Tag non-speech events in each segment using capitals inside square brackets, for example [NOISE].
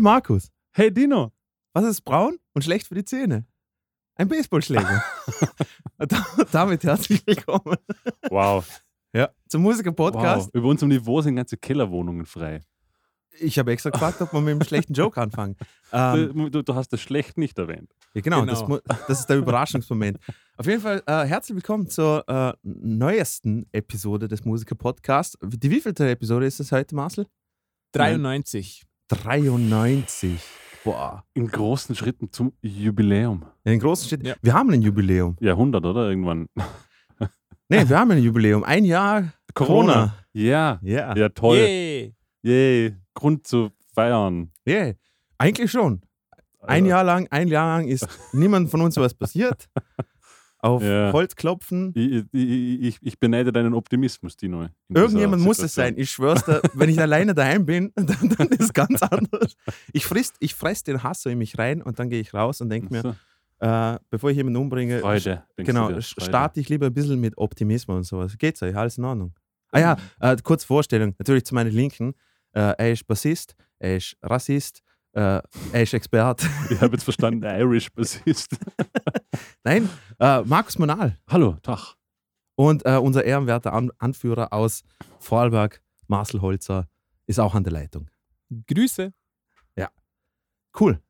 Hey Markus, Hey Dino. was ist braun und schlecht für die Zähne? Ein Baseballschläger. [LAUGHS] Da- Damit herzlich willkommen Wow. ja, zum Musiker-Podcast. wow. Über unserem Niveau sind ganze Kellerwohnungen frei. Ich habe extra gefragt, ob wir mit einem schlechten Joke anfangen. [LAUGHS] Ähm, Du, du, du hast das schlecht nicht erwähnt. ja, genau, Genau. Das, das ist der Überraschungsmoment. Auf jeden Fall äh, herzlich willkommen zur äh, neuesten Episode des Musiker-Podcasts. Die wievielte Episode ist das heute, Marcel? 93. 93. Boah. In großen Schritten zum Jubiläum. In großen Schritt. Ja. Wir haben ein Jubiläum. Ja, 100, oder? Irgendwann. [LAUGHS] Nee, wir haben ein Jubiläum. Ein Jahr Corona. Ja. Ja. Ja, toll. Yay. Yay. Grund zu feiern. Yeah. Eigentlich schon. Ein Jahr lang, ein Jahr lang ist niemand von uns was passiert. [LAUGHS] Auf Ja. Holz klopfen. Ich, ich, ich, beneide deinen Optimismus, Dino. Irgendjemand muss es sein. Ich schwör's dir, wenn ich [LAUGHS] alleine daheim bin, [LAUGHS] dann, dann ist es ganz anders. Ich friss, ich fress den Hass so in mich rein und dann gehe ich raus und denke mir, äh, bevor ich jemanden umbringe, Freude. genau, starte ich lieber ein bisschen mit Optimismus und sowas. Geht's euch? Alles in Ordnung. Ah ja, äh, kurz Vorstellung. Natürlich zu meiner Linken. Äh, er ist Bassist, er ist Rassist, äh, er ist Experte. [LAUGHS] Ich habe jetzt verstanden, Irish Bassist. [LAUGHS] Nein, äh, Markus Monal. Hallo, Tag. Und äh, unser ehrenwerter An Anführer aus Vorarlberg, Marcel Holzer, ist auch an der Leitung. Grüße. Cool.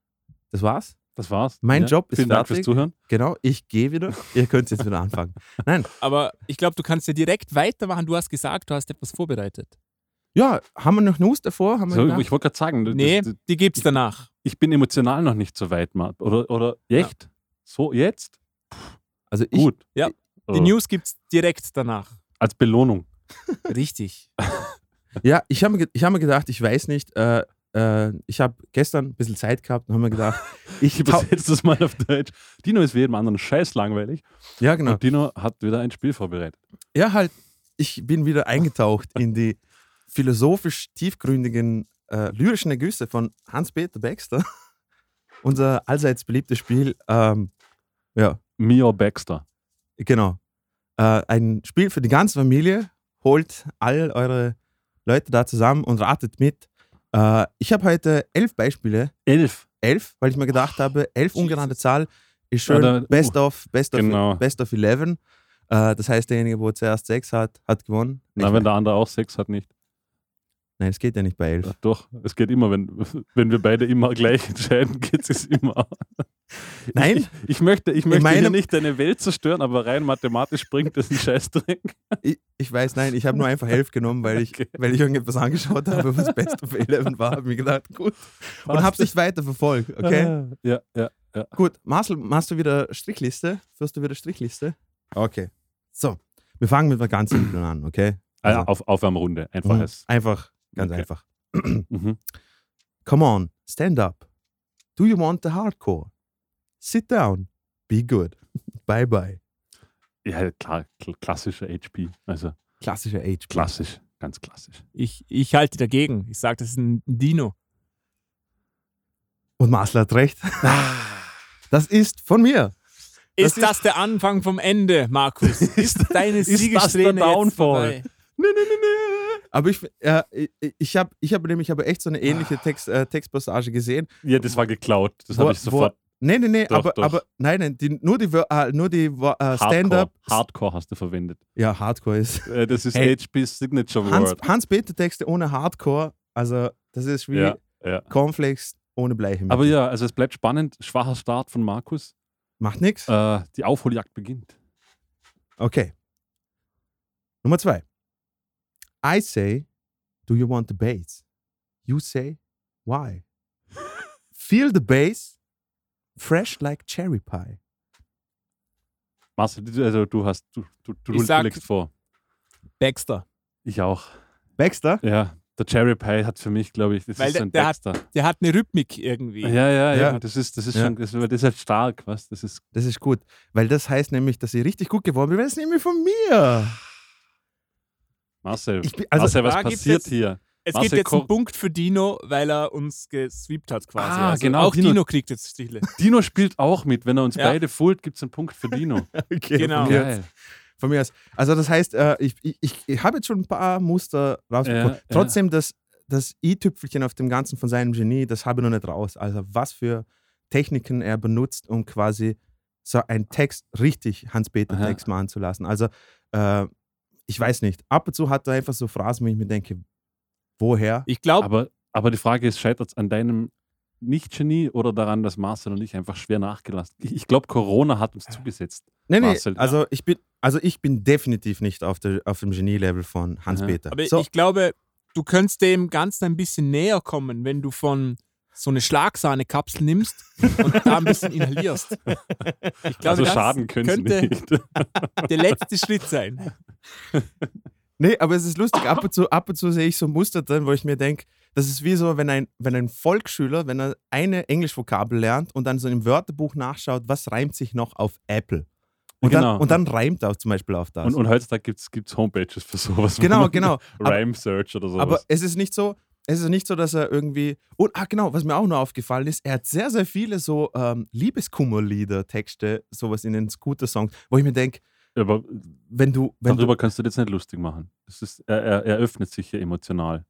Das war's. Das war's. Mein Job ist Vielen Dank fertig. fürs Zuhören. Genau, ich gehe wieder. Ihr könnt jetzt wieder anfangen. Nein, [LAUGHS] Aber ich glaube, du kannst ja direkt weitermachen. Du hast gesagt, du hast etwas vorbereitet. Ja, haben wir noch News davor? Haben wir So, ich wollte gerade sagen, das- Nee, das, die gibt's danach. ich bin emotional noch nicht so weit, Mann. Oder, oder echt? So, jetzt? also ich, Gut. Ja, Oh. Die News gibt's direkt danach. Als Belohnung. [LAUGHS] Richtig. [LAUGHS] ja, ich habe ich hab mir gedacht, ich weiß nicht, äh, äh, ich habe gestern ein bisschen Zeit gehabt und habe mir gedacht, [LAUGHS] ich übersetze das mal auf Deutsch. Dino ist wie jedem anderen scheiß langweilig. ja genau, Und Dino hat wieder ein Spiel vorbereitet. ja halt, ich bin wieder eingetaucht in die philosophisch tiefgründigen äh, lyrischen Ergüsse von Hans-Peter Baxter. [LAUGHS] Unser allseits beliebtes Spiel, ähm, ja, Mio Baxter. Genau. Äh, ein Spiel für die ganze Familie. Holt all eure Leute da zusammen und ratet mit. Äh, ich habe heute elf Beispiele. Elf. Elf, weil ich mir gedacht habe, elf Jesus. ungenannte Zahl ist schön. Ja, da- best, of, best, Genau. of, best of 11. Äh, das heißt, derjenige, wo zuerst sechs hat, hat gewonnen. Na, Ich- wenn der andere auch sechs hat, nicht. Nein, es geht ja nicht bei elf. Ja, doch, es geht immer, wenn, wenn wir beide immer gleich entscheiden, [LAUGHS] geht es immer. Nein, Ich, ich möchte, ich möchte meinem- nicht deine Welt zerstören, aber rein mathematisch bringt das einen Scheißdreck. ich, ich weiß, nein, ich habe nur einfach elf genommen, weil ich, Okay. weil ich irgendetwas angeschaut habe, was Best of 11 war. Habe mir gedacht, gut. Und habe es nicht weiter verfolgt, okay? Ja, ja, ja. Gut, Marcel, machst du wieder Strichliste? Führst du wieder Strichliste? Okay. So, wir fangen mit einer ganz simplen an, okay? Also, auf Aufwärmrunde, einfach mhm, einfach, ganz Okay. einfach. [CLEARS THROAT] Mhm. Come on, stand up. Do you want the hardcore? Sit down. Be good. [LAUGHS] bye bye. Ja, klar, kl klassischer HP. Also Klassischer HP. klassisch, ganz klassisch. Ich, ich halte dagegen. Ich sage, das ist ein Dino. Und Marcel hat recht. Das ist von mir. Das Ist das, der Anfang vom Ende, Markus? [LAUGHS] Ist deine ist das der Siegesträhne Downfall? jetzt vorbei? Nee, nee, nee, nee. Aber ich, äh, ich, habe ich hab nämlich aber echt so eine ähnliche Text, äh, Textpassage gesehen. Ja, das war geklaut. Das Wo- habe ich wo- sofort. Nee, nee, nee, Doch, aber, doch. aber nein, nein, die, nur die, äh, nur die äh, Hardcore. Stand-up. Hardcore hast du verwendet. Ja, Hardcore ist. [LAUGHS] Äh, Das ist Hey, HP's Signature Hans, Word. Hans-Peter-Texte ohne Hardcore, also das ist wie Ja, ja. Cornflakes ohne Bleichmittel. Aber ja, also es bleibt spannend. Schwacher Start von Markus. Macht nichts. Äh, die Aufholjagd beginnt. Okay. Nummer zwei. I say, do you want the bass? You say, why? [LAUGHS] Feel the bass, fresh like cherry pie. Marcel, du- also du hast, du, du, du, Ich du sag- legst vor. Baxter. Ich auch. Baxter? Ja, der Cherry Pie hat für mich, glaube ich, das Weil ist der- ein der hat- Baxter. Der hat eine Rhythmik irgendwie. Ja, ja, ja, Ja. Das ist, das ist Ja. schon, das, das ist halt stark, was? Das ist. Das ist gut, weil das heißt nämlich, dass ich richtig gut geworden bin, weil ist nämlich von mir. Marcel, Ich bin- also- Marcel, was passiert jetzt- hier? Es Marcel gibt jetzt einen Punkt für Dino, weil er uns gesweept hat quasi. Ah, also genau, Auch Dino- Dino, kriegt jetzt Stichele. [LAUGHS] Dino spielt auch mit. Wenn er uns Ja. beide fullt, gibt es einen Punkt für Dino. [LAUGHS] Okay, Genau. Von mir, Geil. von mir aus. Also das heißt, äh, ich, ich, ich, ich habe jetzt schon ein paar Muster rausbekommen. Ja, ja. Trotzdem, das, das i-Tüpfelchen auf dem Ganzen von seinem Genie, das habe ich noch nicht raus. Also was für Techniken er benutzt, um quasi so einen Text richtig. Hans-Peter-Text machen zu lassen. Also äh, ich weiß nicht. Ab und zu hat er einfach so Phrasen, wo ich mir denke, woher? Ich glaube, Aber, aber die Frage ist, scheitert es an deinem Nicht-Genie oder daran, dass Marcel und ich einfach schwer nachgelassen Ich, ich glaube, Corona hat uns zugesetzt. Nee, nee, Marcel, ja. also ich bin, also ich bin definitiv nicht auf, der, auf dem Genie-Level von Hans-Peter. aber So, ich glaube, du könntest dem Ganzen ein bisschen näher kommen, wenn du von so eine Schlagsahne-Kapsel nimmst und da ein bisschen inhalierst. Ich glaube, Also das schaden können sie könnte nicht. der letzte Schritt sein. [LAUGHS] Nee, aber es ist lustig, ab und zu, ab und zu sehe ich so Muster drin, wo ich mir denke, das ist wie so, wenn ein, wenn ein Volksschüler, wenn er eine Englischvokabel lernt und dann so im Wörterbuch nachschaut, was reimt sich noch auf Apple. Und, Genau. dann, und dann reimt er auch zum Beispiel auf das. Und, und heutzutage gibt es Homepages für sowas. genau, [LAUGHS] genau. Rhyme Search oder sowas. aber es ist nicht so, es ist nicht so, dass er irgendwie. Und ah, genau, was mir auch noch aufgefallen ist, er hat sehr, sehr viele so ähm, Liebeskummerlieder, Texte, sowas in den Scooter-Songs, wo ich mir denke, aber wenn du, wenn darüber kannst du dir jetzt nicht lustig machen. Das ist, er, er, er öffnet sich hier emotional.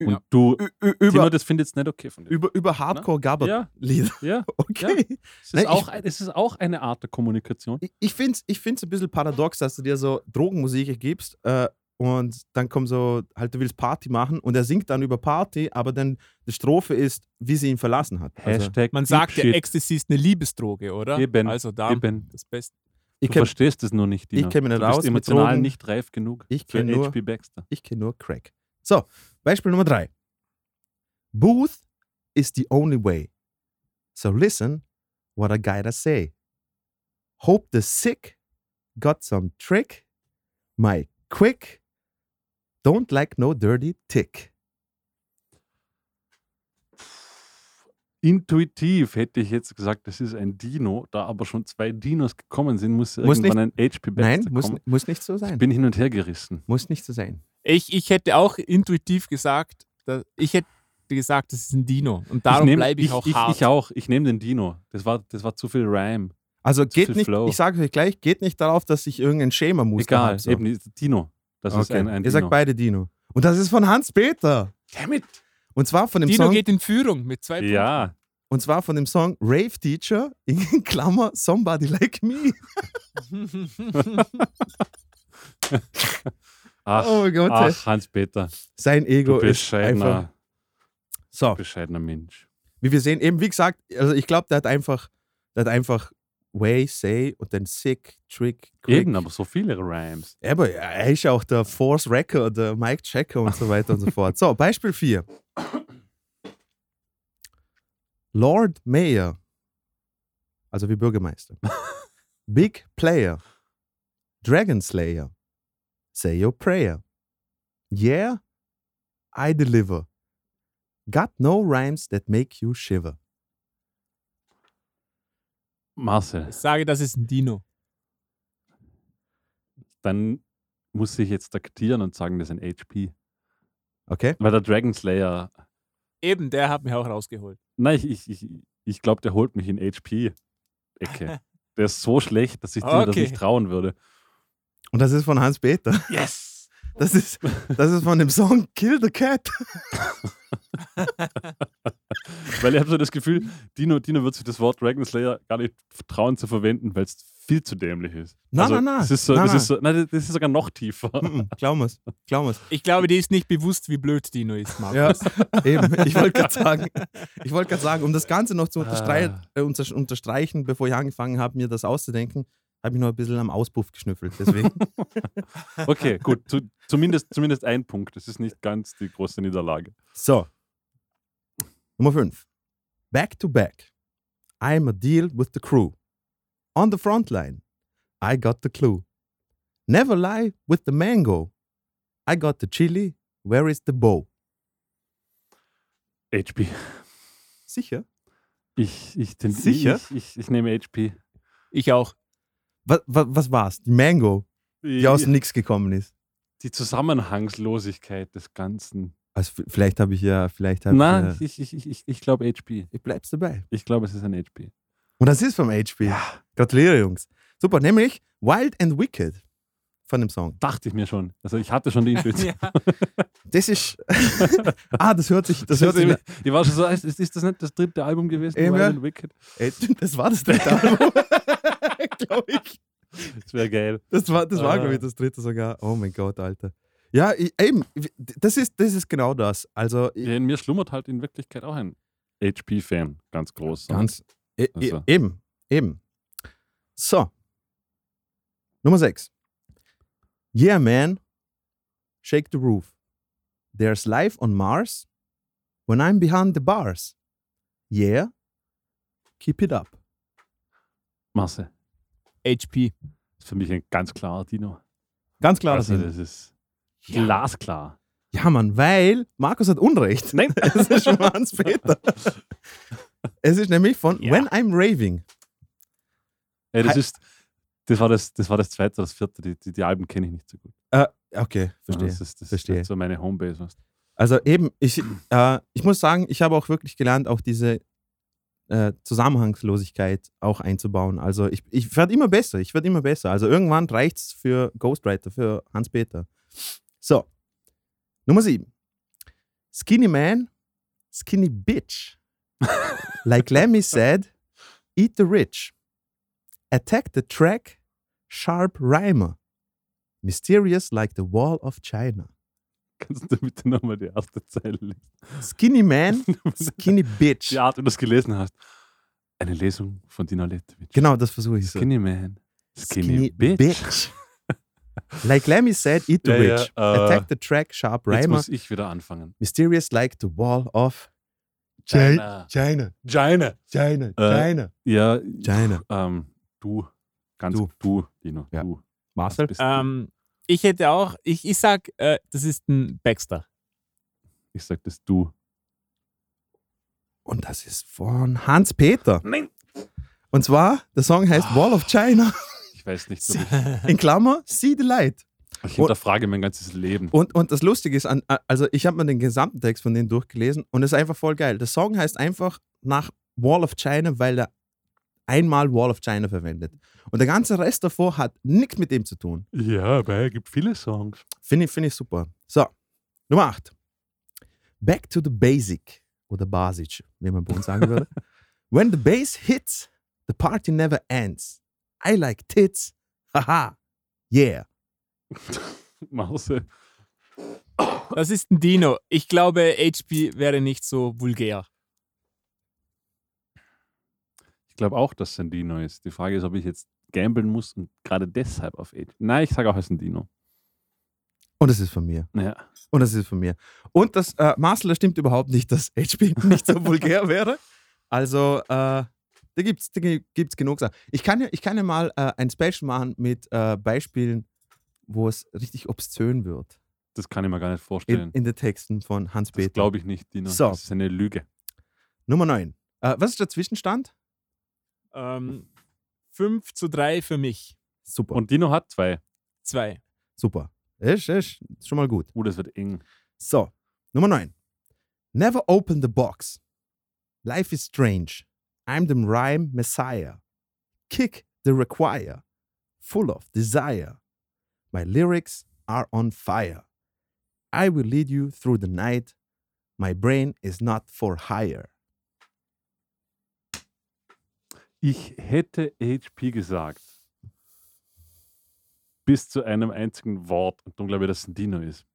Und Ja. du, du ü- ü- Tino, über, das findet jetzt nicht okay von dir. über, über Hardcore-Gabber-Lieder. Ja, ja. [LAUGHS] Okay. Es ist, Nein, auch, ein- es ist auch eine Art der Kommunikation. Ich, ich finde es ich find's ein bisschen paradox, dass du dir so Drogenmusik gibst äh, und dann kommt so, halt, du willst Party machen und er singt dann über Party, aber dann die Strophe ist, wie sie ihn verlassen hat. Also, Hashtag Man sagt ja, Shit. Ecstasy ist eine Liebesdroge, oder? Eben, Also da eben. das Beste. Ich Du kenne verstehst es nur nicht, Dino. ich kenn mich nicht aus emotional Drogen. nicht reif genug Ich für nur- H.P. Baxter. ich kenn nur Crack. So, Beispiel Nummer drei. Booth is the only way. So listen what I gotta say. Hope the sick got some trick. My quick don't like no dirty tick. Intuitiv hätte ich jetzt gesagt, das ist ein Dino. Da aber schon zwei Dinos gekommen sind, muss, Muss irgendwann ein H.P. Baxter Nein, muss, kommen. muss nicht so Ich sein. bin hin und her gerissen. Muss nicht so sein. Ich, ich hätte auch intuitiv gesagt, dass, ich hätte gesagt, das ist ein Dino. Und darum bleibe ich, auch ich, hart. Ich auch. Ich nehme den Dino. Das war, das war zu viel Rhyme. Also Zu geht viel nicht, Flow. ich sage euch gleich, geht nicht darauf, dass ich irgendein Schema-Muster Egal, habe. So. eben Dino. Das ist Okay. ein, ein Ihr Dino. sagt beide Dino. Und das ist von Hans-Peter. Damit. Und zwar von dem Dino Song, geht in Führung mit zwei Ja. und zwar von dem Song Rave Teacher in [LAUGHS] Klammer Somebody Like Me. Punkten. [LAUGHS] Ach, Oh mein Gott. ach Hans-Peter. Sein Ego Du ist einfach. bescheidener, So, bescheidener Mensch. wie wir sehen, eben wie gesagt, also ich glaube, der hat einfach, der hat einfach Way, Say und dann Sick, Trick, Quick. Eben, aber so viele Rhymes. Aber er ist ja auch der Force Wrecker, der Mike Checker und so weiter und so fort. So, Beispiel 4. Lord Mayor, also wie Bürgermeister. [LAUGHS] Big Player. Dragon Slayer. Say your prayer. Yeah, I deliver. Got no rhymes that make you shiver. Marcel, Ich sage, das ist ein Dino. dann muss ich jetzt taktieren und sagen, das ist ein HP. Okay? Weil der Dragon Slayer, Eben, der hat mich auch rausgeholt. nein, ich, ich, ich, ich glaube, der holt mich in HP-Ecke. [LAUGHS] der ist so schlecht, dass ich dir das Okay. nicht trauen würde. Und das ist von Hans-Peter. Yes! Das ist, das ist von dem Song Kill the Cat. [LAUGHS] [LAUGHS] [LAUGHS] Weil ich habe so das Gefühl, Dino, Dino wird sich das Wort Dragon Slayer gar nicht trauen zu verwenden, weil es viel zu dämlich ist. Nein, also, nein, nein. Das ist, so, Nein, das, nein. ist so, nein, das ist sogar noch tiefer. Mhm, Glaub mir's. Glaub mir's. Ich glaube, dir ist nicht bewusst, wie blöd Dino ist, Markus. Ja, eben. Ich wollte gerade [LAUGHS] sagen, ich wollte gerade sagen, um das Ganze noch zu unterstrei Ah. äh, unter unterstreichen, bevor ich angefangen habe, mir das auszudenken, habe ich noch ein bisschen am Auspuff geschnüffelt. Deswegen. [LAUGHS] Okay, gut. Zu, zumindest, zumindest ein Punkt. Das ist nicht ganz die große Niederlage. so. Nummer 5. Back to back. I'm a deal with the crew. On the front line. I got the clue. Never lie with the mango. I got the chili. Where is the bow? HP. Sicher? Ich, ich, ten- Sicher? Ich, ich, ich nehme HP. Ich auch. Was, was, was war's? Die Mango, die aus dem Nix gekommen ist. die Zusammenhangslosigkeit des Ganzen. Also vielleicht habe ich ja, vielleicht habe Nein, ich, ich, ich, ich, ich glaube HP. ich bleib's dabei. Ich glaube, es ist ein HP. Und das ist vom HP. Gratuliere, Jungs. Super, nämlich Wild and Wicked von dem Song. Dachte ich mir schon. Also ich hatte schon die Intuition. [LAUGHS] ja. Das ist. [LAUGHS] ah, das hört sich. Das hört sich ich, ich war schon so, ist, ist das nicht das dritte Album gewesen? Eben, Wild ja. and Wicked? Ey, [LAUGHS] das war das dritte Album. glaube ich. Das wäre geil. Das war, das war Ah. glaube ich, das dritte sogar. Oh mein Gott, Alter. Ja, ich, eben, das ist, das ist genau das. Also, ich, Ja, in mir schlummert halt in Wirklichkeit auch ein HP-Fan, ganz groß. ganz. E, e, Also. Eben, eben. So. Nummer 6. Yeah, man. Shake the roof. There's life on Mars when I'm behind the bars. Yeah. Keep it up. Masse. HP. ist für mich ein ganz klarer Dino. Ganz klar. Also, das das ist Ja. glasklar. Ja, Mann, weil Markus hat Unrecht. Nein. [LAUGHS] Es ist von Hans-Peter. Es ist nämlich von Ja. When I'm Raving. Ja, das, ist, das, war das, das war das zweite, das vierte. Die, die, die Alben kenne ich nicht so gut. Okay, verstehe. Das ist, das verstehe. ist so meine Homebase. Weißt. Also eben, ich, äh, ich muss sagen, ich habe auch wirklich gelernt, auch diese äh, Zusammenhangslosigkeit auch einzubauen. Also ich, ich werde immer besser, ich werde immer besser. Also irgendwann reicht es für Ghostwriter, für Hans-Peter. So, Nummer sieben. Skinny Man, Skinny Bitch. [LAUGHS] like Lemmy said, eat the rich. Attack the track, sharp rhymer. Mysterious like the wall of China. Kannst du bitte nochmal die erste Zeile lesen? Skinny Man, [LAUGHS] Skinny Bitch. Die Art, wie du das gelesen hast. Eine Lesung von Dino Letovic. Genau, das versuche ich so. Skinny Man. Skinny, Bitch. Like Lemmy said, eat the Ja, ja, rich. äh, Attack the track, sharp Jetzt rhymer. muss ich wieder anfangen. Mysterious like the wall of China. China. China. China. Äh, China. Ja, China. ähm, du. Ganz Du. du, Dino. Ja. Du. Marcel? Du? Ähm, ich hätte auch, ich, ich sag, äh, das ist ein Baxter. Ich sag das du. Und das ist von Hans-Peter. Nein. Und zwar, der Song heißt Wall of China. [LAUGHS] Ich weiß nicht, ich, In Klammer, See the Light. ich hinterfrage mein ganzes Leben. Und, und das Lustige ist, an, also ich habe mir den gesamten Text von denen durchgelesen und es ist einfach voll geil. Der Song heißt einfach nach Wall of China, weil er einmal Wall of China verwendet. Und der ganze Rest davor hat nichts mit dem zu tun. Ja, aber es gibt viele Songs. Finde ich, finde ich super. So, Nummer 8. Back to the basic oder basic, wie man bei uns sagen würde. [LAUGHS] When the bass hits, the party never ends. I like tits. Haha. Yeah. [LAUGHS] Marcel. Das ist ein Dino. Ich glaube, HP wäre nicht so vulgär. Ich glaube auch, dass es ein Dino ist. Die Frage ist, ob ich jetzt gamblen muss und gerade deshalb auf Age. Nein, ich sage auch, es ist ein Dino. Und das ist von mir. Ja. Und das ist von mir. Und das, äh, Marcel, das stimmt überhaupt nicht, dass HP [LAUGHS] nicht so vulgär wäre. Also, äh, da gibt es da gibt's genug Sachen. Ich kann ja, ich kann ja mal äh, ein Special machen mit äh, Beispielen, wo es richtig obszön wird. Das kann ich mir gar nicht In, vorstellen. in den Texten von Hans das Peter. glaube ich nicht, Dino. So. Das ist eine Lüge. Nummer 9. Äh, was ist der Zwischenstand? Ähm, 5 zu 3 für mich. Super. Und Dino hat zwei. Zwei. super. Ist, ist, ist schon mal gut. Uh, das wird eng. So, Nummer 9. Never open the box. Life is strange. I'm the rhyme messiah. Kick the require. Full of desire. My lyrics are on fire. I will lead you through the night. My brain is not for hire. Ich hätte HP gesagt. Bis zu einem einzigen Wort. Und dann glaube ich, dass es ein Dino ist.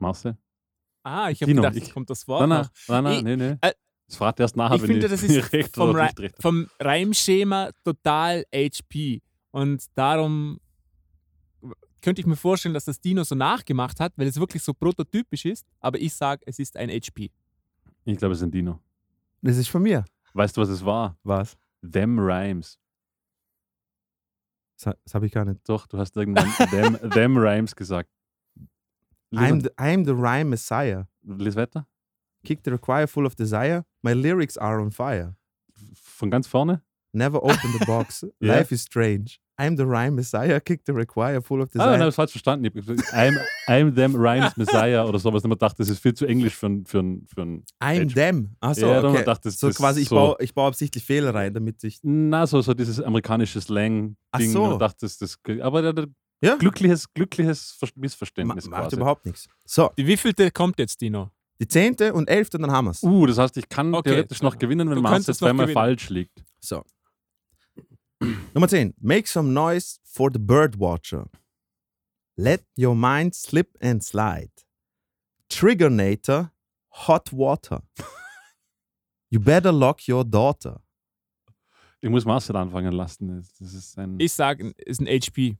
Marcel? Ah, ich habe gedacht, ich- kommt das Wort Nein, nein, nein, nein, Ich- nee. äh, Das fragt erst nachher, ich wenn finde, ich, das [LAUGHS] ist recht vom, habe. vom Reimschema total HP. Und darum könnte ich mir vorstellen, dass das Dino so nachgemacht hat, weil es wirklich so prototypisch ist. Aber ich sage, es ist ein HP. Ich glaube, es ist ein Dino. Das ist von mir. Weißt du, was es war? Was? Them Rhymes. Das, das habe ich gar nicht. Doch, du hast irgendwann them, [LAUGHS] them Rhymes gesagt. I'm the, I'm the rhyme messiah. lies weiter. Kick the require full of desire. My lyrics are on fire. Von ganz vorne. Never open the box. [LAUGHS] Ja. Life is strange. I'm the rhyme messiah, kick the require, full of Ah, nein, desire. ich falsch verstanden. Ich gesagt, I'm, I'm them Rhymes Messiah oder sowas. Und man dachte, das ist viel zu englisch für ein. Für ein, für ein I'm them. Achso, Ja, okay. dachte ich, so das quasi, ich, so- baue, ich baue absichtlich Fehler rein, damit ich. na, so, so dieses amerikanische Slang-Ding. Ach so. Dachte, das, das, aber der, der Ja. glückliches, glückliches Ver- Ma Missverständnis macht quasi. überhaupt nichts. So, Die wievielte kommt jetzt, Dino? die zehnte und elfte, dann haben wir es. Uh, das heißt, ich kann Okay. theoretisch noch gewinnen, wenn Marcel zweimal gewinnen. falsch liegt. So. Nummer 10. Make some noise for the birdwatcher. Let your mind slip and slide. Triggernator, hot water. [LAUGHS] You better lock your daughter. Ich muss Marcel anfangen lassen. Das, ist ein, Ich sage, ist ein HP.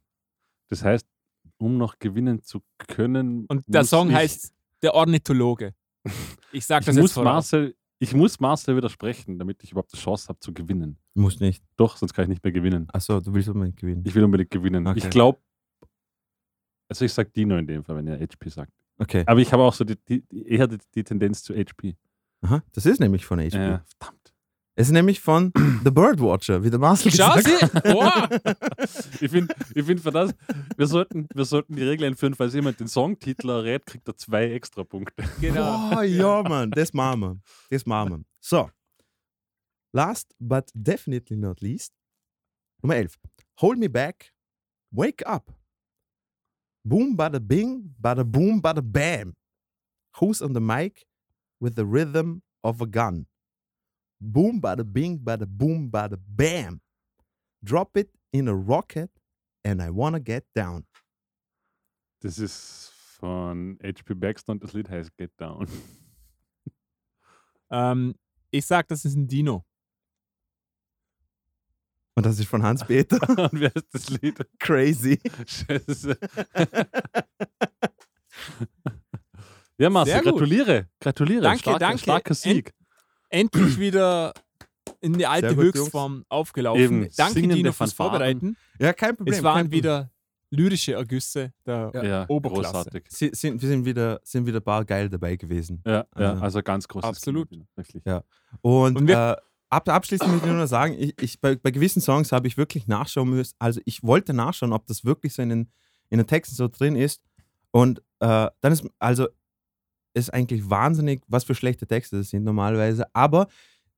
Das heißt, um noch gewinnen zu können. Und der muss Song ich, heißt Der Ornithologe. [LAUGHS] Ich sage Ich das muss, jetzt voraus. Marcel, ich muss Marcel widersprechen, damit ich überhaupt die Chance habe zu gewinnen. Muss nicht. Doch, sonst kann ich nicht mehr gewinnen. Achso, du willst unbedingt gewinnen. Ich will unbedingt gewinnen. Okay. Ich glaube, also ich sage Dino in dem Fall, wenn er HP sagt. Okay. Aber ich habe auch so die, die, die, eher die, die Tendenz zu HP. Aha, das ist nämlich von HP. Äh, verdammt. Es ist nämlich von [CLEARS THROAT] The Birdwatcher, wie der Marcel Schau gesagt sie! Boah. [LAUGHS] Ich finde, ich find für das, wir sollten, wir sollten die Regel einführen, falls jemand den Songtitel errät, kriegt er zwei extra Punkte. Genau. Oh ja, Mann, das machen wir. Das machen wir. So. Last but definitely not least. Nummer 11. Hold me back. Wake up. Boom, bada bing, bada boom, bada bam. Who's on the mic with the rhythm of a gun? Boom, bada bing, bada boom, bada bam. Drop it in a rocket and I wanna get down. Das ist von HP Baxter und das Lied heißt Get Down. [LAUGHS] Ähm, ich sag, das ist ein Dino. Und das ist von Hans Peter. [LAUGHS] und wer ist das Lied? Crazy. Scheiße. [LAUGHS] ja, Marcel, gratuliere. Gratuliere. Danke, starker, danke. Starker Sieg. Endlich wieder in die alte Sehr gut, Höchstform aufgelaufen. Eben, Danke, singende Dino, fürs. Vorbereiten. Ja, kein Problem. Es waren Problem. wieder lyrische Ergüsse der Ja. Oberklasse. großartig. Sie, sind, wir sind wieder, sind wieder ein paar geil dabei gewesen. Ja, ja, Ah. also ganz großes Absolut. Kino, Wirklich. Ja. Und, Und wir- äh, ab, abschließend möchte ich nur noch sagen, ich, ich, bei, bei gewissen Songs habe ich wirklich nachschauen müssen. Also ich wollte nachschauen, ob das wirklich so in den, in den Texten so drin ist. Und äh, dann ist, also ist eigentlich wahnsinnig, was für schlechte Texte das sind normalerweise. Aber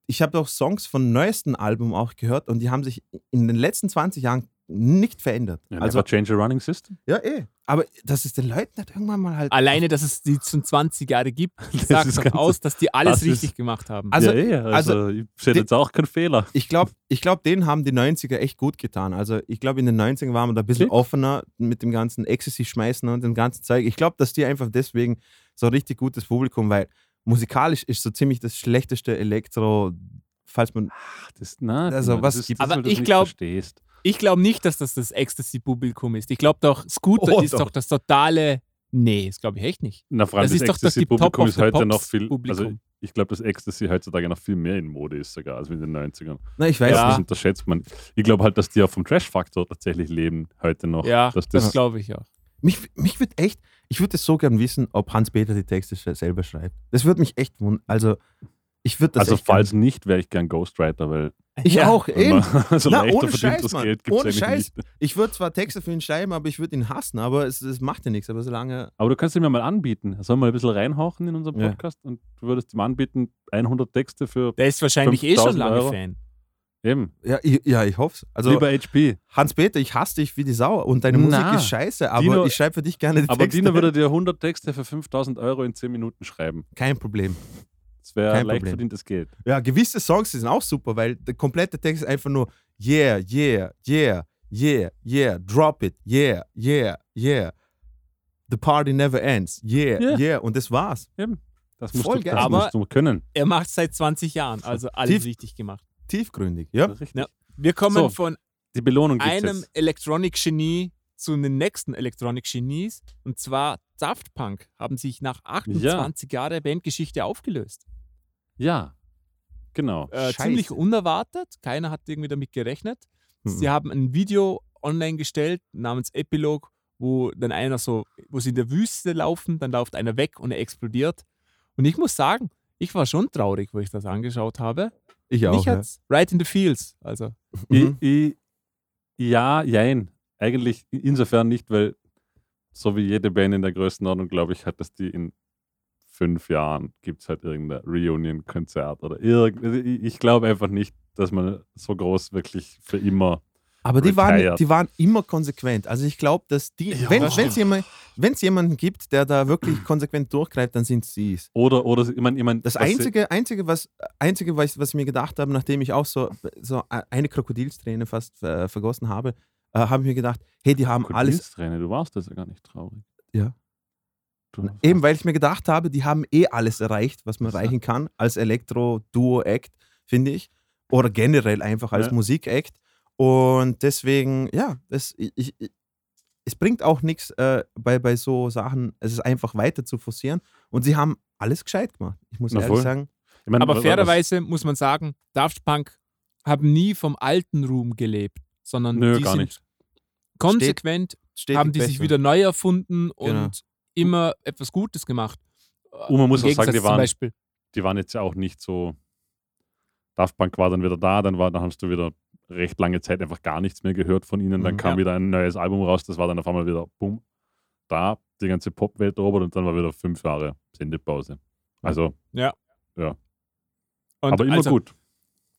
ich habe auch Songs von neuesten Album auch gehört und die haben sich in den letzten 20 Jahren nicht verändert. Ja, also, change a running system. ja, eh. Aber das ist den Leuten halt irgendwann mal halt. Alleine, dass es die schon 20 Jahre gibt, [LAUGHS] sagt doch aus, dass die alles das ist- richtig gemacht haben. Also- ja, eh, also, ich sehe jetzt auch keinen Fehler. Ich glaube, ich glaub, denen haben die 90er echt gut getan. Also ich glaube, in den 90ern waren wir da ein bisschen Okay. offener mit dem ganzen Ecstasy-Schmeißen und dem ganzen Zeug. Ich glaube, dass die einfach deswegen so ein richtig gutes Publikum, weil musikalisch ist so ziemlich das schlechteste Elektro, falls man... Ach, das, na, Also, was das das, Aber ich nicht glaub- verstehst. Ich glaube nicht, dass das das Ecstasy-Publikum ist. Ich glaube doch, Scooter Oh, ist doch. doch das totale. Nee, das glaube ich echt nicht. Na, vor allem Das das, ist doch das Top Ecstasy-Publikum ist heute noch viel. Also, ich glaube, das Ecstasy heutzutage noch viel mehr in Mode ist, sogar als in den 90ern. Na, ich weiß Ja. Das unterschätzt man. Ich glaube halt, dass die auch vom Trash-Faktor tatsächlich leben heute noch. Ja, dass das das, glaube ich auch. Mich, mich würde echt... Ich würde so gern wissen, ob Hans-Peter die Texte selber schreibt. Das würde mich echt wundern. Also, ich würde das also echt gern- falls nicht, wäre ich gern Ghostwriter, weil Ich Ja. auch, eben. [LAUGHS] so Na, ohne Scheiß, das Mann. Ohne Scheiß. nicht. Ich würde zwar Texte für ihn schreiben, aber ich würde ihn hassen, aber es, es macht ja nichts. Aber solange... Aber du kannst ihn mir mal anbieten. Er soll mal ein bisschen reinhauchen in unseren Ja. Podcast und du würdest ihm anbieten, 100 Texte für Der ist wahrscheinlich eh schon 5000 lange Euro. Fan. eben. Ja, ich, ja, ich hoffe es. Also, Lieber HP. Hans-Peter, ich hasse dich wie die Sau und deine Na. Musik ist scheiße, aber Dino- ich schreibe für dich gerne die Aber Texte. Dino würde dir [LAUGHS] 100 Texte für 5000 Euro in 10 Minuten schreiben. Kein Problem. Das wäre Kein leicht Problem. verdientes Geld. Ja, gewisse Songs sind auch super, weil der komplette Text ist einfach nur Yeah, yeah, yeah, yeah, yeah, drop it, yeah, yeah, yeah. The party never ends, yeah, Ja. yeah. Und das war's. Das musst, Voll du, geil. das Aber- musst du können. Er macht seit 20 Jahren, also alles Tief- richtig gemacht. Tiefgründig, ja. Richtig. Ja. Wir kommen So, von Die Belohnung gibt einem es. Electronic-Genie zu den nächsten Electronic-Genies. Und zwar Daft Punk haben sich nach 28 Jahren Bandgeschichte aufgelöst. Ja, genau. Äh, ziemlich unerwartet. Keiner hat irgendwie damit gerechnet. Mhm. Sie haben ein Video online gestellt namens Epilog, wo dann einer so, wo sie in der Wüste laufen, dann läuft einer weg und er explodiert. Und ich muss sagen, ich war schon traurig, wo ich das angeschaut habe. Ich auch. Mich Ja. hat's right in the feels. Also, Mhm. Ich, ich, Ja, jein. Eigentlich insofern nicht, weil so wie jede Band in der Größenordnung, glaube ich, hat, dass die in fünf Jahren gibt es halt irgendein Reunion-Konzert oder irgend. also Ich glaube einfach nicht, dass man so groß wirklich für immer. Aber die waren, die waren immer konsequent. Also ich glaube, dass die, Ja, wenn es jemand, wenn's jemanden gibt, der da wirklich [CLEARS THROAT] konsequent durchgreift, dann sind sie es. Oder, oder ich meine, ich mein, Das Einzige, Einzige, was, Einzige was, was ich mir gedacht habe, nachdem ich auch so, so eine Krokodilsträne fast äh, vergossen habe, äh, habe ich mir gedacht, hey, die haben alles, Krokodilsträne, du warst das ja gar nicht traurig. Ja. Du, eben weil ich mir gedacht habe, die haben eh alles erreicht, was man erreichen kann, als Elektro-Duo-Act, finde ich. Oder generell einfach als Ja. Musik-Act. Und deswegen, ja, das, ich, ich, es bringt auch nichts äh, bei, bei so Sachen, es ist einfach weiter zu forcieren. Und sie haben alles gescheit gemacht. Ich muss Na ehrlich voll. sagen. ich mein, Aber was- fairerweise muss man sagen, Daft Punk haben nie vom alten Ruhm gelebt, sondern Nö, die gar sind nicht. konsequent, Stetig haben die sich besser. wieder neu erfunden und Genau. Immer etwas Gutes gemacht. Und man muss Im auch sagen, Gegensatz die zum waren, Beispiel, die waren jetzt ja auch nicht so. Daft Punk war dann wieder da, dann, war, dann hast du wieder recht lange Zeit einfach gar nichts mehr gehört von ihnen. Dann Mhm. kam Ja. wieder ein neues Album raus, das war dann auf einmal wieder, bumm, da, die ganze Popwelt erobert und dann war wieder fünf Jahre Sendepause. Also, und aber immer also, gut.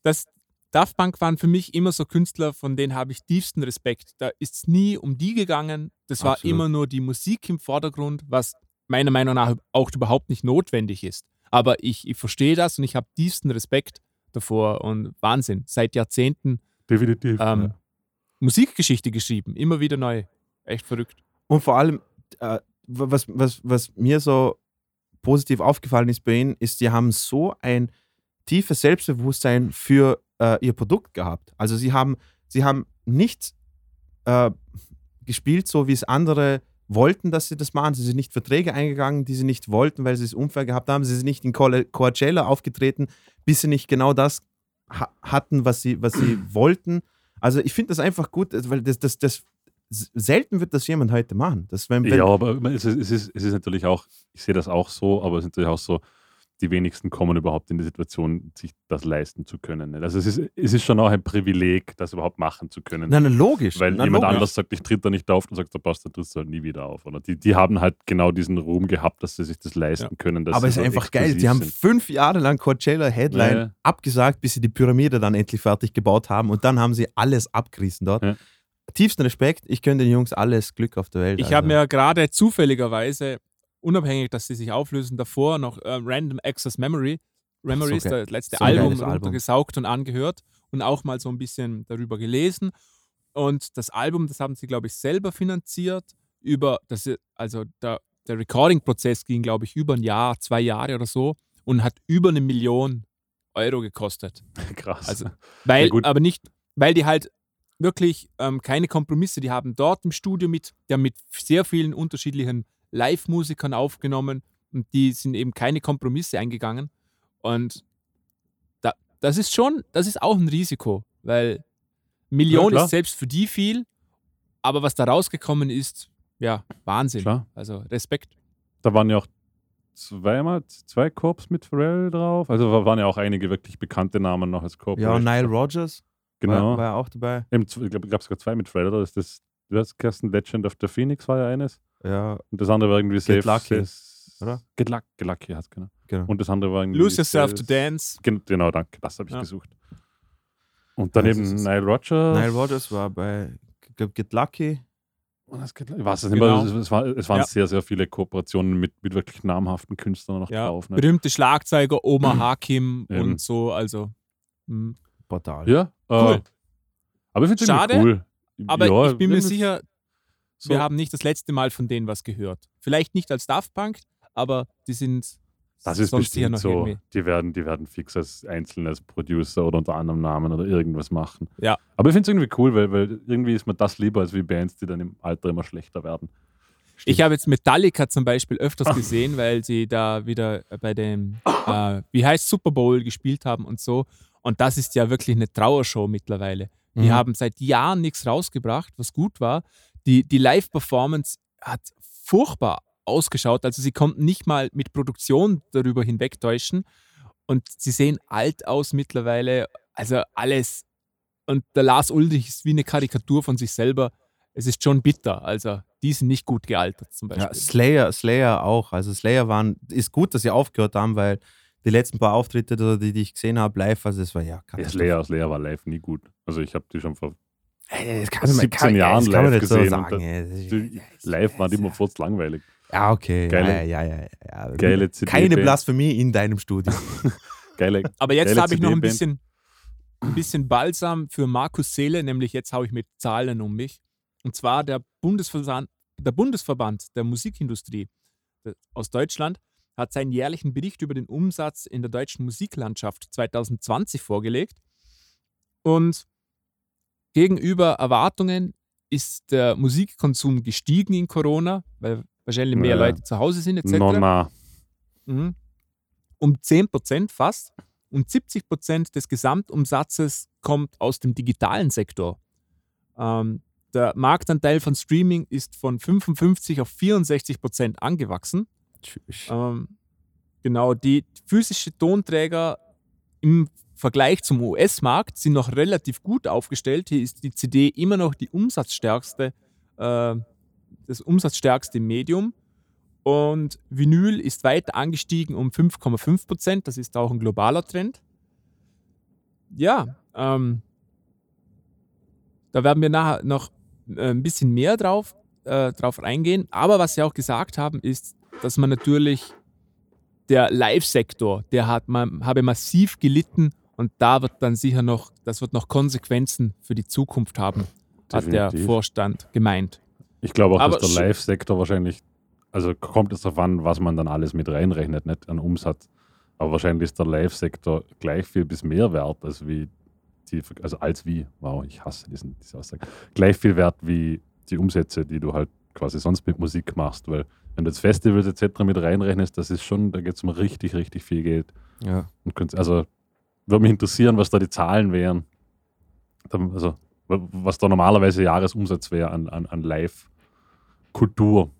Das, Daft Punk waren für mich immer so Künstler, von denen habe ich tiefsten Respekt. Da ist es nie um die gegangen. Das war Absolut. immer nur die Musik im Vordergrund, was meiner Meinung nach auch überhaupt nicht notwendig ist. Aber ich, ich verstehe das und ich habe tiefsten Respekt davor und Wahnsinn. Seit Jahrzehnten Definitiv. ähm, Musikgeschichte geschrieben, immer wieder neu. Echt verrückt. Und vor allem, äh, was, was, was mir so positiv aufgefallen ist bei ihnen, ist, sie haben so ein tiefes Selbstbewusstsein für äh, ihr Produkt gehabt. Also sie haben, sie haben nicht äh, gespielt, so wie es andere wollten, dass sie das machen. Sie sind nicht Verträge eingegangen, die sie nicht wollten, weil sie es unfair gehabt haben. Sie sind nicht in Coa- Coachella aufgetreten, bis sie nicht genau das ha hatten, was sie, was sie [CLEARS THROAT] wollten. Also ich finde das einfach gut, weil das, das, das selten wird das jemand heute machen. Das, wenn, wenn, ja, aber es ist, es, ist, es ist natürlich auch, ich sehe das auch so, aber es ist natürlich auch so, die wenigsten kommen überhaupt in die Situation, sich das leisten zu können. nicht? Also es ist, es ist schon auch ein Privileg, das überhaupt machen zu können. Nein, nein, logisch. Weil nein, jemand logisch. anders sagt, ich tritt da nicht auf und sagt, da passt, da trittst du halt nie wieder auf. Oder die, die haben halt genau diesen Ruhm gehabt, dass sie sich das leisten können. dass Aber es ist einfach geil. Die haben fünf Jahre lang Coachella Headline Ja, ja. abgesagt, bis sie die Pyramide dann endlich fertig gebaut haben. Und dann haben sie alles abgerissen dort. Ja. Tiefsten Respekt. Ich gönne den Jungs alles Glück auf der Welt. Ich also. habe mir gerade zufälligerweise, unabhängig, dass sie sich auflösen, davor noch äh, Random Access Memory, Memories, geil. das letzte So Album, geiles Album. runtergesaugt und angehört und auch mal so ein bisschen darüber gelesen. Und das Album, das haben sie, glaube ich, selber finanziert. Über das, also der, der Recording-Prozess ging, glaube ich, über ein Jahr, zwei Jahre oder so und hat über eine Million Euro gekostet. [LAUGHS] Krass. Also, weil, Ja, aber nicht, weil die halt wirklich ähm, keine Kompromisse, die haben dort im Studio mit, die haben mit sehr vielen unterschiedlichen Live-Musikern aufgenommen und die sind eben keine Kompromisse eingegangen. Und da, das ist schon, das ist auch ein Risiko, weil Millionen klar. ist selbst für die viel, aber was da rausgekommen ist, ja, Wahnsinn. Klar. Also Respekt. Da waren ja auch zweimal, zwei Corps mit Pharrell drauf. Also da waren ja auch einige wirklich bekannte Namen noch als Corp. Ja, und Nile Rogers Genau. war, war ja auch dabei. Eben, ich glaube, gab sogar zwei mit Pharrell, oder? Das ist das, du hast Kirsten Legend of the Phoenix war ja eines. Ja, Und das andere war irgendwie Safe. Lucky, Safe- oder? Get Lucky, Get Lucky heißt genau. genau. Und das andere war irgendwie. Lose yourself to Safe- dance. Gen- Genau, danke. Das habe ich Ja. gesucht. Und daneben Nile Rodgers. Nile Rogers war bei Get Lucky. Und das Get Lucky- Ich weiß es nicht Genau. mehr. Es, war, es waren Ja. sehr, sehr viele Kooperationen mit, mit wirklich namhaften Künstlern noch Ja, drauf. Ne? berühmte Schlagzeuger, Oma Hakim Eben. und so, also. hm. Portal. Ja, Cool. äh, aber ich finde es Schade, cool. Aber ja, ich bin mir sicher, so- wir haben nicht das letzte Mal von denen was gehört. Vielleicht nicht als Daft Punk, aber die sind Das ist bestimmt noch so. irgendwie. Die werden, die werden fix als einzelnes Producer oder unter anderem Namen oder irgendwas machen. Ja. Aber ich finde es irgendwie cool, weil, weil irgendwie ist mir das lieber als wie Bands, die dann im Alter immer schlechter werden. Ich habe jetzt Metallica zum Beispiel öfters [LAUGHS] gesehen, weil sie da wieder bei dem, äh, wie heißt Super Bowl gespielt haben und so. Und das ist ja wirklich eine Trauershow mittlerweile. Die Mhm. haben seit Jahren nichts rausgebracht, was gut war. Die, die Live-Performance hat furchtbar ausgeschaut. Also sie konnten nicht mal mit Produktion darüber hinwegtäuschen. Und sie sehen alt aus mittlerweile. Also alles und der Lars Ulrich ist wie eine Karikatur von sich selber. Es ist schon bitter. Also, die sind nicht gut gealtert, zum Beispiel. Ja, Slayer, Slayer auch. Also Slayer waren, ist gut, dass sie aufgehört haben, weil die letzten paar Auftritte, die, die ich gesehen habe, live, also es war ja Ja, Slayer, Slayer war live nie gut. Also ich habe die schon vor das kann, 17 kann, Jahren das kann man live nicht so gesehen und sagen. Das [LAUGHS] live waren immer furzt langweilig. Ja, okay. Geile- ja, ja, ja, ja. Geile CD Keine. Blasphemie in deinem Studio. [LAUGHS] Geile. Aber jetzt habe ich noch ein bisschen, ein bisschen Balsam für Markus Seele, nämlich jetzt haue ich mit Zahlen um mich. Und zwar der Bundesverband, der Bundesverband der Musikindustrie äh, aus Deutschland hat seinen jährlichen Bericht über den Umsatz in der deutschen Musiklandschaft 2020 vorgelegt. Und gegenüber Erwartungen ist der Musikkonsum gestiegen in Corona, weil wahrscheinlich mehr Ja. Leute zu Hause sind etc. No, na. Mhm. Um 10% fast. Und 70% des Gesamtumsatzes kommt aus dem digitalen Sektor. Ähm, der Marktanteil von Streaming ist von 55 auf 64% angewachsen. Ähm, genau, die physische Tonträger im Vergleich zum US-Markt sind noch relativ gut aufgestellt. Hier ist die CD immer noch die umsatzstärkste, äh, das umsatzstärkste Medium. Und Vinyl ist weiter angestiegen um 5,5 Prozent. Das ist auch ein globaler Trend. Ja, ähm, da werden wir nachher noch äh, ein bisschen mehr drauf, äh, drauf eingehen. Aber was Sie auch gesagt haben, ist, dass man natürlich der Live-Sektor, der hat man, habe massiv gelitten und da wird dann sicher noch, das wird noch Konsequenzen für die Zukunft haben, hat der Definitiv. Vorstand gemeint. Ich glaube auch, Aber dass der Live-Sektor wahrscheinlich, also kommt es darauf an, was man dann alles mit reinrechnet, nicht an Umsatz. Aber wahrscheinlich ist der Live-Sektor gleich viel bis mehr wert, als wie die, also als wie, wow, ich hasse diesen, diese Aussage, gleich viel wert wie die Umsätze, die du halt quasi sonst mit Musik machst, weil wenn du jetzt Festivals etc. mit reinrechnest, das ist schon, da geht es um richtig, richtig viel Geld. Ja. Und also würde mich interessieren, was da die Zahlen wären. Also, wa- was da normalerweise Jahresumsatz wäre an, an, an Live-Kultur.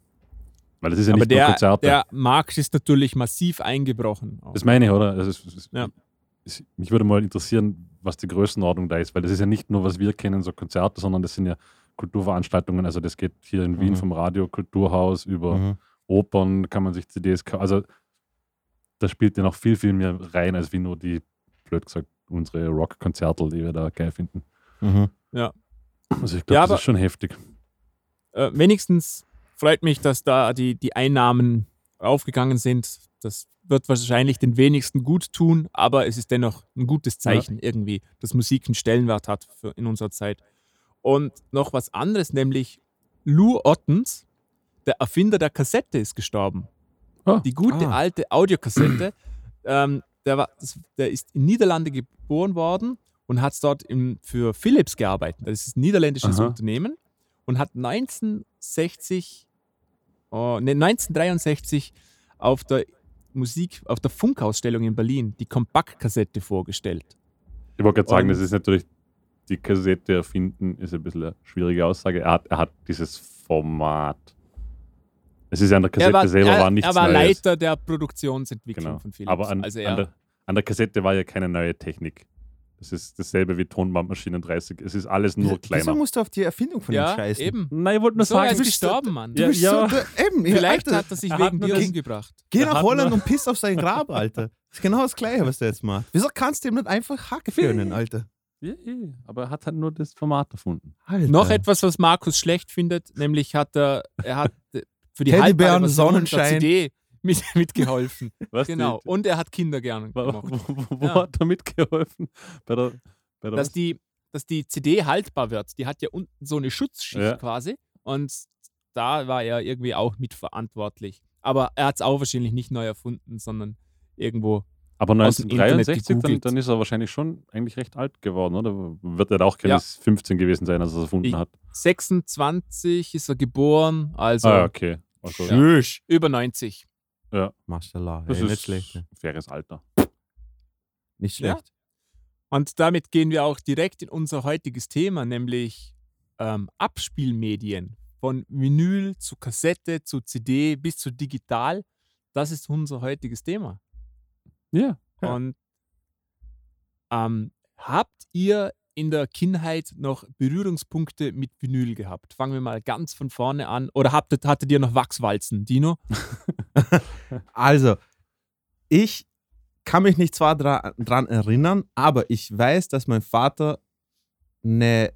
Weil das ist ja Aber nicht nur der, Konzerte. der Markt ist natürlich massiv eingebrochen. auch. das meine ich, oder? Ist, das ist, Ja. ist, mich würde mal interessieren, was die Größenordnung da ist, weil das ist ja nicht nur, was wir kennen, so Konzerte, sondern das sind ja Kulturveranstaltungen. Also das geht hier in Wien Mhm. vom Radio Kulturhaus über Mhm. Opern, kann man sich CDs kaufen. Also da spielt ja noch viel, viel mehr rein, als wie nur die, blöd gesagt, unsere Rock-Konzerte, die wir da geil finden. Mhm. Also ich glaube, Ja, das aber- ist schon heftig. äh, wenigstens freut mich, dass da die, die Einnahmen aufgegangen sind. Das wird wahrscheinlich den wenigsten gut tun, aber es ist dennoch ein gutes Zeichen irgendwie, dass Musik einen Stellenwert hat für, in unserer Zeit. Und noch was anderes, nämlich Lou Ottens, der Erfinder der Kassette, ist gestorben. Ah. Die gute Ah. alte Audiokassette. [CLEARS THROAT] ähm, der, war, der ist in Niederlande geboren worden und hat dort im, für Philips gearbeitet. Das ist ein niederländisches Aha. Unternehmen und hat 1960, oh, ne, 1963 auf der Musik, auf der Funkausstellung in Berlin die Kompaktkassette vorgestellt. Ich wollte gerade sagen, Und- das ist natürlich, die Kassette erfinden, ist ein bisschen eine schwierige Aussage. Er hat, er hat dieses Format. Es ist ja an der Kassette er war, selber er, war nichts er war Neues. Leiter der Produktionsentwicklung Genau. von Philips. Aber an, also an, er, der, an der Kassette war ja keine neue Technik. Das ist dasselbe wie Tonbandmaschinen 30. Es ist alles nur Wieso kleiner. musst du auf die Erfindung von ja, ihm scheißen? eben. Nein, ich wollte nur So, er sagen, ist bist so- gestorben, Mann. Du Ja, bist ja. so, eben, Vielleicht Alter, hat er sich er wegen dir umgebracht. Geh er nach Holland nur- und piss auf sein Grab, Alter. Das ist genau das Gleiche, was der jetzt macht. Wieso kannst du ihm nicht einfach Hack gönnen, Alter? Ja, ja, aber er hat halt nur das Format erfunden. Alter. Noch etwas, was Markus schlecht findet, nämlich hat er, er hat [LAUGHS] für die Teddybären, Sonnenschein. CD mit, [LAUGHS] mitgeholfen. Was genau. Die, Und er hat Kinder gern wo gemacht. wo, wo, wo Ja. hat er mitgeholfen? Bei der, bei der Dass was? die, dass die CD haltbar wird. Die hat ja unten so eine Schutzschicht Ja. quasi. Und da war er irgendwie auch mitverantwortlich. Aber er hat es auch wahrscheinlich nicht neu erfunden, sondern irgendwo. Aber aus dem Internet 1963, dann, dann ist er wahrscheinlich schon eigentlich recht alt geworden, oder? Wird er auch keine Ja. 15 gewesen sein, als er es erfunden Ich- hat? 26 ist er geboren, also ah, okay. Also, Tschüss. über 90. Mashallah. Das Ey, ist nicht schlecht. ein faires Alter. Nicht Ja. schlecht. Und damit gehen wir auch direkt in unser heutiges Thema, nämlich ähm, Abspielmedien. Von Vinyl zu Kassette zu CD bis zu digital. Das ist unser heutiges Thema. Ja. Ja. Und ähm, habt ihr in der Kindheit noch Berührungspunkte mit Vinyl gehabt? Fangen wir mal ganz von vorne an. Oder hattet, hattet ihr noch Wachswalzen, Dino? [LAUGHS] Also, ich kann mich nicht zwar dra dran erinnern, aber ich weiß, dass mein Vater eine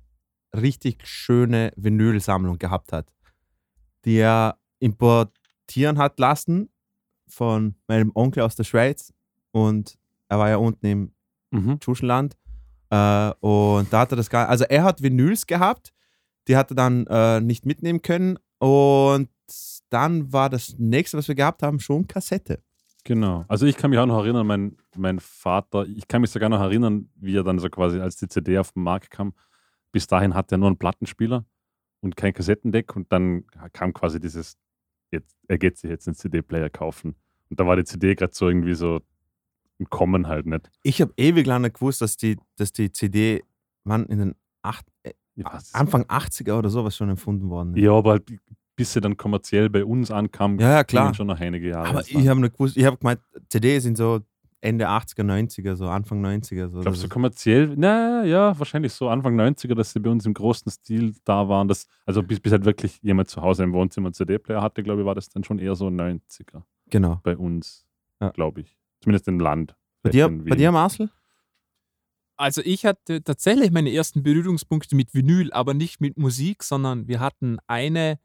richtig schöne Vinylsammlung gehabt hat, die er importieren hat lassen von meinem Onkel aus der Schweiz und er war ja unten im Mhm. Tschuschenland äh, und da hat er das gar also er hat Vinyls gehabt, die hat er dann äh, nicht mitnehmen können und dann war das nächste, was wir gehabt haben, schon Kassette. Genau. Also ich kann mich auch noch erinnern, mein, mein Vater, ich kann mich sogar noch erinnern, wie er dann so quasi, als die CD auf den Markt kam, bis dahin hatte er nur einen Plattenspieler und kein Kassettendeck und dann kam quasi dieses, jetzt, er geht sich jetzt einen CD-Player kaufen. Und da war die CD gerade so irgendwie so im Kommen halt nicht. Ich habe ewig lange gewusst, dass die, dass die CD wann in den acht, äh, Anfang 80er oder sowas schon erfunden worden ist. Ja, aber halt, bis sie dann kommerziell bei uns ankam, Ja, ja, klar. schon noch einige Jahre. Aber ich habe nicht gewusst, ich habe gemeint, CDs sind so Ende 80er, 90er, so Anfang 90er. So. Ich glaube, Das so ist- kommerziell, na ja, wahrscheinlich so Anfang 90er, dass sie bei uns im großen Stil da waren. Dass, also bis, bis halt wirklich jemand zu Hause im Wohnzimmer einen CD-Player hatte, glaube ich, war das dann schon eher so 90er genau. bei uns, Ja. glaube ich. Zumindest im Land. Bei dir, bei dir, Marcel? Also ich hatte tatsächlich meine ersten Berührungspunkte mit Vinyl, aber nicht mit Musik, sondern wir hatten eine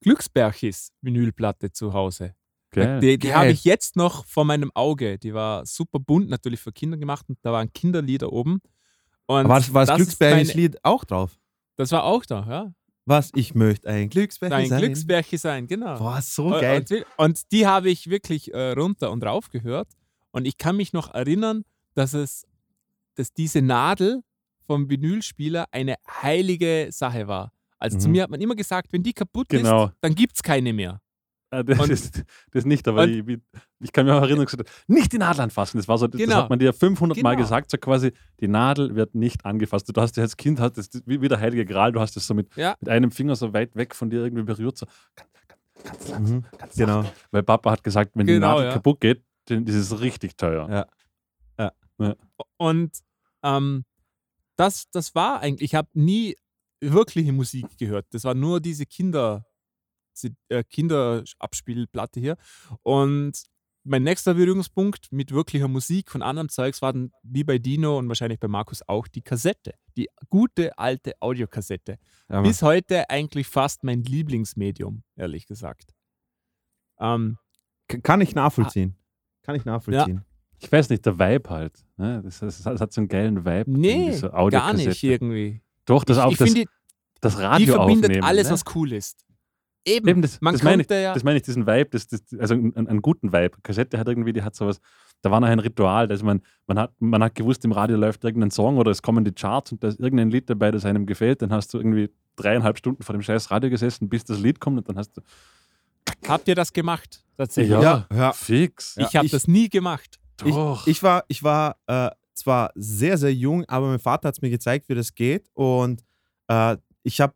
Glücksberchis Vinylplatte zu Hause. Geil. Die, die Geil. habe ich jetzt noch vor meinem Auge. Die war super bunt, natürlich für Kinder gemacht und da waren Kinderlieder oben. Und War das, war das, Glücksbergis meine- Lied auch drauf? Das war auch da, ja. Was? Ich möchte ein Glücksberg Ein sein. Glücksbärchen sein, genau. Boah, so Und- geil. Und, und die habe ich wirklich äh, runter und rauf gehört. Und ich kann mich noch erinnern, dass es, dass diese Nadel vom Vinylspieler eine heilige Sache war. Also zu Mhm. mir hat man immer gesagt, wenn die kaputt Genau. ist, dann gibt es keine mehr. Ah, das, Und- ist, das nicht, aber ich, ich- kann mich auch erinnern, gesagt, nicht die Nadel anfassen. Das war so, das Genau. hat man dir 500 Mal Genau. gesagt, so quasi, die Nadel wird nicht angefasst. Du hast ja als Kind, hast das, wie, wie der heilige Gral, du hast das so mit, Ja. mit einem Finger so weit weg von dir irgendwie berührt, so ganz, ganz, ganz ganz Genau. Weil Papa hat gesagt, wenn die Genau, Nadel ja. kaputt geht, dann ist richtig teuer. Ja. Und ähm, das, das war eigentlich, ich habe nie wirkliche Musik gehört. Das war nur diese Kinder, äh, Kinderabspielplatte hier. Und mein nächster Berührungspunkt mit wirklicher Musik von anderem Zeugs war dann, wie bei Dino und wahrscheinlich bei Markus auch, die Kassette. Die gute alte Audiokassette. Ja. Bis heute eigentlich fast mein Lieblingsmedium, ehrlich gesagt. Ähm, Kann ich nachvollziehen. Kann ich nachvollziehen. Ich weiß nicht, der Vibe halt. Ne? Das, das, das hat so einen geilen Vibe. nee, diese gar nicht irgendwie. Doch, das ich auch ich das, finde, das die Radio verbindet aufnehmen, alles, ne? was cool ist. Eben, Eben, das, man das meine ich, ja. das meine ich, diesen Vibe, das, das, also einen, einen guten Vibe. Kassette hat irgendwie, die hat sowas, da war noch ein Ritual, dass man, man hat, man hat gewusst, im Radio läuft irgendein Song oder es kommen die Charts und da ist irgendein Lied dabei, das einem gefällt, dann hast du irgendwie dreieinhalb Stunden vor dem scheiß Radio gesessen, bis das Lied kommt und dann hast du, Habt ihr das gemacht? Tatsächlich. Ja. Ja, ja. fix. Ich habe ich- das nie gemacht. Doch. Ich war, ich war äh, zwar sehr, sehr jung, aber mein Vater hat es mir gezeigt, wie das geht. Und äh, ich habe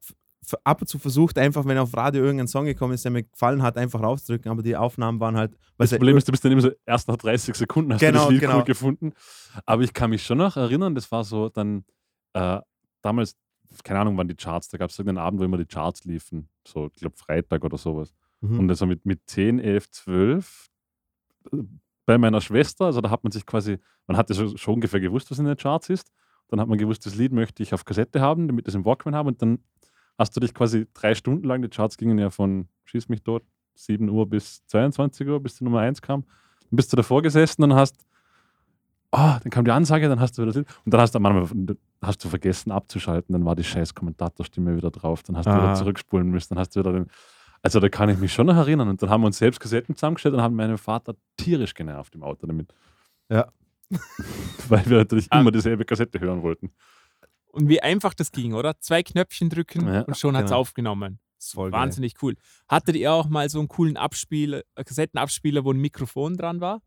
ab und zu versucht, einfach, wenn auf Radio irgendein Song gekommen ist, der mir gefallen hat, einfach rauszudrücken. Aber die Aufnahmen waren halt. das Problem ist, du bist dann immer so erst nach 30 Sekunden hast du Genau, das Lied genau. cool gefunden. Aber ich kann mich schon noch erinnern, das war so dann äh, damals, keine Ahnung, wann die Charts, da gab es irgendeinen Abend, wo immer die Charts liefen. So, ich glaube, Freitag oder sowas. Mhm. Und also mit, mit 10, 11, 12 äh, bei meiner Schwester, also da hat man sich quasi, man hatte schon, schon ungefähr gewusst, was in den Charts ist. Dann hat man gewusst, das Lied möchte ich auf Kassette haben, damit ich es im Walkman habe. Und dann hast du dich quasi drei Stunden lang, die Charts gingen ja von Schieß mich tot, 7 Uhr bis 22 Uhr, bis die Nummer 1 kam. Dann bist du davor gesessen und hast, ah, dann kam die Ansage, dann hast du wieder das Lied. Und dann hast du manchmal hast du vergessen abzuschalten, dann war die scheiß Kommentatorstimme wieder drauf, dann hast du Ah. wieder zurückspulen müssen, dann hast du wieder den, also da kann ich mich schon noch erinnern. Und dann haben wir uns selbst Kassetten zusammengestellt und haben meinen Vater tierisch genervt im Auto damit. Ja. [LAUGHS] Weil wir natürlich Ah. immer dieselbe Kassette hören wollten. Und wie einfach das ging, oder? Zwei Knöpfchen drücken Ja, und schon hat es genau. aufgenommen. Voll geil. wahnsinnig cool. Hattet ihr auch mal so einen coolen Abspieler, äh, Kassettenabspieler, wo ein Mikrofon dran war?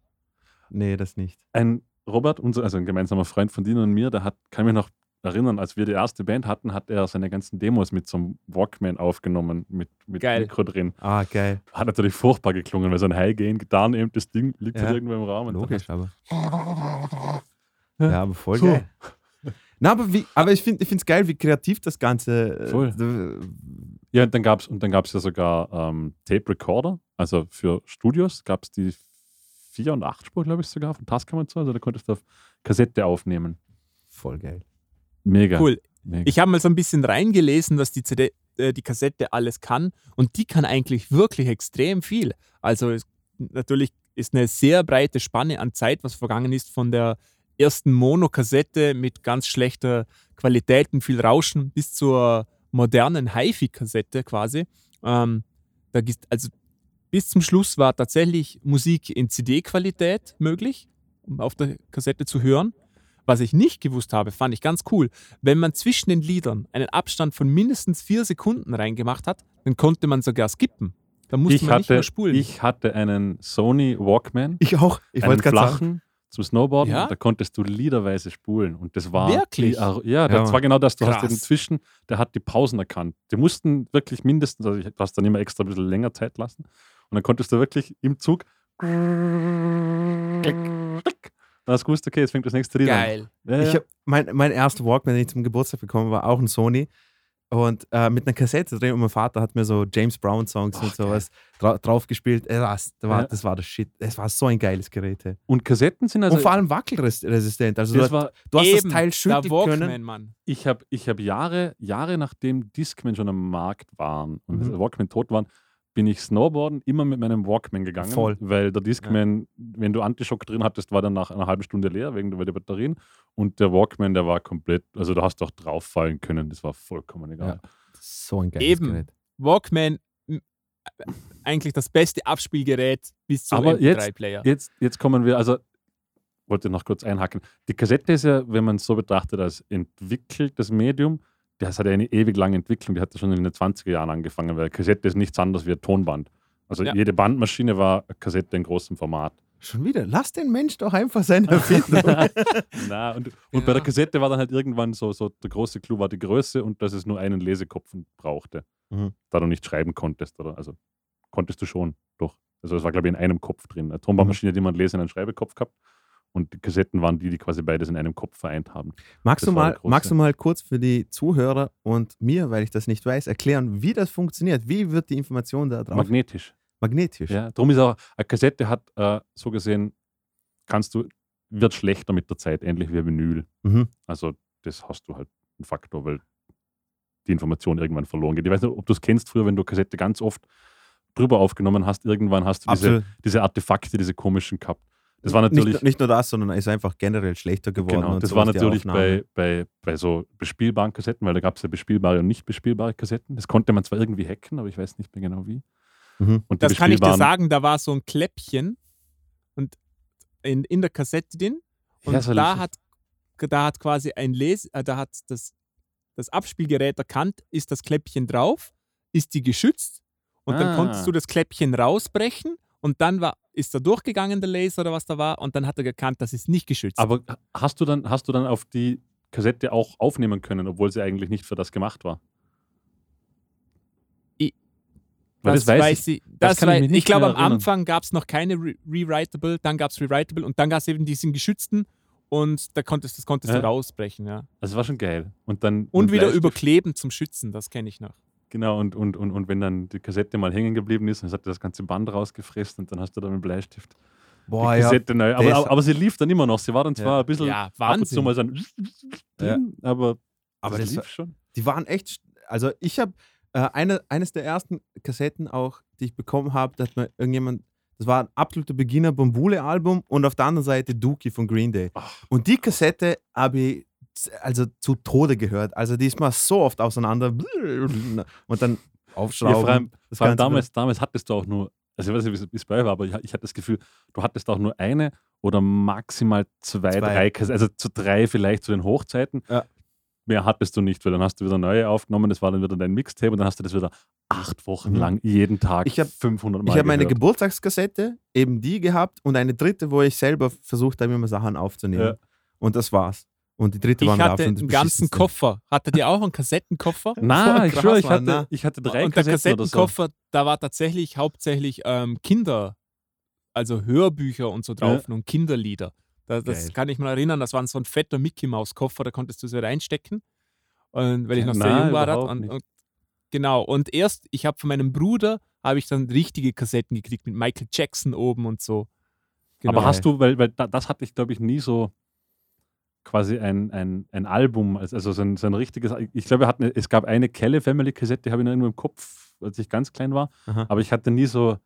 Nee, das nicht. Ein Robert, unser, also ein gemeinsamer Freund von Dino und mir, der hat, kann mich noch erinnern, als wir die erste Band hatten, hat er seine ganzen Demos mit so einem Walkman aufgenommen, mit, mit Geil. Mikro drin. Ah, geil. Hat natürlich furchtbar geklungen, weil so ein High-Gain, Gitarren eben, das Ding liegt Ja. halt irgendwo im dann Logisch, aber. Ja. Aber voll So. geil. Na, aber, wie, aber ich finde es geil, wie kreativ das Ganze. äh, Voll. d- Ja, und dann gab es und dann gab's ja sogar ähm, Tape Recorder, also für Studios gab es die 4 und 8 Spur, glaube ich, sogar von Tascam und so. Also da konntest du auf Kassette aufnehmen. Voll geil. Mega. Cool. Mega. Ich habe mal so ein bisschen reingelesen, was die, CD, äh, die Kassette alles kann. Und die kann eigentlich wirklich extrem viel. Also es, natürlich ist eine sehr breite Spanne an Zeit, was vergangen ist von der ersten Mono-Kassette mit ganz schlechter Qualität und viel Rauschen bis zur modernen HiFi-Kassette quasi. Ähm, da gibt's, also bis zum Schluss war tatsächlich Musik in CD-Qualität möglich, um auf der Kassette zu hören. Was ich nicht gewusst habe, fand ich ganz cool. Wenn man zwischen den Liedern einen Abstand von mindestens vier Sekunden reingemacht hat, dann konnte man sogar skippen. Da musste ich, man nicht hatte, mehr spulen. ich hatte einen Sony Walkman, Ich auch. Ich einen wollte gerade sagen. flachen zum Snowboarden. Ja? Und da konntest du liederweise spulen. Und das war. Wirklich? Die, ja, das Ja. war genau das. Du hast Krass. den zwischen, der hat die Pausen erkannt. Die mussten wirklich mindestens, also ich, du hast dann immer extra ein bisschen länger Zeit lassen. Und dann konntest du wirklich im Zug. Dann hast du gewusst, okay, jetzt fängt das nächste Lied Geil. an. Ja, ja. Ich hab, mein, mein erster Walkman, den ich zum Geburtstag bekommen war auch ein Sony. Und äh, mit einer Kassette drin und mein Vater hat mir so James Brown Songs und Ach, sowas dra drauf gespielt. Äh, Das, das, war, Ja. das war das Shit. Es war so ein geiles Gerät. ey. Und Kassetten sind also. und vor allem wackelresistent. Also das du, war, du hast Eben, das Teil der schütteln Walkman, können. Mann. ich habe ich hab Jahre, Jahre nachdem Discman schon am Markt waren und Mhm. Walkman tot waren, bin ich Snowboarden immer mit meinem Walkman gegangen. Voll. Weil der Discman, wenn du Antischock drin hattest, war dann nach einer halben Stunde leer wegen der Batterien. Und der Walkman, der war komplett, also da hast du auch drauf fallen können. Das war vollkommen egal. So ein geiles Eben. Gerät. Walkman, eigentlich das beste Abspielgerät bis zum Aber jetzt- MP3-Player. Jetzt, jetzt kommen wir, also wollte noch kurz einhaken. Die Kassette ist ja, wenn man es so betrachtet, als entwickeltes Medium, das hat ja eine ewig lange Entwicklung, die hat ja schon in den 20er Jahren angefangen, weil Kassette ist nichts anderes wie ein Tonband. Also Ja. jede Bandmaschine war eine Kassette in großem Format. Schon wieder. Lass den Mensch doch einfach seine Erfindung. [LAUGHS] [LAUGHS] Na, und, und bei Ja. der Kassette war dann halt irgendwann so, so der große Clou war die Größe und dass es nur einen Lesekopf brauchte, Mhm. da du nicht schreiben konntest. Oder, also konntest du schon, doch. Also es war, glaube ich, in einem Kopf drin. Eine Tonbandmaschine, die man lesen, einen Schreibekopf gehabt. Und die Kassetten waren die, die quasi beides in einem Kopf vereint haben. Magst, Das du mal, magst du mal kurz für die Zuhörer und mir, weil ich das nicht weiß, erklären, wie das funktioniert? Wie wird die Information da drauf? Magnetisch. Magnetisch. Ja, darum ist auch, eine Kassette hat äh, so gesehen, kannst du, wird schlechter mit der Zeit, ähnlich wie ein Vinyl. Mhm. Also das hast du halt einen Faktor, weil die Information irgendwann verloren geht. Ich weiß nicht, ob du es kennst früher, wenn du Kassette ganz oft drüber aufgenommen hast, irgendwann hast du diese, diese Artefakte, diese komischen gehabt. Das war natürlich, nicht, nicht nur das, sondern es ist einfach generell schlechter geworden. genau, das war natürlich bei, bei, bei so bespielbaren Kassetten, weil da gab es ja bespielbare und nicht bespielbare Kassetten. Das konnte man zwar irgendwie hacken, aber ich weiß nicht mehr genau wie. Mhm. Und Das kann ich dir sagen, da war so ein Kläppchen und in, in der Kassette drin und Ja, so da, hat, da hat quasi ein Les äh, da hat das, das Abspielgerät erkannt, ist das Kläppchen drauf, ist die geschützt und dann Ah. konntest du das Kläppchen rausbrechen und dann war, ist er durchgegangen, der Laser oder was da war und dann hat er erkannt, das ist nicht geschützt. Aber hast du dann, hast du dann auf die Kassette auch aufnehmen können, obwohl sie eigentlich nicht für das gemacht war? Weil das, weiß ich. ich. Das kann ich wei- mich nicht ich glaube, am. Anfang gab es noch keine Re Rewritable, dann gab es Rewritable und dann gab es eben diesen geschützten und da konntest, das konntest Ja. du rausbrechen. Ja. Das war schon geil. Und dann Und wieder überkleben zum Schützen, das kenne ich noch. Genau, und, und, und, und wenn dann die Kassette mal hängen geblieben ist, dann hat er das ganze Band rausgefressen und dann hast du da mit Bleistift Boah, die ja. Kassette neu. Aber, aber, aber sie lief dann immer noch. Sie war dann zwar Ja. ein bisschen Ja, ab und zu Wahnsinn. mal so ein drin, aber, Aber das das lief war- schon. Die waren echt, also ich habe äh, eine, eines der ersten Kassetten auch, die ich bekommen habe, da hat mir irgendjemand, das war ein absoluter Beginner Bombule-Album und auf der anderen Seite Dookie von Green Day. Ach. Und die Kassette habe ich also zu Tode gehört. Also die ist mal so oft auseinander und dann Ja, aufschrauben. vor allem, das Ganze damals, damals hattest du auch nur, also ich weiß nicht, wie es bei euch war, aber ich, ich hatte das Gefühl, du hattest auch nur eine oder maximal zwei, Zwei. drei Kassetten, also zu drei vielleicht zu den Hochzeiten. Ja. Mehr hattest du nicht, weil dann hast du wieder neue aufgenommen, das war dann wieder dein Mixtape und dann hast du das wieder acht Wochen Mhm. lang jeden Tag Ich hab- 500 Mal Ich habe meine. Geburtstagskassette, eben die gehabt und eine dritte, wo ich selber versucht habe, immer Sachen aufzunehmen. Ja. Und das war's. Und die dritte Ich war hatte einen ganzen. Koffer. Hattet ihr auch einen Kassettenkoffer? Na, Voll ich krass, schwöre, ich hatte, na. ich hatte drei und der Kassetten oder so. Kassettenkoffer, da war tatsächlich hauptsächlich ähm, Kinder, also Hörbücher und so drauf und Kinderlieder. Da Das, das Geil. kann ich mal erinnern, das war so ein fetter Mickey-Maus-Koffer, da konntest du so reinstecken. Und weil ich noch sehr Nein, jung war. Und, und, genau, und erst, ich habe von meinem Bruder, habe ich dann richtige Kassetten gekriegt mit Michael Jackson oben und so. Genau. Aber hast du, weil, weil da- das hatte ich, glaube ich, nie so quasi ein, ein, ein Album, also so ein, so ein richtiges, ich glaube, es gab eine Kelle Family Kassette, die habe ich noch irgendwo im Kopf, als ich ganz klein war, Aha. aber ich hatte nie so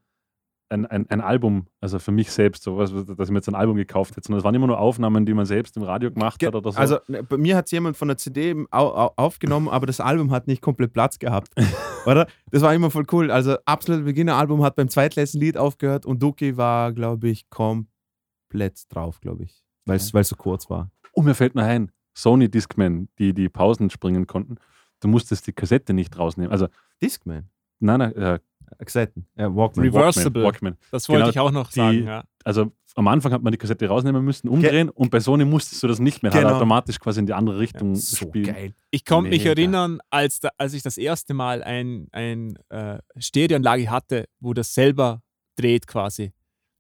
ein, ein, ein Album, also für mich selbst, so was, dass ich mir jetzt ein Album gekauft hätte, sondern es waren immer nur Aufnahmen, die man selbst im Radio gemacht Ge- hat oder so. Also ne, bei mir hat es jemand von der CD au aufgenommen, aber das Album hat nicht komplett Platz gehabt. [LAUGHS] Oder? Das war immer voll cool. Also Absolute Beginner-Album hat beim zweitletzten Lied aufgehört und Duki war, glaube ich, komplett drauf, glaube ich. Weil es so kurz war. Oh, mir fällt noch ein, Sony Discman, die die Pausen springen konnten, du musstest die Kassette nicht rausnehmen. Also, Discman. nein, nein, äh, Kassetten. Ja, Walkman. Reversible. Walkman, Walkman. das wollte genau, ich auch noch die- sagen. Ja. also am Anfang hat man die Kassette rausnehmen müssen, umdrehen und bei Sony musstest du das nicht mehr. Hat Genau. automatisch quasi in die andere Richtung so spielen. geil. Ich konnte mich erinnern, als, da, als ich das erste Mal ein, ein äh, Stereoanlage hatte, wo das selber dreht quasi.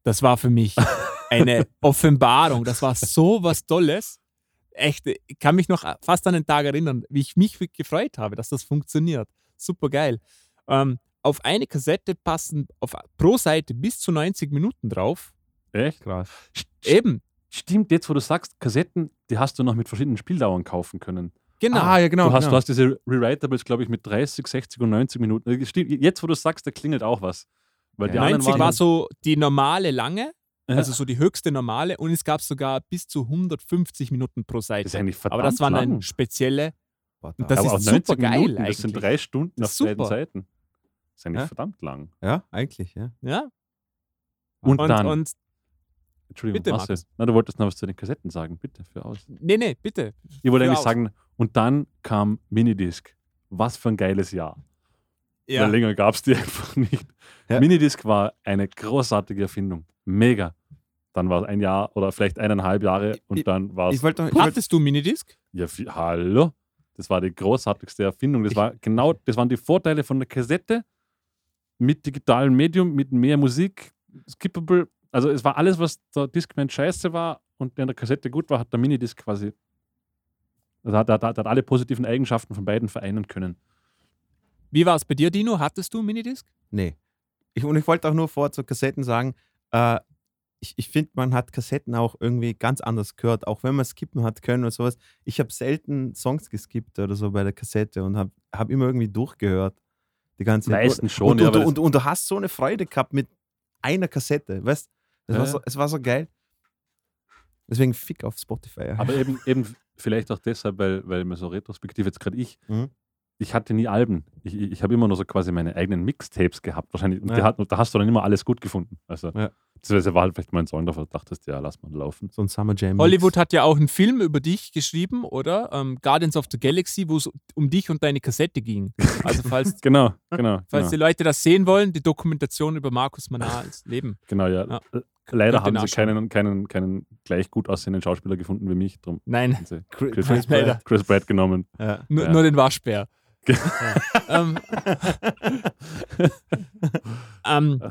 Das war für mich eine [LAUGHS] Offenbarung. Das war so was Tolles. Echt, ich kann mich noch fast an den Tag erinnern, wie ich mich gefreut habe, dass das funktioniert. Super geil. Ähm, auf eine Kassette passen auf, pro Seite bis zu 90 Minuten drauf. Echt? Krass. Eben, Stimmt, jetzt wo du sagst, Kassetten, die hast du noch mit verschiedenen Spieldauern kaufen können. genau. Ah, ja, genau. du, hast, genau. du hast diese Rewritables, glaube ich, mit 30, 60 und 90 Minuten. Äh, Stimmt, jetzt wo du sagst, da klingelt auch was. Weil die Ja. anderen 90 waren war so die normale lange, Ja. also so die höchste normale und es gab sogar bis zu 150 Minuten pro das ist Seite. eigentlich verdammt Aber das waren lang. dann spezielle. Und das Aber ist super 90 geil Minuten, das sind eigentlich. drei Stunden auf beiden. Seiten. Das ist eigentlich Ja. verdammt lang. ja, eigentlich, ja. Ja. Und, Und, dann, und Entschuldigung, bitte, Marcel. Na, du wolltest noch was zu den Kassetten sagen, bitte, für aus. nee, nee, bitte. Ich wollte eigentlich aus. sagen, und dann kam Minidisc. Was für ein geiles Jahr. Ja. Weil länger gab es die [LAUGHS] einfach nicht. Ja. Minidisc war eine großartige Erfindung. Mega. Dann war es ein Jahr oder vielleicht eineinhalb Jahre und Ich- dann war es. Ich ich Hattest du Minidisc? Ja, hallo? Das war die großartigste Erfindung. Das war genau, das waren die Vorteile von der Kassette mit digitalem Medium, mit mehr Musik, skippable. Also es war alles, was der Discman scheiße war und der in der Kassette gut war, hat der Minidisc quasi. Also hat, hat, hat, hat alle positiven Eigenschaften von beiden vereinen können. Wie war es bei dir, Dino? Hattest du Minidisc? nee. Ich, und ich wollte auch nur vor zu Kassetten sagen, äh, ich, ich finde, man hat Kassetten auch irgendwie ganz anders gehört, auch wenn man skippen hat können oder sowas. Ich habe selten Songs geskippt oder so bei der Kassette und habe hab immer irgendwie durchgehört. Die ganze Meistens schon, und, ja, und, und, und, du hast so eine Freude gehabt mit einer Kassette, weißt es, Ja, war so, es war so geil. Deswegen Fick auf Spotify. Aber eben, eben vielleicht auch deshalb, weil, weil mir so retrospektiv jetzt gerade ich, Mhm. ich hatte nie Alben. Ich, ich, habe immer nur so quasi meine eigenen Mixtapes gehabt wahrscheinlich. Ja. und da hast du dann immer alles gut gefunden. Also Ja. Das war halt vielleicht mein Song, da dachtest du, ja, lass mal laufen. so ein Summer Jam. Hollywood hat ja auch einen Film über dich geschrieben, oder? Ähm, Guardians of the Galaxy, wo es um dich und deine Kassette ging. Also [LAUGHS] falls, Genau, genau. falls genau. die Leute das sehen wollen, die Dokumentation über Markus Manals [LAUGHS] Leben. Genau, ja. Ja. Leider haben sie keinen, keinen, keinen gleich gut aussehenden Schauspieler gefunden wie mich. Drum Nein, Chris, Chris. Pratt. Chris Pratt genommen. Ja. nur, Ja. nur den Waschbär. [LAUGHS] Ähm, ähm,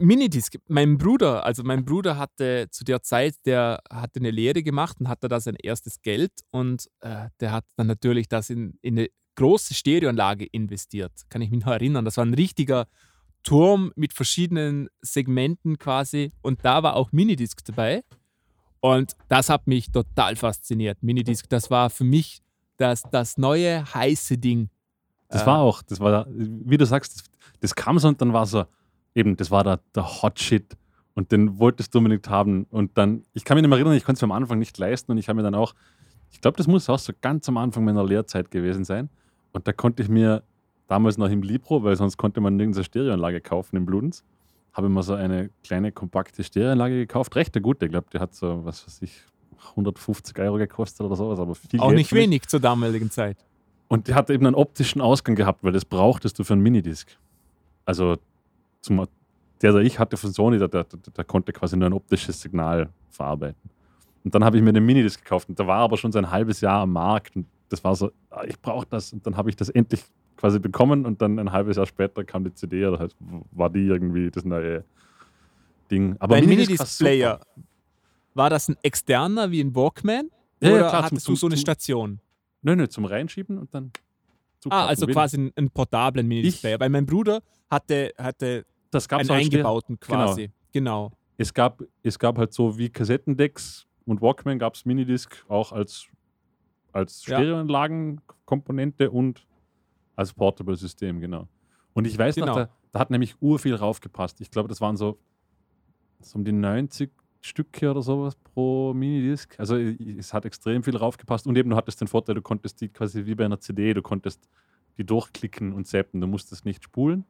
Minidisc. Mein Bruder, also mein Bruder hatte zu der Zeit, der hatte eine Lehre gemacht und hatte da sein erstes Geld und äh, der hat dann natürlich das in, in eine große Stereoanlage investiert. Kann ich mich noch erinnern. Das war ein richtiger Turm mit verschiedenen Segmenten quasi und da war auch Minidisc dabei. Und das hat mich total fasziniert. Minidisc, das war für mich das, das neue heiße Ding. Das Äh, war auch, das war, wie du sagst, das, das kam so und dann war so, eben, das war der, der Hot Shit und den wolltest du unbedingt haben. Und dann, ich kann mich nicht mehr erinnern, ich konnte es mir am Anfang nicht leisten und ich habe mir dann auch, ich glaube, das muss auch so ganz am Anfang meiner Lehrzeit gewesen sein. Und da konnte ich mir damals noch im Libro, weil sonst konnte man nirgends eine Stereoanlage kaufen in Bludenz, habe ich mir so eine kleine, kompakte Stereoanlage gekauft. Recht eine gute, ich glaube, die hat so, was weiß ich, 150 Euro gekostet oder sowas, aber viel Auch nicht wenig zur damaligen Zeit. Und die hatte eben einen optischen Ausgang gehabt, weil das brauchtest du für einen Minidisc. Also zum, der, der ich hatte von Sony, der, der, der, konnte quasi nur ein optisches Signal verarbeiten. Und dann habe ich mir den Minidisc gekauft und der war aber schon so ein halbes Jahr am Markt und das war so, ah, ich brauche das. Und dann habe ich das endlich quasi bekommen und dann ein halbes Jahr später kam die CD oder halt war die irgendwie das neue Ding. Aber Dein. Minidisc-Player. war das ein externer wie ein Walkman? Ja, ja, oder klar, zum- hattest zum- du so eine Station? Nö, nö, zum Reinschieben und dann Ah, zuklappen. also quasi einen, einen portablen Minidisplay. Weil mein Bruder hatte, hatte das gab's einen eingebauten quasi. Genau. Es gab, es gab halt so wie Kassettendecks und Walkman gab es Minidisc auch als, als. Stereoanlagenkomponente und als Portable-System, genau. Und ich weiß Genau. noch, da, da hat nämlich urviel raufgepasst. Ich glaube, das waren so, so um die 90 Stücke oder sowas pro Minidisc. Also es hat extrem viel raufgepasst. Und eben, du hattest den Vorteil, du konntest die quasi wie bei einer CD, du konntest die durchklicken und zappen. Du musstest nicht spulen.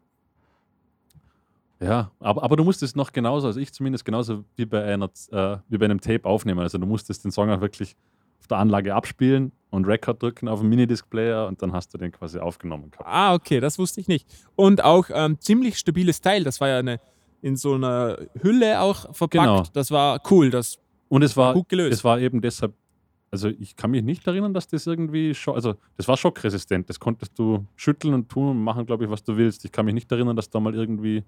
Ja, aber, aber du musstest noch genauso, also ich zumindest genauso wie bei, einer, äh, wie bei einem Tape aufnehmen. Also du musstest den Song auch wirklich auf der Anlage abspielen und Record drücken auf dem Minidisc-Player und dann hast du den quasi aufgenommen gehabt. Ah, okay, das wusste ich nicht. Und auch ähm, ziemlich stabiles Teil. Das war ja eine in so einer Hülle auch verpackt. Genau. Das war cool. Das Und es war, gut gelöst. es war eben deshalb, also ich kann mich nicht erinnern, dass das irgendwie, also das war schockresistent. Das konntest du schütteln und tun und machen, glaube ich, was du willst. Ich kann mich nicht erinnern, dass da mal irgendwie,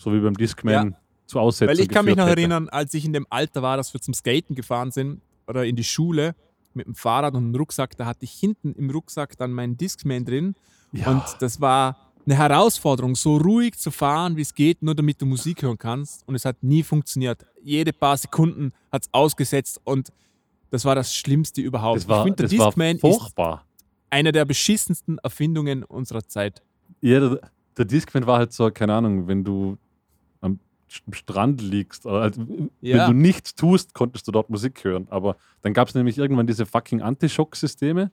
so wie beim Discman, zu Aussetzungen Weil ich kann mich noch hätte. erinnern, als ich in dem Alter war, dass wir zum Skaten gefahren sind oder in die Schule mit dem Fahrrad und einem Rucksack, da hatte ich hinten im Rucksack dann meinen Discman drin Ja. und das war eine Herausforderung, so ruhig zu fahren, wie es geht, nur damit du Musik hören kannst und es hat nie funktioniert. Jede paar Sekunden hat es ausgesetzt und das war das Schlimmste überhaupt. das war, ich finde, der Discman ist eine der beschissensten Erfindungen unserer Zeit. Ja, der, der Discman war halt so, keine Ahnung, wenn du Strand liegst, halt, Ja. wenn du nichts tust, konntest du dort Musik hören. Aber dann gab es nämlich irgendwann diese fucking Anti-Schock-Systeme.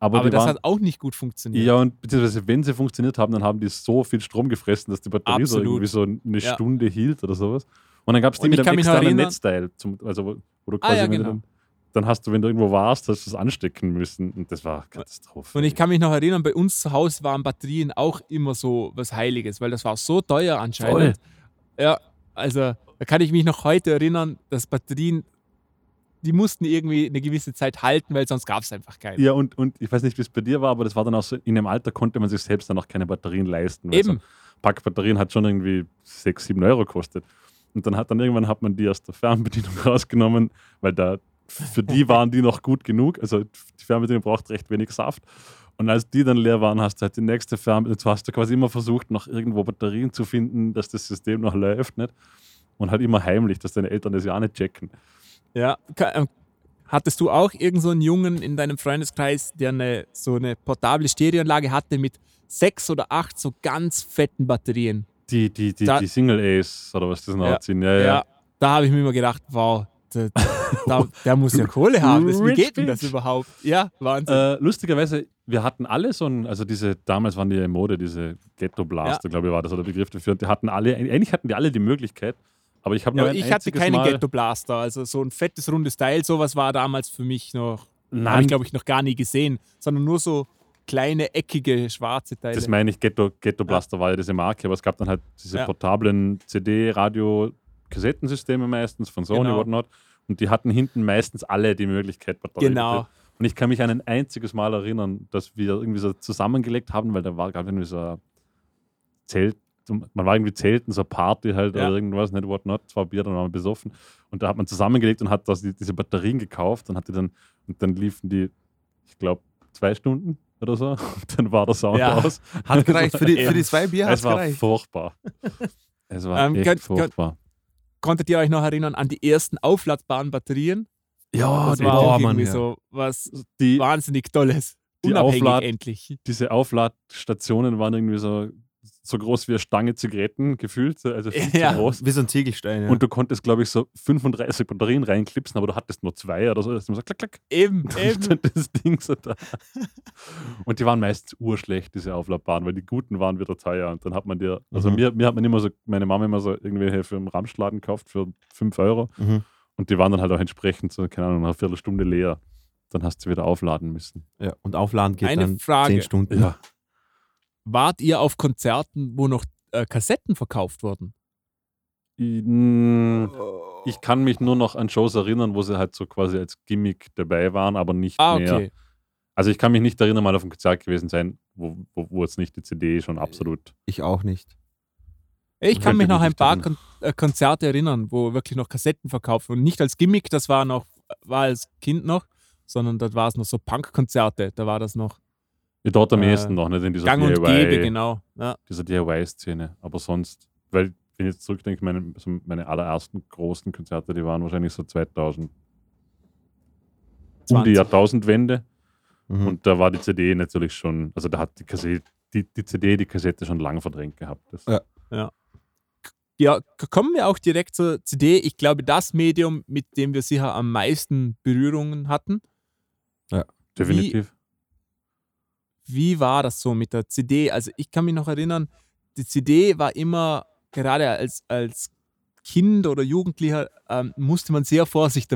Aber, Aber das waren, hat auch nicht gut funktioniert. ja, und beziehungsweise wenn sie funktioniert haben, dann haben die so viel Strom gefressen, dass die Batterie so Absolut. irgendwie so eine Ja. Stunde hielt oder sowas. Und dann gab es die Und mit einem externen Netzteil, zum, also wo, wo du Ah, quasi, ja, wenn du genau. dann, dann hast du, wenn du irgendwo warst, hast du es anstecken müssen. Und das war Katastrophe. Und ich kann mich noch erinnern, bei uns zu Hause waren Batterien auch immer so was Heiliges, weil das war so teuer anscheinend. Ja, also da kann ich mich noch heute erinnern, dass Batterien, die mussten irgendwie eine gewisse Zeit halten, weil sonst gab es einfach keine. Ja, und, und ich weiß nicht, wie es bei dir war, aber das war dann auch so, in dem Alter konnte man sich selbst dann auch keine Batterien leisten. So Eben. ein Pack Batterien hat schon irgendwie 6, 7 Euro gekostet. Und dann hat dann irgendwann hat man die aus der Fernbedienung [LAUGHS] rausgenommen, weil da für die waren die noch gut genug. Also die Fernbedienung braucht recht wenig Saft. Und als die dann leer waren, hast du halt die nächste Fernbedienung, du hast du quasi immer versucht, noch irgendwo Batterien zu finden, dass das System noch läuft, nicht? Und halt immer heimlich, dass deine Eltern das ja auch nicht checken. Ja. Ähm, Hattest du auch irgend so einen Jungen in deinem Freundeskreis, der eine, so eine portable Stereoanlage hatte mit sechs oder acht so ganz fetten Batterien? Die, die, die, Da- die Single Ace oder was das noch Ja. sind. Ja, ja. da habe ich mir immer gedacht, wow, der, der, der muss ja Kohle haben. Das, wie geht denn das überhaupt? Ja, Wahnsinn. Äh, lustigerweise, wir hatten alle so ein, also diese, damals waren die ja in Mode, diese Ghetto Blaster, glaube ich, war das der Begriff dafür. Und die hatten alle, eigentlich hatten die alle die Möglichkeit, aber ich habe Ja, nur ich hatte keinen Mal, Ghetto Blaster, also so ein fettes rundes Teil, sowas war damals für mich noch, habe Nein, ich glaube ich noch gar nie gesehen, sondern nur so kleine eckige schwarze Teile. das meine ich, Ghetto, Ghetto Blaster war ja diese Marke, aber es gab dann halt diese Ja. portablen CD, Radio, Kassettensysteme meistens von Sony, Genau. whatnot. Und die hatten hinten meistens alle die Möglichkeit, Batterien Genau. Und ich kann mich an ein einziges Mal erinnern, dass wir irgendwie so zusammengelegt haben, weil da war gerade irgendwie so ein Zelt, man war irgendwie zelten, so eine Party halt Ja. oder irgendwas, nicht whatnot, zwei Bier, dann waren wir besoffen. Und da hat man zusammengelegt und hat das, die, diese Batterien gekauft und hatte dann, und dann liefen die, ich glaube, zwei Stunden oder so. [LAUGHS] Und dann war der Sound Ja. aus. Hat gereicht. Für die, für die [LAUGHS] zwei Bier hat es war gereicht. furchtbar. Es war Ähm, echt furchtbar. Konntet ihr euch noch erinnern an die ersten aufladbaren Batterien? Ja, das die, war auch Mann, irgendwie ja. so was die, wahnsinnig Tolles. Die Unabhängig Auflad- endlich. diese Aufladstationen waren irgendwie so, so groß wie eine Stange Zigaretten gefühlt, also viel Ja. zu groß. Wie so ein Ziegelstein. Ja. Und du konntest, glaube ich, so 35 Batterien reinklipsen, aber du hattest nur zwei oder so. Das ist immer so klack, klack. Eben, [LAUGHS] Und eben. das Ding so da. Und die waren meistens urschlecht, diese Aufladbaren, weil die guten waren wieder teuer. Und dann hat man dir, also Mhm. mir, mir hat man immer so, meine Mama immer so irgendwelche für einen Ramschladen gekauft für 5 Euro. mhm. Und die waren dann halt auch entsprechend so, keine Ahnung, einer Viertelstunde leer. Dann hast du wieder aufladen müssen. ja. Und aufladen geht Eine dann Frage. 10 Stunden. Ja. Wart ihr auf Konzerten, wo noch äh, Kassetten verkauft wurden? Ich, mm, ich kann mich nur noch an Shows erinnern, wo sie halt so quasi als Gimmick dabei waren, aber nicht Ah, mehr. okay. Also ich kann mich nicht erinnern, mal auf einem Konzert gewesen sein, wo, wo, wo jetzt nicht die CD schon absolut. Ich auch nicht. Ich kann mich noch ein paar. Kon äh, Konzerte erinnern, wo wirklich noch Kassetten verkauft wurden. Nicht als Gimmick, das war noch, war als Kind noch, sondern dort war es noch so Punk-Konzerte. Da war das noch dort am Äh, ehesten noch, nicht in dieser gang und DIY, gäbe, genau. Ja. dieser DIY-Szene. Aber sonst, weil, wenn ich jetzt zurückdenke, meine, so meine allerersten großen Konzerte, die waren wahrscheinlich so 2000, um die 20. Jahrtausendwende. Mhm. Und da war die CD natürlich schon, also da hat die Kassette, die, die CD, die Kassette schon lang verdrängt gehabt. Das, Ja. Ja, k- kommen wir auch direkt zur CD. Ich glaube, das Medium, mit dem wir sicher am meisten Berührungen hatten. Definitiv. Wie war das so mit der CD? Also ich kann mich noch erinnern, die CD war immer, gerade als, als Kind oder Jugendlicher, ähm, musste man sehr vorsichtig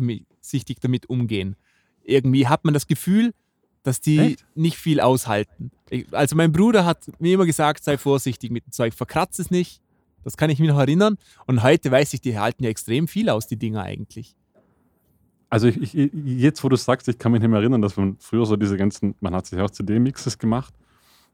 damit, umgehen. Irgendwie hat man das Gefühl, dass die Echt? nicht viel aushalten. Also mein Bruder hat mir immer gesagt, sei vorsichtig mit dem Zeug, verkratzt es nicht. Das kann ich mich noch erinnern. Und heute weiß ich, die halten ja extrem viel aus, die Dinger eigentlich. Also ich, ich, jetzt, wo du sagst, ich kann mich nicht mehr erinnern, dass man früher so diese ganzen, man hat sich auch CD-Mixes gemacht.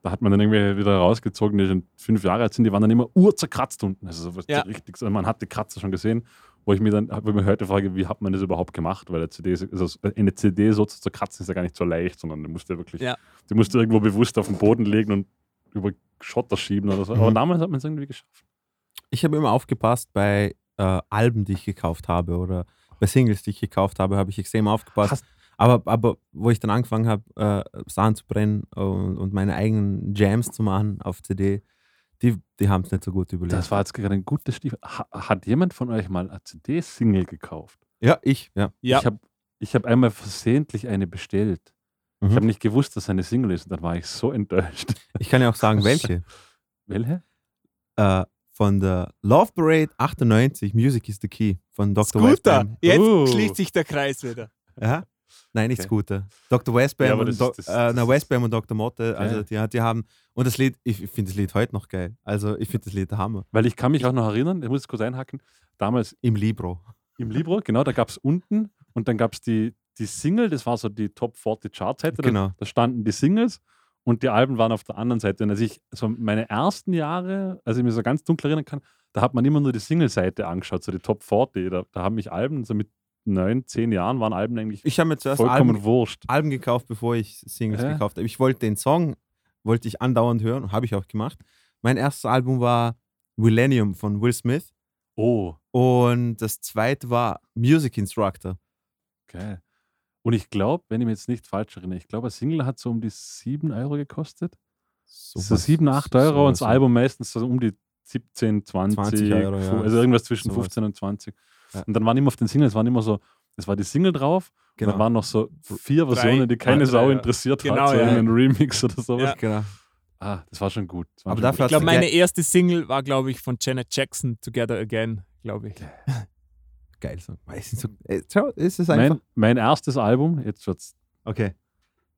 Da hat man dann irgendwie wieder rausgezogen, die schon fünf Jahre alt sind, die waren dann immer urzerkratzt unten. Also so was Ja. richtig, so- man hat die Kratzer schon gesehen, wo ich mir dann, wo ich mir heute frage, wie hat man das überhaupt gemacht? Weil der CD, ist- also eine CD so zu zerkratzen ist ja gar nicht so leicht, sondern die musst du wirklich, Ja. die musst du irgendwo bewusst auf den Boden legen und über Schotter schieben oder so. Aber Mhm. damals hat man es irgendwie geschafft. Ich habe immer aufgepasst bei äh, Alben, die ich gekauft habe oder bei Singles, die ich gekauft habe, habe ich extrem aufgepasst. Hast- aber, aber wo ich dann angefangen habe, äh, Sachen zu brennen und, und meine eigenen Jams zu machen auf CD, die, die haben es nicht so gut überlebt. Das war jetzt gerade ein gutes. Ha, hat jemand von euch mal eine CD-Single gekauft? ja, ich, ja. Ja, Ich habe ich hab einmal versehentlich eine bestellt. Mhm. Ich habe nicht gewusst, dass es eine Single ist und dann war ich so [LAUGHS] enttäuscht. Ich kann ja auch sagen, welche. [LAUGHS] Welche? äh, von der Love Parade 98, Music is the Key von Dr. Scooter. Westbam. Jetzt Oh. schließt sich der Kreis wieder. Ja? Nein, nicht Okay. Scooter. Dr. Westbam Ja, und Do ist- das- äh, na, Westbam und Dr. Motte, also Geil. die, hat- die haben, und das Lied, ich, ich finde das Lied heute noch geil. Also ich finde das Lied der Hammer. Weil ich kann mich auch noch erinnern, ich muss es kurz einhaken, damals Im Libro. im Libro, genau, da gab es unten und dann gab es die, die Single, das war so die Top 40 Chart-Seite, Genau. da, da standen die Singles und die Alben waren auf der anderen Seite. Und als ich so meine ersten Jahre, als ich mich so ganz dunkel erinnern kann, da hat man immer nur die Single-Seite angeschaut, so die Top 40. Da, da haben mich Alben, so mit neun, zehn Jahren waren Alben eigentlich Ich habe mir zuerst vollkommen Alben, wurscht. Alben gekauft, bevor ich Singles Ja. gekauft habe. Ich wollte den Song, wollte ich andauernd hören, habe ich auch gemacht. Mein erstes Album war Millennium von Will Smith Oh, und das zweite war Music Instructor. geil. Und ich glaube, wenn ich mich jetzt nicht falsch erinnere, ich glaube, ein Single hat so um die 7 Euro gekostet. So, Sowas- 7, 8 Euro und das sowas. Album meistens so um die 17, 20, 20 Euro, ja. also irgendwas zwischen Sowas. 15 und 20. Ja. Und dann waren immer auf den Singles, waren immer so, es war die Single drauf, Genau. dann waren noch so vier Drei, Versionen, die keine drei, Sau ja. interessiert Genau, hat, so ja. irgendein Remix oder sowas. Ja. genau. Ah, das war schon gut. War Aber schon dafür gut. Ich glaube, meine erste Single war, glaube ich, von Janet Jackson, Together Again, glaube ich. [LAUGHS] Geil. Nicht so, äh, schau, ist es einfach. mein, mein erstes Album, jetzt wird's Okay.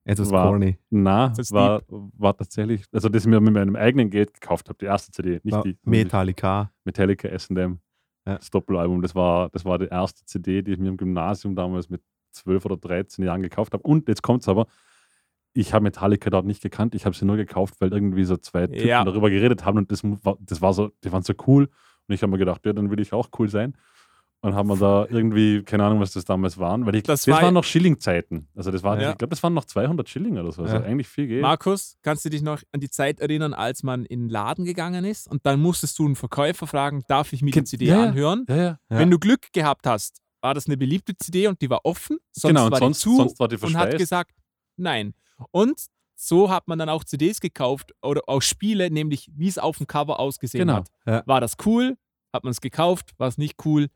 Etwas War- corny. na, Das ist war, war tatsächlich, also das ich mir mit meinem eigenen Geld gekauft habe, die erste CD, nicht War die Metallica. Metallica S&M, Ja. das Doppelalbum. Das war, das war die erste CD, die ich mir im Gymnasium damals mit 12 oder 13 Jahren gekauft habe. Und jetzt kommt es aber, ich habe Metallica dort nicht gekannt, ich habe sie nur gekauft, weil irgendwie so zwei Typen Ja. darüber geredet haben und das war, das war so, die waren so cool. Und ich habe mir gedacht, ja, dann will ich auch cool sein. Und haben wir da irgendwie, keine Ahnung, was das damals waren, weil ich, Das das, war- waren noch Schilling-Zeiten. Also das war, Ja. ich glaube, das waren noch 200 Schilling oder so. Also Ja. eigentlich viel Geld. Markus, kannst du dich noch an die Zeit erinnern, als man in den Laden gegangen ist und dann musstest du einen Verkäufer fragen, darf ich mir die CD ja, anhören? Wenn du Glück gehabt hast, war das eine beliebte CD und die war offen, sonst genau, und war sonst, die zu sonst war die und hat gesagt, nein. Und so hat man dann auch CDs gekauft oder auch Spiele, nämlich wie es auf dem Cover ausgesehen Genau. hat. War das cool? Hat man es gekauft? War es nicht cool?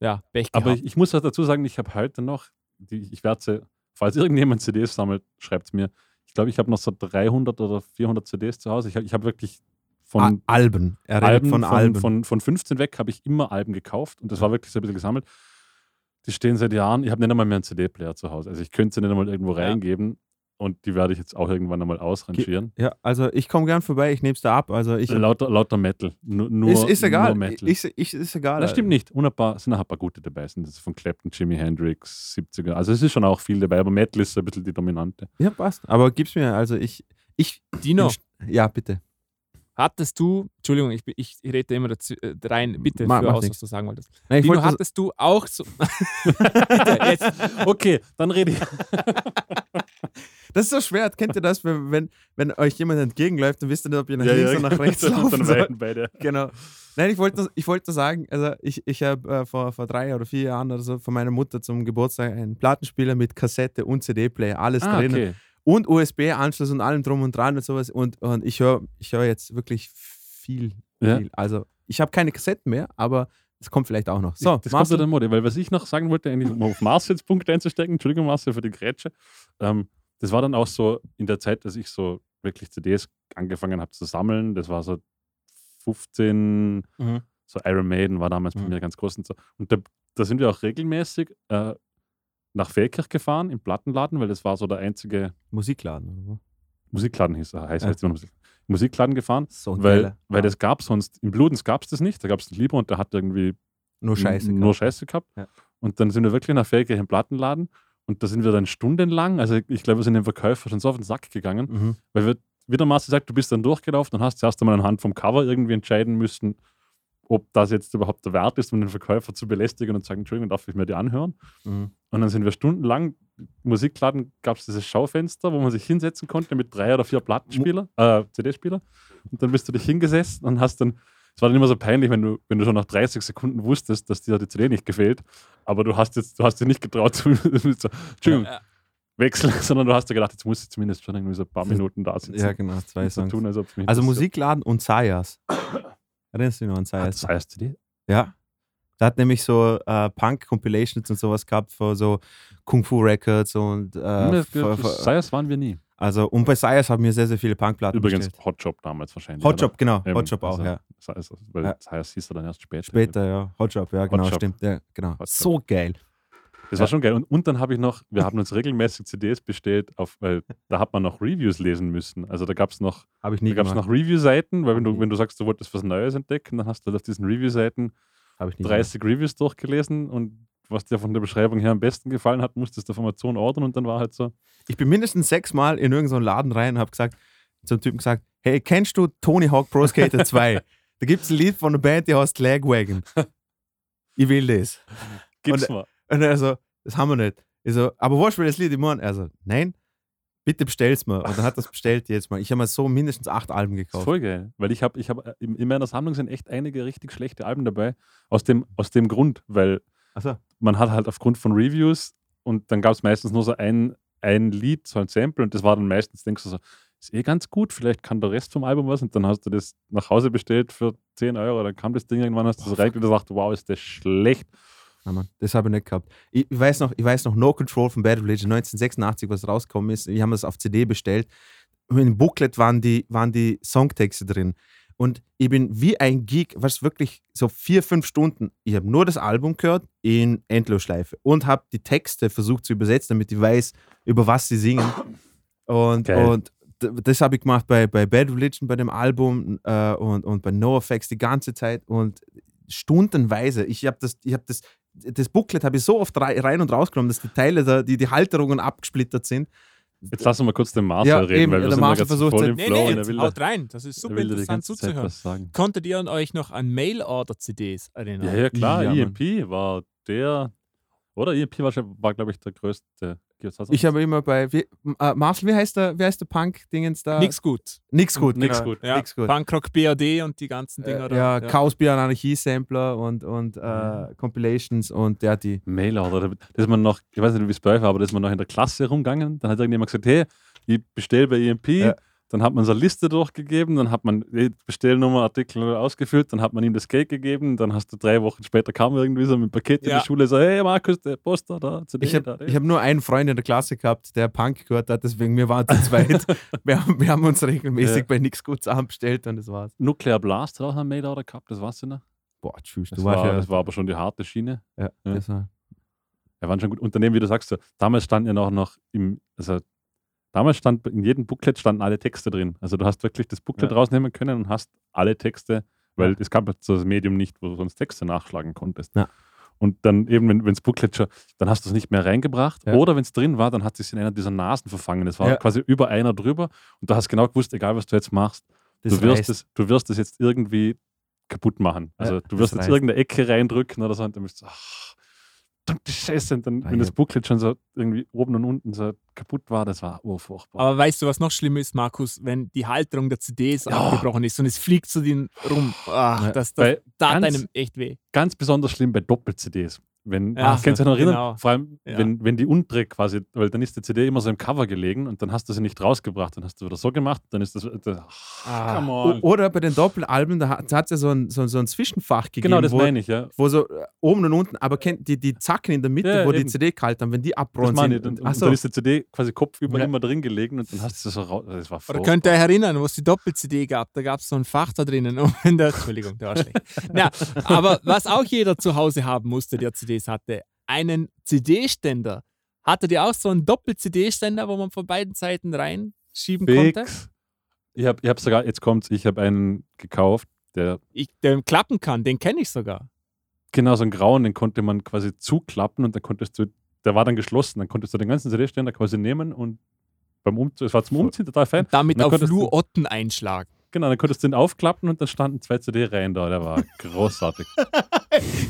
Ja, Pech gehabt. Aber ich, ich muss auch dazu sagen, ich habe heute noch, die, ich werde sie, falls irgendjemand CDs sammelt, schreibt es mir. Ich glaube, ich habe noch so 300 oder 400 CDs zu Hause. Ich habe ich hab wirklich von A- Alben. Er redet Alben, von, von, Alben. Von, von 15 weg habe ich immer Alben gekauft und das war wirklich so ein bisschen gesammelt. Die stehen seit Jahren. Ich habe nicht einmal mehr einen CD-Player zu Hause. Also ich könnte sie nicht einmal irgendwo Ja. reingeben und die werde ich jetzt auch irgendwann einmal ausrangieren. ja, also ich komme gern vorbei, ich nehme es da ab. Also ich, Lauter, lauter Metal. Nur, nur, ist, ist egal. Nur Metal. Ich, ich, ist egal. Das stimmt nicht. Und ein paar, sind auch ein paar gute dabei. Sind das von Clapton, Jimi Hendrix, 70er. Also es ist schon auch viel dabei, aber Metal ist so ein bisschen die dominante. Ja, passt. Aber gib's mir. Also ich, ich, Dino, ja, bitte. Hattest du, Entschuldigung, ich, ich, rede immer dazu, äh, rein, bitte Ma- für macht aus, was du sagen wolltest. Nein, ich Dino, hattest du auch so. [LAUGHS] bitte, jetzt. Okay, dann rede ich. [LAUGHS] Das ist so schwer. Kennt ihr das, wenn, wenn, wenn euch jemand entgegenläuft und wisst ihr nicht, ob ihr nach links oder nach [LAUGHS] rechts Dann- laufen dann sollt? weinen beide. Genau. Nein, ich wollte, nur- ich wollte nur sagen, also ich, ich habe äh, vor, vor drei oder vier Jahren oder so von meiner Mutter zum Geburtstag einen Plattenspieler mit Kassette und CD-Player, alles Ah, drin. okay. Und USB-Anschluss und allem drum und dran und sowas. Und, und ich höre ich hör jetzt wirklich viel, Ja. viel. Also ich habe keine Kassetten mehr, aber es kommt vielleicht auch noch. So, das kommt Marcel, ja der Mode. Weil was ich noch sagen wollte, eigentlich, um auf Marcels Punkt einzustecken, Entschuldigung Marcel für die Grätsche, ähm, das war dann auch so in der Zeit, dass ich so wirklich CDs angefangen habe zu sammeln. Das war so 15, Mhm. so Iron Maiden war damals bei Mhm. mir ganz groß und so. Und da, da sind wir auch regelmäßig äh, nach Feldkirch gefahren, im Plattenladen, weil das war so der einzige Musikladen. Oder? Musikladen hieß er, heißt Ja. heißt immer Musik- Musikladen gefahren, So weil, weil Ja. das gab sonst, im Bludens gab es das nicht, da gab es den Lieber und der hat irgendwie nur Scheiße. nur gehabt. Scheiße gehabt. Ja. Und dann sind wir wirklich nach Feldkirch im Plattenladen und da sind wir dann stundenlang, also ich glaube, wir sind dem Verkäufer schon so auf den Sack gegangen, Mhm. weil wir, wie der Master sagt, du bist dann durchgelaufen und hast zuerst einmal anhand vom Cover irgendwie entscheiden müssen, ob das jetzt überhaupt der Wert ist, um den Verkäufer zu belästigen und zu sagen, Entschuldigung, darf ich mir die anhören? Mhm. Und dann sind wir stundenlang, Musikladen gab es dieses Schaufenster, wo man sich hinsetzen konnte mit drei oder vier Plattenspieler, äh, CD-Spieler. Und dann bist du dich hingesessen und hast dann, es war dann immer so peinlich, wenn du, wenn du schon nach 30 Sekunden wusstest, dass dir die CD nicht gefällt, aber du hast jetzt, du hast dir nicht getraut, zu, [LAUGHS] so, Entschuldigung, Ja. wechseln, [LAUGHS] sondern du hast dir gedacht, jetzt muss ich zumindest schon irgendwie so ein paar Minuten da sitzen. Ja, genau, zwei Songs. tun, als Also. Musikladen und Sayas. Erinnerst du dich noch an Ah, Sayas? das heißt? Ja. Da hat nämlich so äh, Punk-Compilations und sowas gehabt für so Kung Fu Records und äh, für, für, Sayers waren wir nie. also und bei Sayas haben wir sehr, sehr viele Punkplatten Übrigens bestellt. Hotjob damals wahrscheinlich. Hotjob, genau. Eben, Hotjob auch, also, ja. Sayers, weil Ja. Sayers hieß er dann erst später. Später, ja. Hotjob, ja, genau, Hotjob. stimmt. Ja, genau. So geil. Das war schon geil. Und, und dann habe ich noch, wir haben uns regelmäßig CDs bestellt, auf, weil da hat man noch Reviews lesen müssen. Also da gab es noch, Habe ich da nie gab's gemacht. noch Review-Seiten, weil wenn du, wenn du sagst, du wolltest was Neues entdecken, dann hast du halt auf diesen Review-Seiten Habe ich nie 30 Reviews durchgelesen und was dir von der Beschreibung her am besten gefallen hat, musstest du auf Amazon ordern und dann war halt so, Ich bin mindestens sechsmal in irgendeinen Laden rein und habe gesagt, zum Typen gesagt, hey, kennst du Tony Hawk Pro Skater [LAUGHS] 2? da gibt es ein Lied von einer Band, die heißt Lagwagon. ich will das. gib's Und- mal. Und er so, das haben wir nicht. Ich so, aber was will das Lied? Ich meine, er so, nein, bitte bestell's mir. Und dann hat er es bestellt jetzt mal. Ich habe mir so mindestens acht Alben Das gekauft. voll geil, weil ich habe, ich hab, in, in meiner Sammlung sind echt einige richtig schlechte Alben dabei, aus dem, aus dem Grund, weil Achso. man hat halt aufgrund von Reviews und dann gab es meistens nur so ein, ein Lied, so ein Sample und das war dann meistens, denkst du so, ist eh ganz gut, vielleicht kann der Rest vom Album was und dann hast du das nach Hause bestellt für 10 Euro, dann kam das Ding irgendwann, hast du so reingeguckt und gesagt, wow, ist das schlecht. Ja, Mann, das habe ich nicht gehabt. Ich, ich, weiß noch, ich weiß noch, No Control von Bad Religion 1986, was rausgekommen ist. Wir haben das auf CD bestellt. Und Im Booklet waren die, waren die Songtexte drin. Und ich bin wie ein Geek, was wirklich so vier, fünf Stunden, ich habe nur das Album gehört in Endlosschleife und habe die Texte versucht zu übersetzen, damit ich weiß, über was sie singen. Und, Geil. und das habe ich gemacht bei, bei Bad Religion, bei dem Album äh, und, und bei NoFX die ganze Zeit und stundenweise. Ich habe das, ich habe das, das Booklet habe ich so oft rei- rein und rausgenommen, dass die Teile, da, die, die Halterungen abgesplittert sind. Jetzt lassen wir kurz den Marcel Ja, reden, eben, weil wir der Marcel versucht voll halt- im Nee, Flow nee, will, haut rein. Das ist er super interessant zuzuhören. Konntet ihr euch noch an Mail-Order-CDs erinnern? Ja, ja, klar, Ja. EMP war der, oder EMP war, war glaube ich, der größte. Noch? Ich habe immer bei, wie, äh, Marcel, wie heißt der, wie heißt der Punk-Dingens da? Nix gut. Nix gut. Nix genau. gut. Ja, Nix gut. Punkrock BAD und die ganzen Dinger. Äh, da. ja, Chaos Bier Anarchie-Sampler und, und äh, Compilations und der hat die. Mailorder, da da ist man noch, ich weiß nicht, wie es bei euch war, aber da ist man noch in der Klasse rumgegangen. Dann hat irgendjemand gesagt, hey, ich bestelle bei EMP. Ja. Dann hat man so eine Liste durchgegeben, dann hat man die Bestellnummer, Artikel ausgefüllt, dann hat man ihm das Geld gegeben, dann hast du drei Wochen später kam irgendwie so mit Paket in Ja. die Schule, so, hey Markus, der Poster da, CD Ich da, habe hab nur einen Freund in der Klasse gehabt, der Punk gehört hat, deswegen wir waren zu zweit. [LAUGHS] wir, haben, wir haben uns regelmäßig Ja. bei Nix gut zusammenbestellt und das war's. Nuclear Blast hat auch einen Mailorder gehabt, das weißt du noch? Boah, tschüss. Das, Du war, warst ja. das war aber schon die harte Schiene. ja, ja. Das war, Ja, waren schon gut. Unternehmen, wie du sagst, so, damals standen ja auch noch im, also damals stand in jedem Booklet standen alle Texte drin. Also du hast wirklich das Booklet Ja. rausnehmen können und hast alle Texte, weil Ja. es gab jetzt so das Medium nicht, wo du sonst Texte nachschlagen konntest. Ja. Und dann eben, wenn das Booklet schon, dann hast du es nicht mehr reingebracht. Ja. Oder wenn es drin war, dann hat es sich in einer dieser Nasen verfangen. Es war Ja. quasi über einer drüber und du hast genau gewusst, egal was du jetzt machst, Das du, wirst es, du wirst es jetzt irgendwie kaputt machen. Also Ja, du wirst jetzt reißt. irgendeine Ecke reindrücken oder so und dann bist du, ach, Scheiße. Und dann, Ah, wenn das. Booklet schon so irgendwie oben und unten so kaputt war, das war urfurchtbar. Aber weißt du, was noch schlimmer ist, Markus? Wenn die Halterung der CDs Ja. abgebrochen ist und es fliegt zu denen rum. Ach, das, das tat ganz- einem echt weh. ganz besonders schlimm bei Doppel-CDs. Wenn, Ja, kannst du dich noch erinnern? genau. Vor allem, Ja. wenn, wenn die untere quasi, weil dann ist die CD immer so im Cover gelegen und dann hast du sie nicht rausgebracht, dann hast du wieder so gemacht, dann ist das, das Ah. come on. oder bei den Doppelalben, da hat es ja so ein, so, so ein Zwischenfach gegeben, genau, das wo, meine ich, ja. wo so äh, oben und unten, aber kennt die, die Zacken in der Mitte, Ja, wo die eben. CD kalt haben, wenn die Das abbrochen meine ich. sind. Und, Und, und achso, dann ist die CD quasi kopfüber Ja. immer drin gelegen und dann hast du sie so raus. Das war Oder könnt ihr euch erinnern, wo es die Doppel-CD gab? Da gab es so ein Fach da drinnen. [LAUGHS] Und das, Entschuldigung, der war schlecht. Ja, aber was auch jeder zu Hause haben musste, der CDs hatte, einen CD-Ständer. Hattet ihr auch so einen Doppel-CD-Ständer, wo man von beiden Seiten reinschieben konnte? Fix. Ich habe ich hab sogar, jetzt kommt's, ich habe einen gekauft, der Ich, der klappen kann, den kenne ich sogar. genau so einen grauen, den konnte man quasi zuklappen und dann konntest du, der war dann geschlossen, dann konntest du den ganzen CD-Ständer quasi nehmen und beim Umzug, es war zum Umziehen total fein. Damit auf Lou Otten einschlagen. Genau, dann konntest du den aufklappen und dann standen zwei CD-Reihen da. Der war [LAUGHS] großartig.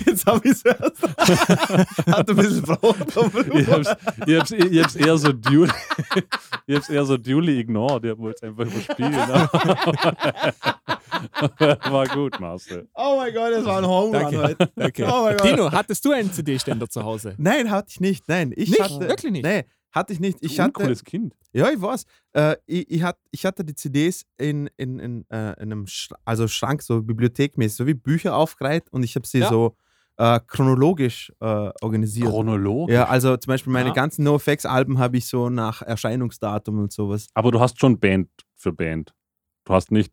jetzt habe ich es erst. [LAUGHS] Hat ein bisschen Brot. ich hab's, ich hab's, ich hab's eher so duly, [LAUGHS] ich hab's eher so duly ignored. Ich wollte es einfach überspielen. war gut, Marcel. Oh mein Gott, das war ein Home Run Danke. heute. Okay. Oh. Dino, hattest du einen CD-Ständer zu Hause? Nein, hatte ich nicht. Nein, ich Nicht? hatte. Wirklich nicht? Nee, hatte ich nicht. Ich ein hatte, cooles Kind. Ja, ich weiß. Äh, ich, ich, hat, ich hatte die CDs in, in, in, äh, in einem Sch also Schrank, so bibliothekmäßig, so wie Bücher aufgereiht und ich habe sie Ja. so äh, chronologisch äh, organisiert. Chronologisch. ja, also zum Beispiel meine Ja. ganzen NoFX-Alben habe ich so nach Erscheinungsdatum und sowas. Aber du hast schon Band für Band. Du hast nicht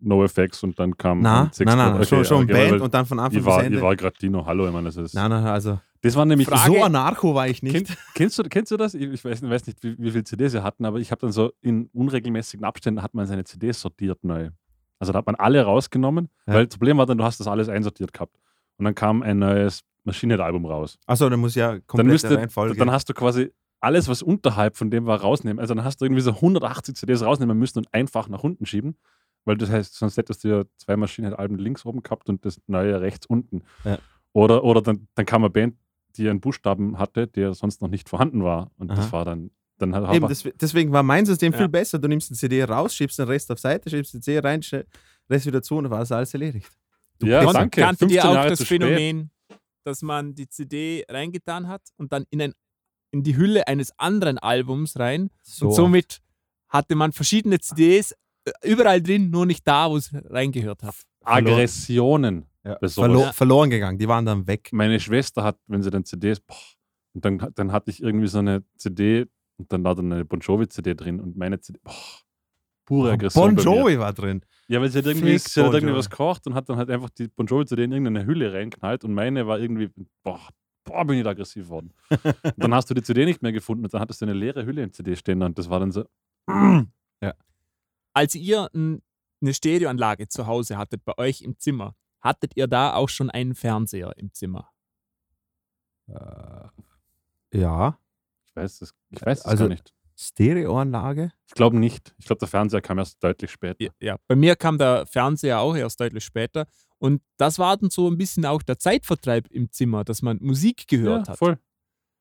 NoFX und dann kam. Na, Six- nein, nein, Okay, schon, schon okay, Band weil und dann von Anfang Ich war, bis ich war gerade Dino, hallo, ich meine, das ist. Nein, nein, also Das war nämlich. Frage- so anarcho war ich nicht. Kenn, kennst, du, kennst du das? Ich, ich weiß, weiß nicht, wie, wie viele CDs sie hatten, aber ich habe dann so in unregelmäßigen Abständen hat man seine CDs sortiert neu. Also da hat man alle rausgenommen, Ja. weil das Problem war dann, du hast das alles einsortiert gehabt. Und dann kam ein neues Maschinenhead-Album raus. Achso, dann muss ja Dann, komplett müsste, Reihenfolge. dann hast du quasi alles, was unterhalb von dem war, rausnehmen. Also dann hast du irgendwie so 180 CDs rausnehmen müssen und einfach nach unten schieben. Weil das heißt, sonst hättest du ja zwei Maschinenhead-Alben links oben gehabt und das neue rechts unten. Ja. Oder, oder dann, dann kam eine Band, die einen Buchstaben hatte, der sonst noch nicht vorhanden war. Und Aha. das war dann. dann Eben, deswegen war mein System Ja. viel besser. Du nimmst die CD raus, schiebst den Rest auf Seite, schiebst die CD rein, Rest wieder zu und dann war das alles erledigt. ja, Kon- danke. Kanntet ihr 15 auch Jahre das spät. Phänomen, dass man die CD reingetan hat und dann in, ein, in die Hülle eines anderen Albums rein So. und somit hatte man verschiedene CDs überall drin, nur nicht da, wo es reingehört hat. Aggressionen. ja. Verlo verloren gegangen, die waren dann weg. Meine Schwester hat, wenn sie dann CDs, boah, und dann, dann hatte ich irgendwie so eine CD und dann war dann eine Bon Jovi-CD drin und meine CD, boah, pure Aggression. Bon bei mir. Jovi war drin. Ja, weil sie hat irgendwie, sie hat Bon irgendwie was gekocht und hat dann halt einfach die Bon Jovi-CD in irgendeine Hülle reinknallt und meine war irgendwie, boah, boah, bin ich da aggressiv worden. und [LAUGHS] dann hast du die CD nicht mehr gefunden und dann hattest du eine leere Hülle im CD stehen und das war dann so, Als ihr n, eine Stereoanlage zu Hause hattet, bei euch im Zimmer, hattet ihr da auch schon einen Fernseher im Zimmer? Äh, ja. ich weiß das, ich weiß das Also- gar nicht. Stereoanlage? Ich glaube nicht. Ich glaube, der Fernseher kam erst deutlich später. Ja, ja, bei mir kam der Fernseher auch erst deutlich später. Und das war dann so ein bisschen auch der Zeitvertreib im Zimmer, dass man Musik gehört ja, hat. voll.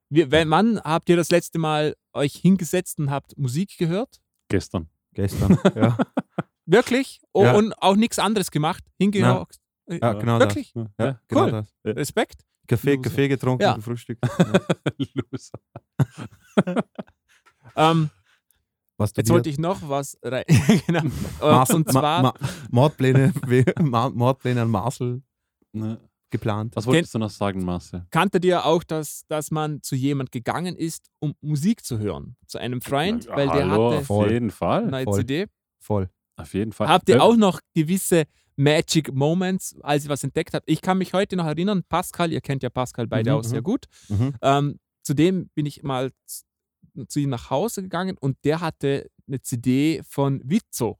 Wie, wann habt ihr das letzte Mal euch hingesetzt und habt Musik gehört? Gestern. Gestern. ja. [LAUGHS] Wirklich? O Ja. Und auch nichts anderes gemacht? Hingehockt? ja, genau Wirklich? Ja. das. Ja, genau Cool. das. Respekt? Kaffee, Loser. Kaffee getrunken, Ja. gefrühstückt. [LAUGHS] Loser. [LAUGHS] Ähm, Was jetzt wollte ich noch was rein. genau. Mars und zwar, Ma Ma Mordpläne, Mordpläne an Marcel Ne. Geplant. Was wolltest du noch sagen, Marcel? kanntet ihr auch, dass, dass man zu jemand gegangen ist, um Musik zu hören? Zu einem Freund, weil der Hallo, hatte auf Voll. jeden Fall. eine neue voll. CD. Voll. Auf jeden Fall. Habt ihr Äh, auch noch gewisse Magic Moments, als ihr was entdeckt habt? Ich kann mich heute noch erinnern, Pascal, ihr kennt ja Pascal beide Mhm, auch sehr mhm. gut. Mhm. Ähm, zudem bin ich mal zu ihm nach Hause gegangen und der hatte eine CD von Wizzo.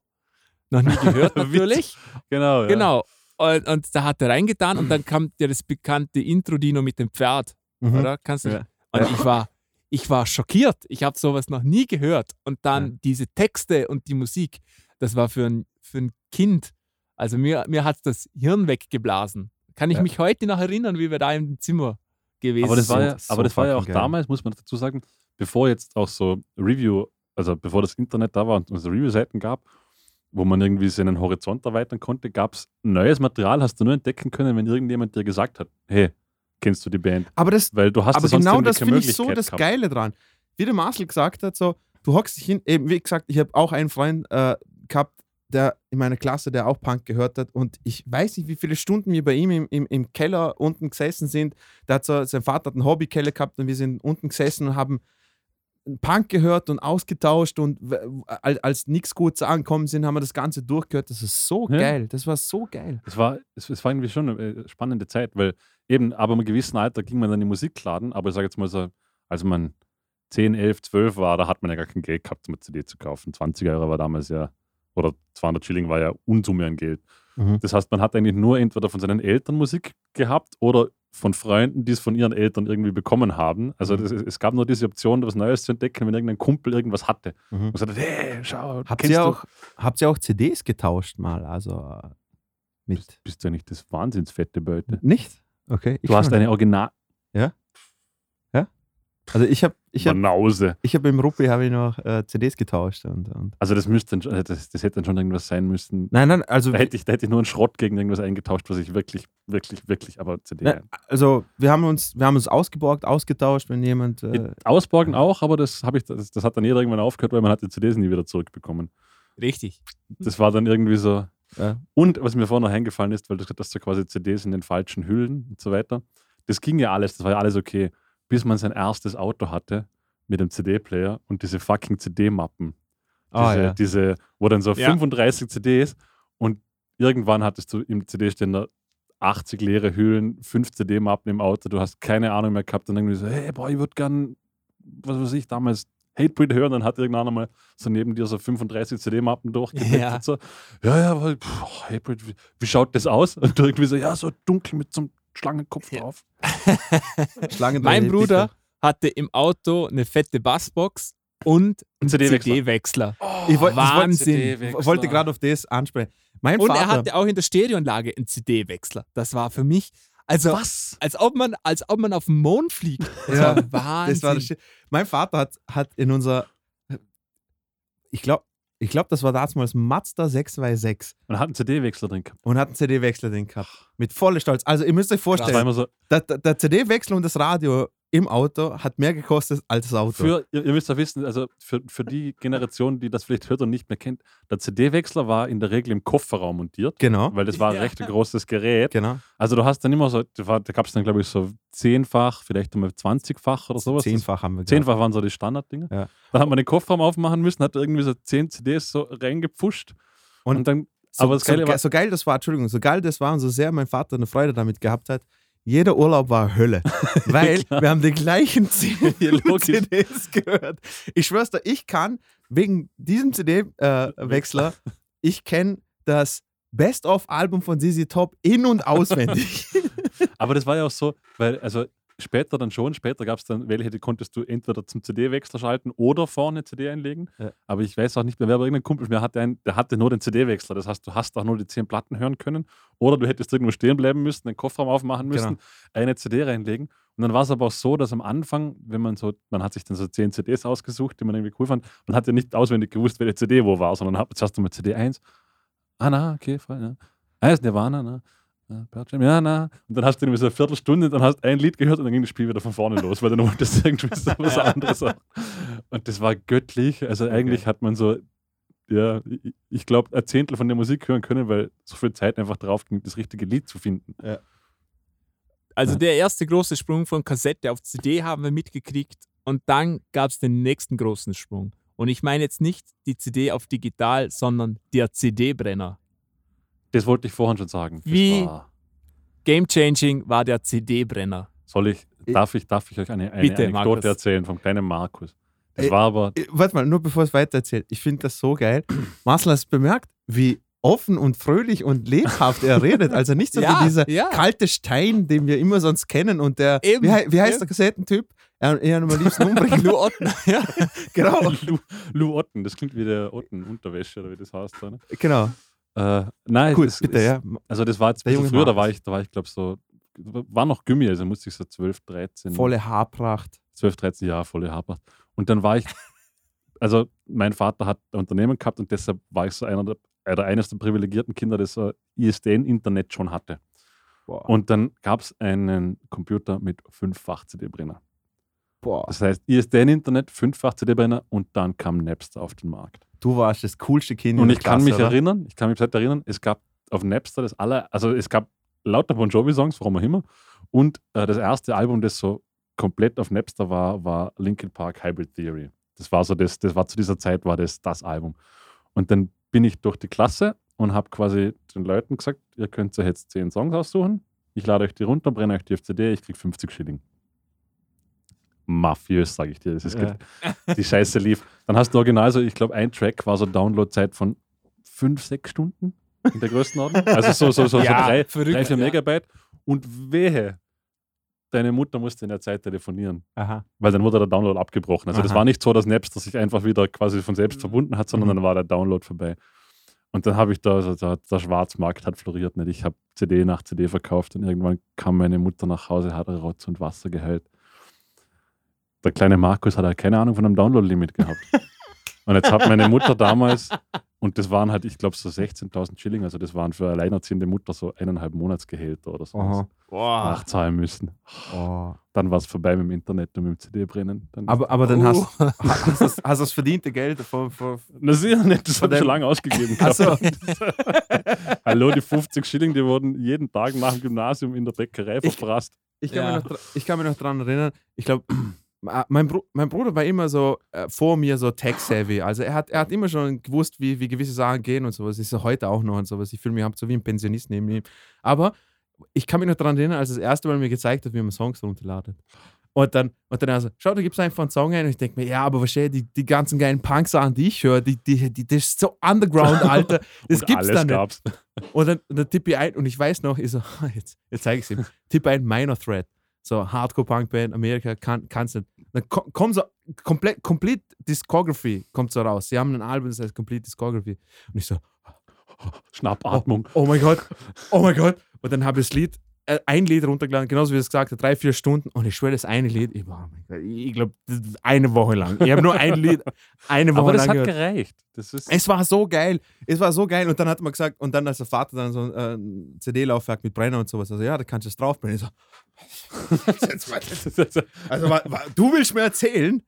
Noch nie gehört [LAUGHS] natürlich. Genau, ja. genau. Und, und da hat er reingetan und dann [CLEARS THROAT] kam der das bekannte Intro-Dino mit dem Pferd. Mhm. Oder? Kannst du Ja. Und Ja. ich war, ich war schockiert. Ich habe sowas noch nie gehört. Und dann Ja. diese Texte und die Musik, das war für einen für ein Kind. Also mir, mir hat das Hirn weggeblasen. Kann ich Ja. mich heute noch erinnern, wie wir da im Zimmer gewesen Aber das war sind. ja, so aber das war ja auch geil. damals, muss man dazu sagen, bevor jetzt auch so Review, also bevor das Internet da war und es Review-Seiten gab, wo man irgendwie seinen Horizont erweitern konnte, gab es neues Material, hast du nur entdecken können, wenn irgendjemand dir gesagt hat, hey, kennst du die Band? Aber das, Weil du hast aber genau das finde ich so das gehabt. Geile dran. Wie der Marcel gesagt hat, so, du hockst dich hin, eben wie gesagt, ich habe auch einen Freund äh, gehabt, der in meiner Klasse, der auch Punk gehört hat und ich weiß nicht, wie viele Stunden wir bei ihm im, im, im Keller unten gesessen sind. Der hat so, sein Vater hat einen Hobbykeller gehabt und wir sind unten gesessen und haben Punk gehört und ausgetauscht und als, als nichts Gutes angekommen sind, haben wir das Ganze durchgehört. Das ist so Ja. geil. Das war so geil. Es war, es, es war irgendwie schon eine äh, spannende Zeit, weil eben, aber im gewissen Alter ging man dann in den Musikladen, aber ich sage jetzt mal so, als man 10, 11, 12 war, da hat man ja gar kein Geld gehabt, um eine CD zu kaufen. 20 Euro war damals ja, oder 200 Schilling war ja Unsumme an Geld. Mhm. Das heißt, man hat eigentlich nur entweder von seinen Eltern Musik gehabt oder von Freunden, die es von ihren Eltern irgendwie bekommen haben. Also Mhm. das, es gab nur diese Option, was Neues zu entdecken, wenn irgendein Kumpel irgendwas hatte. Mhm. Und gesagt hat, hey, schau, Habt ihr, du- auch, habt ihr auch CDs getauscht mal? Also äh, mit. Bist, bist du ja nicht das wahnsinnsfette Beute. Nicht? Okay. Du hast eine Original... Also ich habe ich hab, Banause. ich hab im Ruppi habe ich noch äh, CDs getauscht und, und Also das müsste dann schon- das, das hätte dann schon irgendwas sein müssen. nein, nein, also, Da hätte, ich, da hätte ich nur einen Schrott gegen irgendwas eingetauscht, was ich wirklich, wirklich, wirklich, aber CD. ne, also wir haben uns, wir haben uns ausgeborgt, ausgetauscht, wenn jemand äh, Ausborgen auch, aber das habe ich, das, das hat dann jeder irgendwann aufgehört, weil man hat die CDs nie wieder zurückbekommen. Richtig. Das war dann irgendwie so. Ja. Und was mir vorhin noch eingefallen ist, weil du gesagt hast, so quasi CDs in den falschen Hüllen und so weiter. Das ging ja alles, das war ja alles okay, bis man sein erstes Auto hatte mit dem CD-Player und diese fucking CD-Mappen. Ah, diese, ja. diese, wo dann so Ja. 35 CDs und irgendwann hattest du im CD-Ständer 80 leere Hüllen, 5 CD-Mappen im Auto, du hast keine Ahnung mehr gehabt und irgendwie so, hey, boah, ich würde gern, was weiß ich, damals Hatebreed hören, dann hat irgendeiner mal so neben dir so 35 CD-Mappen durchgeblickt Ja. und so, ja, ja, weil, Hatebreed, wie, wie schaut das aus? [LAUGHS] Und du irgendwie so, ja, so dunkel mit so einem Schlangenkopf Ja. drauf. [LAUGHS] Schlange Mein Bruder bitte. hatte im Auto eine fette Bassbox und einen CD-Wechsler. CD-Wechsler. Ich wollte Wahnsinn. wollte, wollte gerade auf das ansprechen. Mein Und Vater, er hatte auch in der Stereoanlage einen CD-Wechsler. Das war für mich, also Was? als ob man, als ob man auf den Mond fliegt. Das Ja, war Wahnsinn. das war das mein Vater hat, hat in unser, ich glaube, ich glaube, das war damals Mazda 626 Man hat einen CD-Wechsler drin gehabt. und hat einen CD-Wechsler drin gehabt. Mit voller Stolz. Also, ihr müsst euch Das war vorstellen, so, der, der, der CD-Wechsler und das Radio im Auto hat mehr gekostet als das Auto. Für, ihr, ihr müsst ja wissen, also für, für die Generation, die das vielleicht hört und nicht mehr kennt, der CD-Wechsler war in der Regel im Kofferraum montiert, genau, weil das war ein Ja. recht großes Gerät. genau. Also du hast dann immer so, da, gab es dann glaube ich so zehnfach, vielleicht einmal 20-fach oder sowas. Zehnfach haben wir zehnfach waren so die Standarddinger. Ja. Dann hat man den Kofferraum aufmachen müssen, hat irgendwie so 10 CDs so reingepfuscht. Und, Und dann, So, aber so, war, ge- so geil das war, Entschuldigung, so geil das war und so sehr mein Vater eine Freude damit gehabt hat, jeder Urlaub war Hölle. [LAUGHS] Weil wir haben die gleichen. CDs [LAUGHS] gehört. Ich schwör's dir, ich kann wegen diesem CD-Wechsler, [LAUGHS] ich kenne das Best-of-Album von ZZ Top in- und auswendig. aber das war ja auch so, weil, also später dann schon, später gab es dann welche, die konntest du entweder zum CD-Wechsler schalten oder vorne CD einlegen. Ja. Aber ich weiß auch nicht mehr, wer aber irgendein Kumpel mir hatte, einen, der hatte nur den CD-Wechsler. Das heißt, du hast auch nur die 10 Platten hören können. Oder du hättest irgendwo stehen bleiben müssen, den Kofferraum aufmachen müssen, Genau. eine CD reinlegen. Und dann war es aber auch so, dass am Anfang, wenn man so, man hat sich dann so 10 CDs ausgesucht, die man irgendwie cool fand, man hat ja nicht auswendig gewusst, welche CD wo war, sondern hat, jetzt hast du mal CD 1. Ah, na, okay, voll, ja. Ah, ist Nirvana, na. Ja, ja, na. Und dann hast du irgendwie so eine Viertelstunde, dann hast du ein Lied gehört und dann ging das Spiel wieder von vorne los, weil dann wolltest du irgendwie so was anderes auch. Und das war göttlich. Also eigentlich hat man so, ja, ich- glaube, ein Zehntel von der Musik hören können, weil so viel Zeit einfach drauf ging, das richtige Lied zu finden. Also Ja. der erste große Sprung von Kassette auf CD haben wir mitgekriegt und dann gab es den nächsten großen Sprung. Und ich meine jetzt nicht die CD auf digital, sondern der CD-Brenner. Das wollte ich vorhin schon sagen. Das Wie- War, Game changing war der CD-Brenner. soll ich, Ich- darf ich, darf ich euch eine, eine Bitte, Anekdote Markus. erzählen vom kleinen Markus? Das Äh, war aber, Äh, Warte mal, nur bevor es weitererzählt. Ich finde das so geil. [CLEARS THROAT] Marcel, hast du bemerkt, wie offen und fröhlich und lebhaft er redet? Also nicht so [LAUGHS] Ja, wie dieser ja. kalte Stein, den wir immer sonst kennen und der, Eben, wie, wie heißt eben. der Kassettentyp? Er, er am liebsten umbringen. [LAUGHS] Lou Otten. [LAUGHS] ja. genau, Lou, Lou Otten, das klingt wie der Otten-Unterwäsche oder wie das heißt. Da, ne? genau. Äh, nein, Cool, es, bitte, es, ja. Also das war jetzt früher, da war ich, da war ich glaube so, war noch Gummi, also musste ich so 12, 13, Volle Haarpracht. 12, 13 Jahre volle Haarpracht. Und dann war ich, [LAUGHS] also mein Vater hat ein Unternehmen gehabt und deshalb war ich so einer der, oder eines der privilegierten Kinder, das so ISDN-Internet schon hatte. Boah. Und dann gab es einen Computer mit fünffach CD-Brenner. Boah. Das heißt, ISDN-Internet, fünffach CD-Brenner und dann kam Napster auf den Markt. Du warst das coolste Kind Und ich der kann Klasse, mich oder? erinnern, ich kann mich seit erinnern, es gab auf Napster das aller, also es gab lauter Bon Jovi-Songs, warum auch immer. Und äh, das erste Album, das so komplett auf Napster war, war Linkin Park Hybrid Theory. Das war so das, das war zu dieser Zeit war das das Album. Und dann bin ich durch die Klasse und habe quasi den Leuten gesagt, ihr könnt euch jetzt zehn Songs aussuchen. Ich lade euch die runter, brenne euch die auf CD, ich krieg 50 Schilling. Mafiös, sage ich dir. Das ist Ja. die Scheiße lief. Dann hast du original so, ich glaube, ein Track war so Downloadzeit von fünf, sechs Stunden in der Größenordnung. Also so, so, so, so [LAUGHS] Ja, drei, verrückt, drei, vier. Megabyte. Und wehe, deine Mutter musste in der Zeit telefonieren, Aha. weil dann wurde der Download abgebrochen. Also das Aha. war nicht so, dass Napster sich einfach wieder quasi von selbst verbunden hat, sondern Mhm. dann war der Download vorbei. Und dann habe ich da, also der, der Schwarzmarkt hat floriert nicht. Ich habe CD nach CD verkauft und irgendwann kam meine Mutter nach Hause, hat Rotz und Wasser geheult. Der kleine Markus hat halt keine Ahnung von einem Download-Limit gehabt. [LAUGHS] und jetzt hat meine Mutter damals, und das waren halt, ich glaube, so 16.000 Schilling, also das waren für eine alleinerziehende Mutter so eineinhalb Monatsgehälter oder so, nachzahlen müssen. Oh. Dann war es vorbei mit dem Internet und mit dem CD-Brennen. Aber, aber dann Oh. hast, hast, du das, hast du das verdiente Geld von, von Na sicher nicht, das habe ich schon lange ausgegeben. So. [LAUGHS] Hallo, die 50 Schilling, die wurden jeden Tag nach dem Gymnasium in der Bäckerei Ich- verprasst. Ich kann, Ja. mich, noch, ich kann mich noch daran erinnern, ich glaube, mein, Bru mein Bruder war immer so äh, vor mir so tech-savvy. Also er hat, er hat immer schon gewusst, wie, wie gewisse Sachen gehen und sowas. Ist er heute auch noch und sowas. Ich fühle mich so wie ein Pensionist neben ihm. Aber ich kann mich noch daran erinnern, als er das erste Mal mir gezeigt hat, wie man Songs runterladet. Und dann, und dann also, schau, da gibt es einfach einen Song ein und ich denke mir, ja, aber verstehe, die, die ganzen geilen Punk-Sachen, die ich höre, die, die, die, das ist so underground, Alter. [LAUGHS] Das und gibt's da nicht. gab's. [LAUGHS] Und dann, und dann tippe ich ein und ich weiß noch, ich so, [LAUGHS] jetzt, jetzt zeige ich es ihm. Tippe ein Minor Threat. So Hardcore-Punk-Band, Amerika, kann, kann's nicht. Dann ko- kommt so komplett, Complete Discography kommt so raus. Sie haben ein Album, das heißt Complete Discography. Und ich so, Schnappatmung. oh mein Gott, oh mein Gott. Und dann habe ich das Lied, ein Lied runtergeladen, genauso wie es gesagt hat, drei, vier Stunden. Und ich schwöre, das eine Lied, ich, oh ich glaube, eine Woche lang. Ich habe nur ein Lied, eine Woche Aber das lang hat gehört. gereicht. Das ist, Es war so geil. Es war so geil. Und dann hat man gesagt, und dann als der Vater dann so ein äh, CD-Laufwerk mit Brenner und sowas, also ja, da kannst du es draufbrennen. Ich so, [LAUGHS] [LAUGHS] also wa- wa- du willst mir erzählen,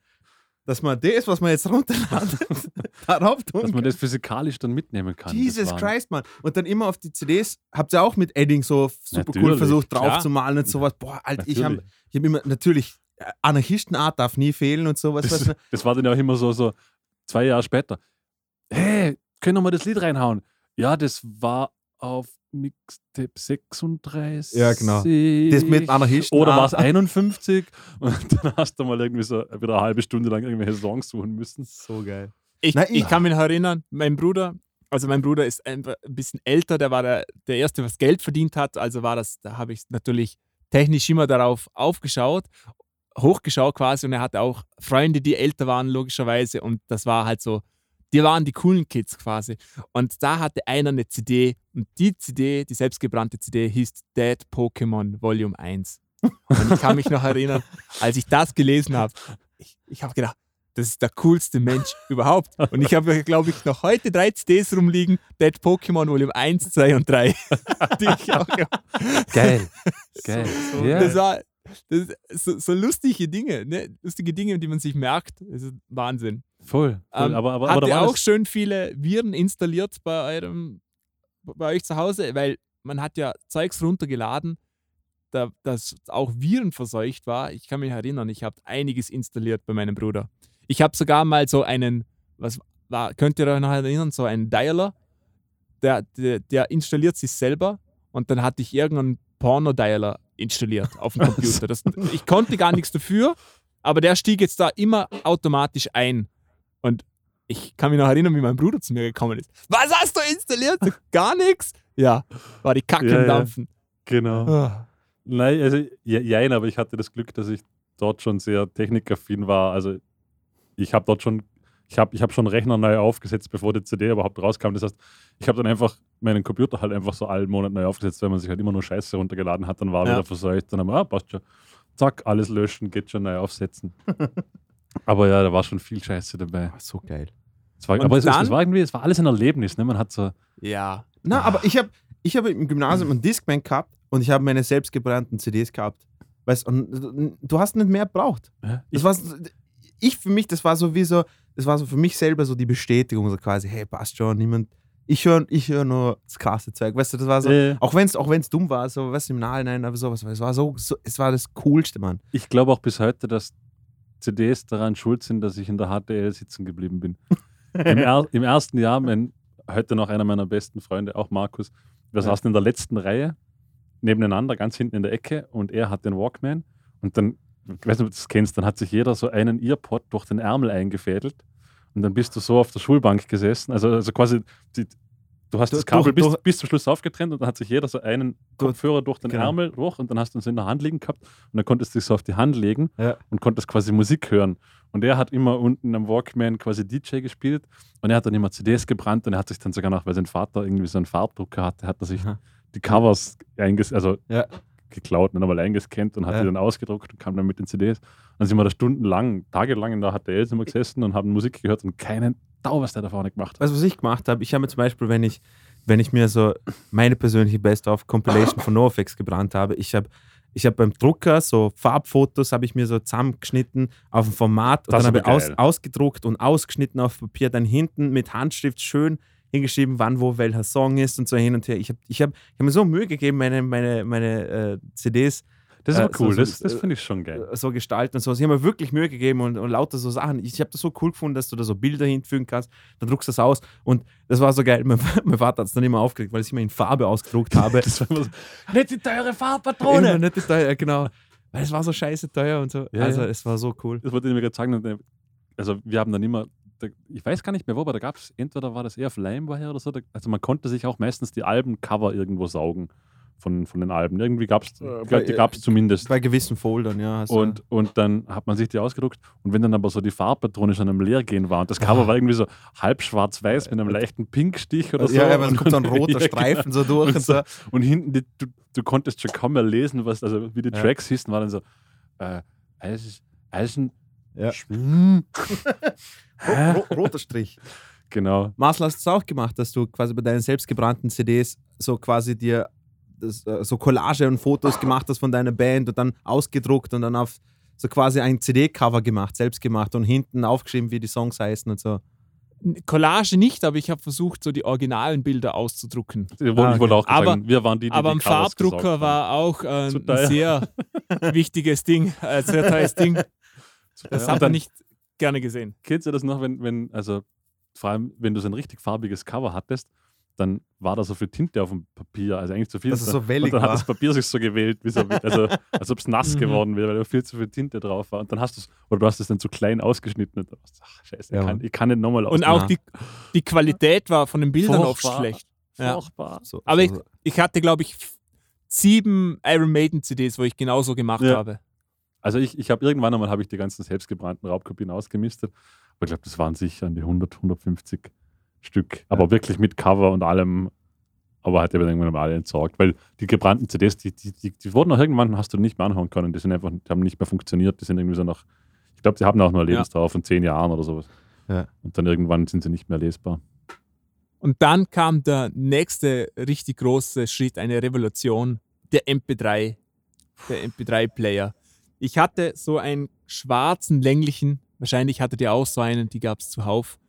dass man das, was man jetzt runterladet, [LAUGHS] darauf tun dass man das physikalisch dann mitnehmen kann. Jesus Christ, Mann. Und dann immer auf die CDs, habt ihr auch mit Edding so super cool Natürlich, versucht klar. draufzumalen und sowas. Boah, Alter, ich habe ich hab immer, natürlich, äh, Anarchistenart darf nie fehlen und sowas. Das, [LAUGHS] das war dann ja auch immer so, so zwei Jahre später. Hey, können wir mal das Lied reinhauen? Ja, das war auf Mixtape 36. Ja, genau. Das mit Anarchisten. Oder ah, war es 51? Und dann hast du mal irgendwie so wieder eine halbe Stunde lang irgendwelche Songs suchen müssen. So geil. Ich, Nein, ich kann mich noch erinnern, mein Bruder, also mein Bruder ist ein bisschen älter, der war der, der Erste, was Geld verdient hat. Also war das, da habe ich natürlich technisch immer darauf aufgeschaut, hochgeschaut quasi und er hatte auch Freunde, die älter waren, logischerweise. Und das war halt so, die waren die coolen Kids quasi. Und da hatte einer eine CD und die CD, die selbstgebrannte CD, hieß Dead Pokémon Volume 1. Und ich kann mich noch erinnern, als ich das gelesen habe, ich, ich habe gedacht, das ist der coolste Mensch überhaupt. Und ich habe, glaube ich, noch heute drei CDs rumliegen, Dead Pokémon Volume 1, 2 und 3. [LAUGHS] die ich auch, Geil. [LAUGHS] Geil. so, Ja. Das war das, so, so lustige Dinge, ne? lustige Dinge, die man sich merkt. Das ist Wahnsinn. Voll. voll. Ähm, aber, aber, aber Habt da ihr auch schön viele Viren installiert bei eurem, bei euch zu Hause? Weil man hat ja Zeugs runtergeladen, da, das auch Viren verseucht war. Ich kann mich erinnern, ich habe einiges installiert bei meinem Bruder. Ich habe sogar mal so einen, was war, könnt ihr euch noch erinnern, so einen Dialer, der, der, der installiert sich selber und dann hatte ich irgendeinen Porno-Dialer installiert auf dem [LAUGHS] Computer. Das, ich konnte gar nichts dafür, aber der stieg jetzt da immer automatisch ein. Und ich kann mich noch erinnern, wie mein Bruder zu mir gekommen ist. Was hast du installiert? [LAUGHS] Gar nichts? Ja, war die Kacke Ja, im ja. Dampfen. genau. Ah. Nein, also ja, jein, aber ich hatte das Glück, dass ich dort schon sehr technikaffin war. Also ich habe dort schon ich habe ich hab schon Rechner neu aufgesetzt, bevor die CD überhaupt rauskam. Das heißt, ich habe dann einfach meinen Computer halt einfach so allen Monat neu aufgesetzt, weil man sich halt immer nur Scheiße runtergeladen hat, dann war Ja. wieder verseucht. Dann haben wir, ah, passt schon. Zack, alles löschen, geht schon neu aufsetzen. [LAUGHS] aber ja, da war schon viel Scheiße dabei. Ah, so geil. Es war, aber es, es war irgendwie, es war alles ein Erlebnis. Ne? Man hat so, Ja. Na, aber ich habe ich hab im Gymnasium einen Discman gehabt und ich habe meine selbstgebrannten CDs gehabt. Weißt und du hast nicht mehr gebraucht. ja, Das ich, war, ich für mich, das war so wie so, das war so für mich selber so die Bestätigung, so quasi, hey, passt schon, niemand, ich höre ich hör nur das krasse Zeug. Weißt du, das war so, äh, auch wenn es auch wenn's dumm war, so, weißt du, im Nachhinein, aber sowas, es war so, so, es war das Coolste, Mann. ich glaube auch bis heute, dass CDs daran schuld sind, dass ich in der HTL sitzen geblieben bin. Im, er, Im ersten Jahr, mein, heute noch einer meiner besten Freunde, auch Markus, wir Ja. saßen in der letzten Reihe nebeneinander, ganz hinten in der Ecke und er hat den Walkman und dann, ich weiß nicht, ob du das kennst, dann hat sich jeder so einen Earpod durch den Ärmel eingefädelt und dann bist du so auf der Schulbank gesessen, also, also quasi die, Du hast das Kabel durch- bis, durch- bis zum Schluss aufgetrennt und dann hat sich jeder so einen Durch- Kopfhörer durch den genau. Ärmel durch und dann hast du es in der Hand liegen gehabt und dann konntest du es so auf die Hand legen Ja. und konntest quasi Musik hören. Und er hat immer unten am Walkman quasi DJ gespielt und er hat dann immer CDs gebrannt und er hat sich dann sogar noch, weil sein Vater irgendwie so einen Farbdrucker hatte, hat er sich Aha. die Covers einges also Ja. geklaut und nochmal eingescannt und hat Ja. die dann ausgedruckt und kam dann mit den CDs. Dann sind wir da stundenlang, tagelang in der HTL wir gesessen und haben Musik gehört und keinen Was der da vorne gemacht hat. Weißt du, was ich gemacht habe? Ich habe mir zum Beispiel, wenn ich, wenn ich mir so meine persönliche Best-of-Compilation von NoFX gebrannt habe, ich habe ich hab beim Drucker so Farbfotos, habe ich mir so zusammengeschnitten auf ein Format und Das dann habe ich aus, ausgedruckt und ausgeschnitten auf Papier, dann hinten mit Handschrift schön hingeschrieben, wann wo welcher Song ist und so hin und her. Ich habe ich hab, ich hab mir so Mühe gegeben, meine, meine, meine äh, CDs Das ist Äh, aber cool, so- das, das äh, finde ich schon geil. so gestalten und so. Ich habe mir wirklich Mühe gegeben und, und lauter so Sachen. Ich habe das so cool gefunden, dass du da so Bilder hinfügen kannst. Dann druckst du das aus und das war so geil. Mein, [LAUGHS] mein Vater hat es dann immer aufgeregt, weil ich es immer in Farbe ausgedruckt [LAUGHS] habe. Immer so, nicht die teure Immer Farbpatrone! nicht das teuer, genau. Weil es war so scheiße teuer und so. Ja, also ja. es war so cool. Das wollte ich mir gerade sagen. äh, Also wir haben dann immer, ich weiß gar nicht mehr wo, aber da gab es, entweder war das eher auf LimeWire oder so, da, also man konnte sich auch meistens die Albencover irgendwo saugen von, von den Alben. Irgendwie gab es, Äh, bei- gab es zumindest. Bei gewissen Foldern, ja. Und, und dann hat man sich die ausgedruckt und wenn dann aber so die Farbpatrone schon am Leergehen war und das Cover Ah. war irgendwie so halb schwarz-weiß mit einem leichten Pinkstich oder so. ja, aber es und, kommt so ein [LAUGHS] roter Ja, Streifen so durch und, und so. so, und hinten, die, du, du konntest schon kaum mehr lesen, was, also wie die Ja. Tracks hießen, war dann so, äh, Eisen, Eisen, Ja. [LAUGHS] Roter Strich. Genau. Marcel, hast du es auch gemacht, dass du quasi bei deinen selbstgebrannten CDs so quasi dir äh, so Collage und Fotos gemacht hast von deiner Band und dann ausgedruckt und dann auf so quasi ein CD-Cover gemacht, selbst gemacht und hinten aufgeschrieben, wie die Songs heißen und so. Collage nicht, aber ich habe versucht, so die originalen Bilder auszudrucken. Ich wollte, Ah, wollte auch Aber- sagen, wir waren die, die Aber am Farbdrucker war auch äh, ein sehr [LAUGHS] wichtiges Ding, ein sehr teures Ding. Das hat man nicht gerne gesehen. Kennst du das noch, wenn, wenn, also vor allem, wenn du so ein richtig farbiges Cover hattest, dann war da so viel Tinte auf dem Papier, also eigentlich zu viel. Dass es dann- so wellig und dann hat war. das Papier sich so gewählt, wie so, also, als ob es nass Mhm. geworden wäre, weil da viel zu viel Tinte drauf war. Und dann hast du es, oder du hast es dann zu klein ausgeschnitten und du hast, ach, scheiße, Ja, ich, kann, ich kann nicht nochmal Und auch die, die Qualität war von den Bildern oft Furchtbar. schlecht. Ja. Furchtbar. so Aber ich, so, ich hatte, glaube ich, sieben Iron Maiden CDs, wo ich genauso gemacht Ja. habe. Also ich, ich habe irgendwann einmal habe ich die ganzen selbstgebrannten Raubkopien ausgemistet. Aber ich glaube, das waren sicher an die 100, 150 Stück. Aber wirklich mit Cover und allem. Aber hat er irgendwann mal alle entsorgt. Weil die gebrannten CDs, die, die, die, die wurden auch irgendwann, hast du nicht mehr anhören können. Die sind einfach, die haben nicht mehr funktioniert. Die sind irgendwie so nach, ich glaube, die haben auch nur eine Ja. Lebensdauer von zehn Jahren oder sowas. Ja. Und dann irgendwann sind sie nicht mehr lesbar. Und dann kam der nächste richtig große Schritt, eine Revolution, der MP3, der MP3-Player. Ich hatte so einen schwarzen, länglichen, wahrscheinlich hattet ihr auch so einen, die gab es zuhauf.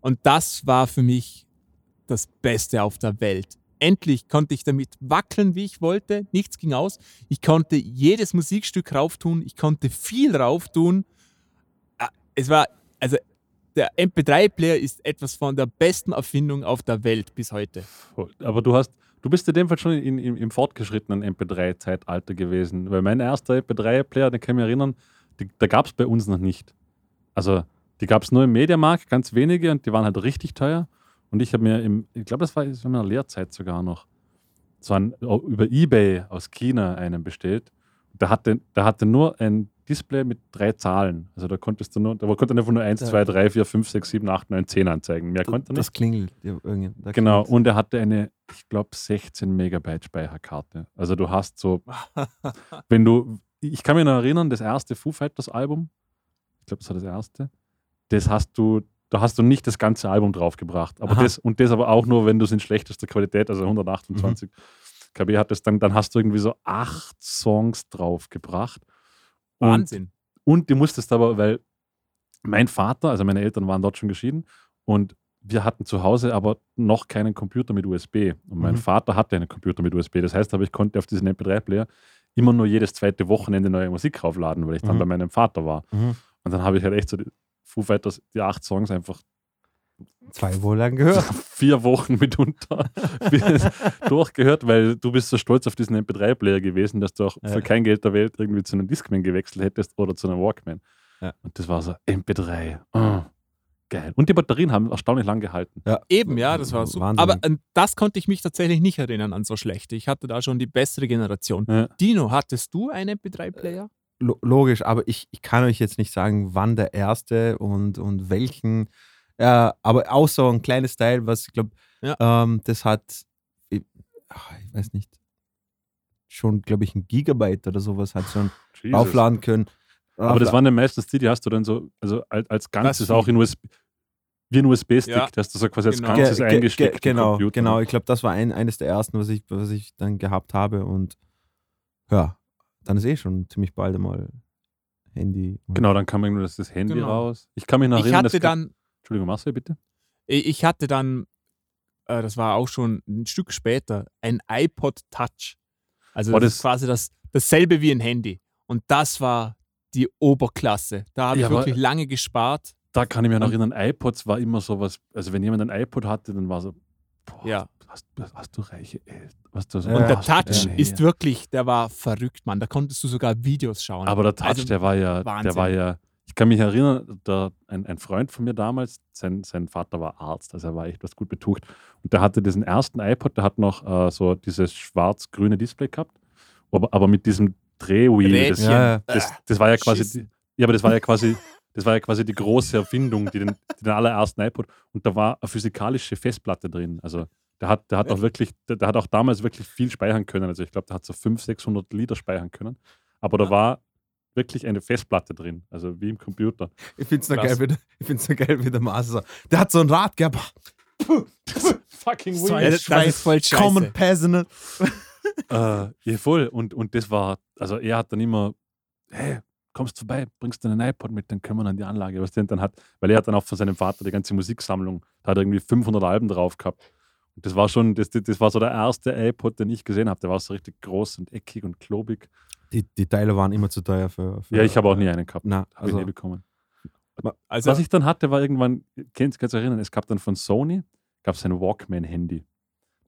Und das war für mich das Beste auf der Welt. Endlich konnte ich damit wackeln, wie ich wollte. Nichts ging aus. Ich konnte jedes Musikstück rauftun. Ich konnte viel rauftun. Ah, Es war, also der MP3-Player ist etwas von der besten Erfindung auf der Welt bis heute. Aber du hast, du bist in dem Fall schon in, in, im fortgeschrittenen MP3-Zeitalter gewesen. Weil mein erster MP3-Player, den kann ich mich erinnern, da gab es bei uns noch nicht. Also die gab es nur im Mediamarkt, ganz wenige und die waren halt richtig teuer. Und ich habe mir im, ich glaube, das war in meiner Lehrzeit sogar noch, so ein, über Ebay aus China einen bestellt. Der hatte, der hatte nur ein Display mit drei Zahlen. Also da konntest du nur, da konnte er einfach nur 1, Ja. 2, 3, 4, 5, 6, 7, 8, 9, 10 anzeigen. Mehr konnte er nicht. Das klingelt. Ja, irgendwie- da Genau, klingelt's. und er hatte eine, ich glaube, 16 Megabyte Speicherkarte. Also du hast so, [LAUGHS] wenn du, ich kann mich noch erinnern, das erste Foo Fighters Album, ich glaube, das war das erste, das hast du, da hast du nicht das ganze Album draufgebracht. Aber Aha. das, und das aber auch nur, wenn du es in schlechtester Qualität, also 128 KB hattest, dann, dann hast du irgendwie so acht Songs draufgebracht. Und Wahnsinn. und du musstest aber, weil mein Vater, also meine Eltern waren dort schon geschieden und wir hatten zu Hause aber noch keinen Computer mit USB. Und mein Mhm. Vater hatte einen Computer mit USB. Das heißt aber, ich konnte auf diesen MP3-Player immer nur jedes zweite Wochenende neue Musik raufladen, weil ich dann Mhm. bei meinem Vater war. Mhm. Und dann habe ich halt echt so Foo Fighters, die acht Songs einfach Zwei Wohl lang gehört. [LAUGHS] vier Wochen mitunter [LAUGHS] durchgehört, weil du bist so stolz auf diesen MP3-Player gewesen, dass du auch Ja. für kein Geld der Welt irgendwie zu einem Discman gewechselt hättest oder zu einem Walkman. Ja. Und das war so MP3. Oh, geil. Und die Batterien haben erstaunlich lang gehalten. Ja. Eben, ja, das war so. Wahnsinn. Aber an das konnte ich mich tatsächlich nicht erinnern an so schlechte. Ich hatte da schon die bessere Generation. Ja. Dino, hattest du einen MP3-Player? Lo logisch, aber ich, ich kann euch jetzt nicht sagen, wann der erste und, und welchen. Ja, aber auch so ein kleines Teil, was ich glaube, Ja. ähm, das hat, ich, ach, ich weiß nicht, schon, glaube ich, ein Gigabyte oder sowas hat schon Jesus. aufladen können. Aber das waren ja meistens die, die hast du dann so, also als, als Ganzes auch in USB, wie ein USB-Stick, Ja. dass du so quasi als Genau. Ge- Ganzes ge- eingesteckt ge- genau, Computer. genau. Ich glaube, das war ein, eines der ersten, was ich, was ich dann gehabt habe. Und ja, dann ist eh schon ziemlich bald einmal Handy. Genau, dann kam irgendwo das, das Handy Genau. raus. Ich kann mich noch Ich erinnern, hatte das gab- dann, Entschuldigung, Marcel, bitte. ich ich hatte dann, äh, das war auch schon ein Stück später, ein iPod Touch. Also das, das- ist quasi das, dasselbe wie ein Handy. Und das war die Oberklasse. Da habe Ja, ich wirklich lange gespart. Da kann ich mich noch erinnern, iPods war immer sowas, also wenn jemand ein iPod hatte, dann war so, boah, Ja. hast, hast du reiche Eltern. Was du so, Ja, Und ja. der Touch denn ist wirklich, der war verrückt, Mann. Da konntest du sogar Videos schauen. Aber der Touch, Also, der war ja, der Wahnsinn. war ja, ich kann mich erinnern, der, ein, ein Freund von mir damals, sein, sein Vater war Arzt, also er war echt was gut betucht. Und der hatte diesen ersten iPod, der hat noch äh, so dieses schwarz-grüne Display gehabt, aber, aber mit diesem Drehwheel. Das. Ja, ja. das, das war ja quasi, Schiss. ja, aber das war ja quasi, das war ja quasi die große Erfindung, die den, die den allerersten iPod. Und da war eine physikalische Festplatte drin. Also der hat, der hat auch wirklich, der, der hat auch damals wirklich viel speichern können. Also ich glaube, der hat so 500, 600 Liter speichern können. Aber da war wirklich eine Festplatte drin, also wie im Computer. Ich finde es so Krass. geil, wie der, ich find's so geil, wie der Master. Der hat so ein Rad gehabt. [LAUGHS] Fucking So das Scheiß. ist voll scheiße. Common Peasant. äh, ja, voll. Und, und das war, also er hat dann immer, hey, kommst vorbei, bringst du einen iPod mit, dann können wir an die Anlage. Was denn dann hat, weil er hat dann auch von seinem Vater die ganze Musiksammlung, da hat er irgendwie 500 Alben drauf gehabt. Und das war schon, das, das war so der erste iPod, den ich gesehen habe. Der war so richtig groß und eckig und klobig. Die, die Teile waren immer zu teuer für. für Ja, ich habe auch nie einen gehabt. Na, Habe also, ich nie bekommen. Also, Was ich dann hatte, war irgendwann, kennst du erinnern, es gab dann von Sony, gab es ein Walkman-Handy.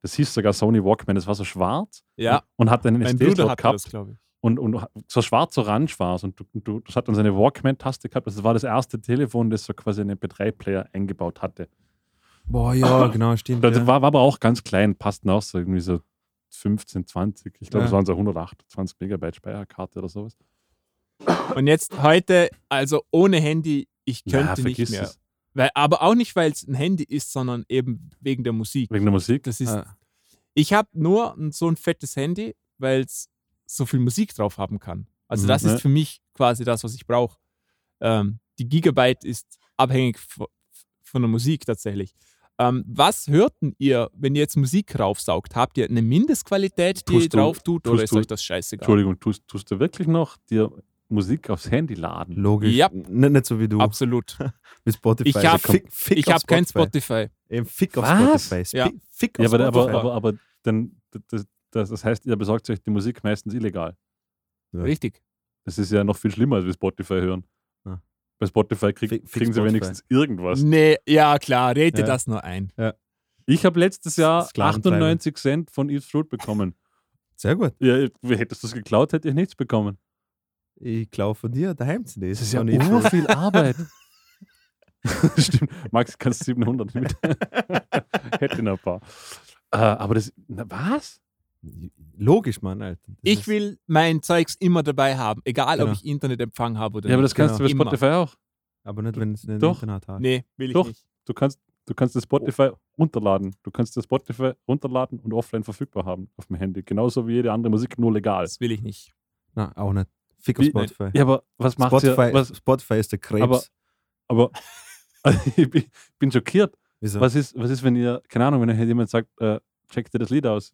Das hieß sogar Sony Walkman, das war so schwarz ja, und hat einen hatte gehabt. das, ich. Und, und so schwarz-orange war es. Und du, du, das hat dann seine Walkman-Taste gehabt. Das war das erste Telefon, das so quasi einen MP3-Player eingebaut hatte. boah, ja, [LAUGHS] genau, stimmt. Das ja. war, war aber auch ganz klein, passten auch so irgendwie so 15, 20. Ich glaube, Ja. es waren so 128 Megabyte Speicherkarte oder sowas. Und jetzt heute, also ohne Handy, ich Ja, könnte nicht vergiss mehr. es. Weil, aber auch nicht, weil es ein Handy ist, sondern eben wegen der Musik. Wegen der Musik. Das ist, Ah. Ich habe nur so ein fettes Handy, weil es so viel Musik drauf haben kann. Also Mhm. das Ja. ist für mich quasi das, was ich brauche. Ähm, die Gigabyte ist abhängig von der Musik tatsächlich. Ähm, was hörten ihr, wenn ihr jetzt Musik raufsaugt? Habt ihr eine Mindestqualität, die ihr Tust du- drauf tut, oder ist du- euch das scheißegal? Entschuldigung, tust, tust du wirklich noch dir Musik aufs Handy laden? Logisch. Ja. N nicht so wie du Absolut. [LAUGHS] mit Spotify. Ich hab- habe kein Spotify. Eben Fick auf Was? Spotify. Spi- Ja. Fick auf Ja, aber, aber, Spotify. aber, aber dann, das, das, das heißt, ihr besorgt euch die Musik meistens illegal. Ja. Richtig. Das ist ja noch viel schlimmer, als wir Spotify hören. Ja. Bei Spotify krieg, kriegen sie Spotify. wenigstens irgendwas. Nee, ja klar, rede Ja. das nur ein. Ich habe letztes Jahr Sklaventreiber. 98 Cent von Eve's Fruit bekommen. [LAUGHS] Sehr gut. Ja, hättest du es geklaut, hätte ich nichts bekommen. Ich glaube von dir daheim zu Das ist ja nicht so. viel Arbeit. [LAUGHS] [LAUGHS] Stimmt. Max, kannst 700 mit. hätte noch ein paar. Äh, aber das, na, was? Logisch, Mann, Alter. Das Ich will mein Zeugs immer dabei haben, egal Genau. ob ich Internetempfang habe oder Ja, aber nicht. das kannst Genau. du bei Immer. Spotify auch. Aber nicht, wenn es ein Doch. Internet hat. Nee, will ich Doch. nicht. Du kannst, du kannst das Spotify runterladen. Du kannst das Spotify runterladen und offline verfügbar haben auf dem Handy. Genauso wie jede andere Musik, nur legal. Das will ich nicht. Na, auch nicht. Fick auf Wie- Spotify. Ja, aber was macht Spotify, ihr? Was, Spotify ist der Krebs. Aber- aber [LAUGHS] ich bin- bin schockiert. Wieso? Was ist, was ist, wenn ihr, keine Ahnung, wenn euch jemand sagt, äh, check dir das Lied aus?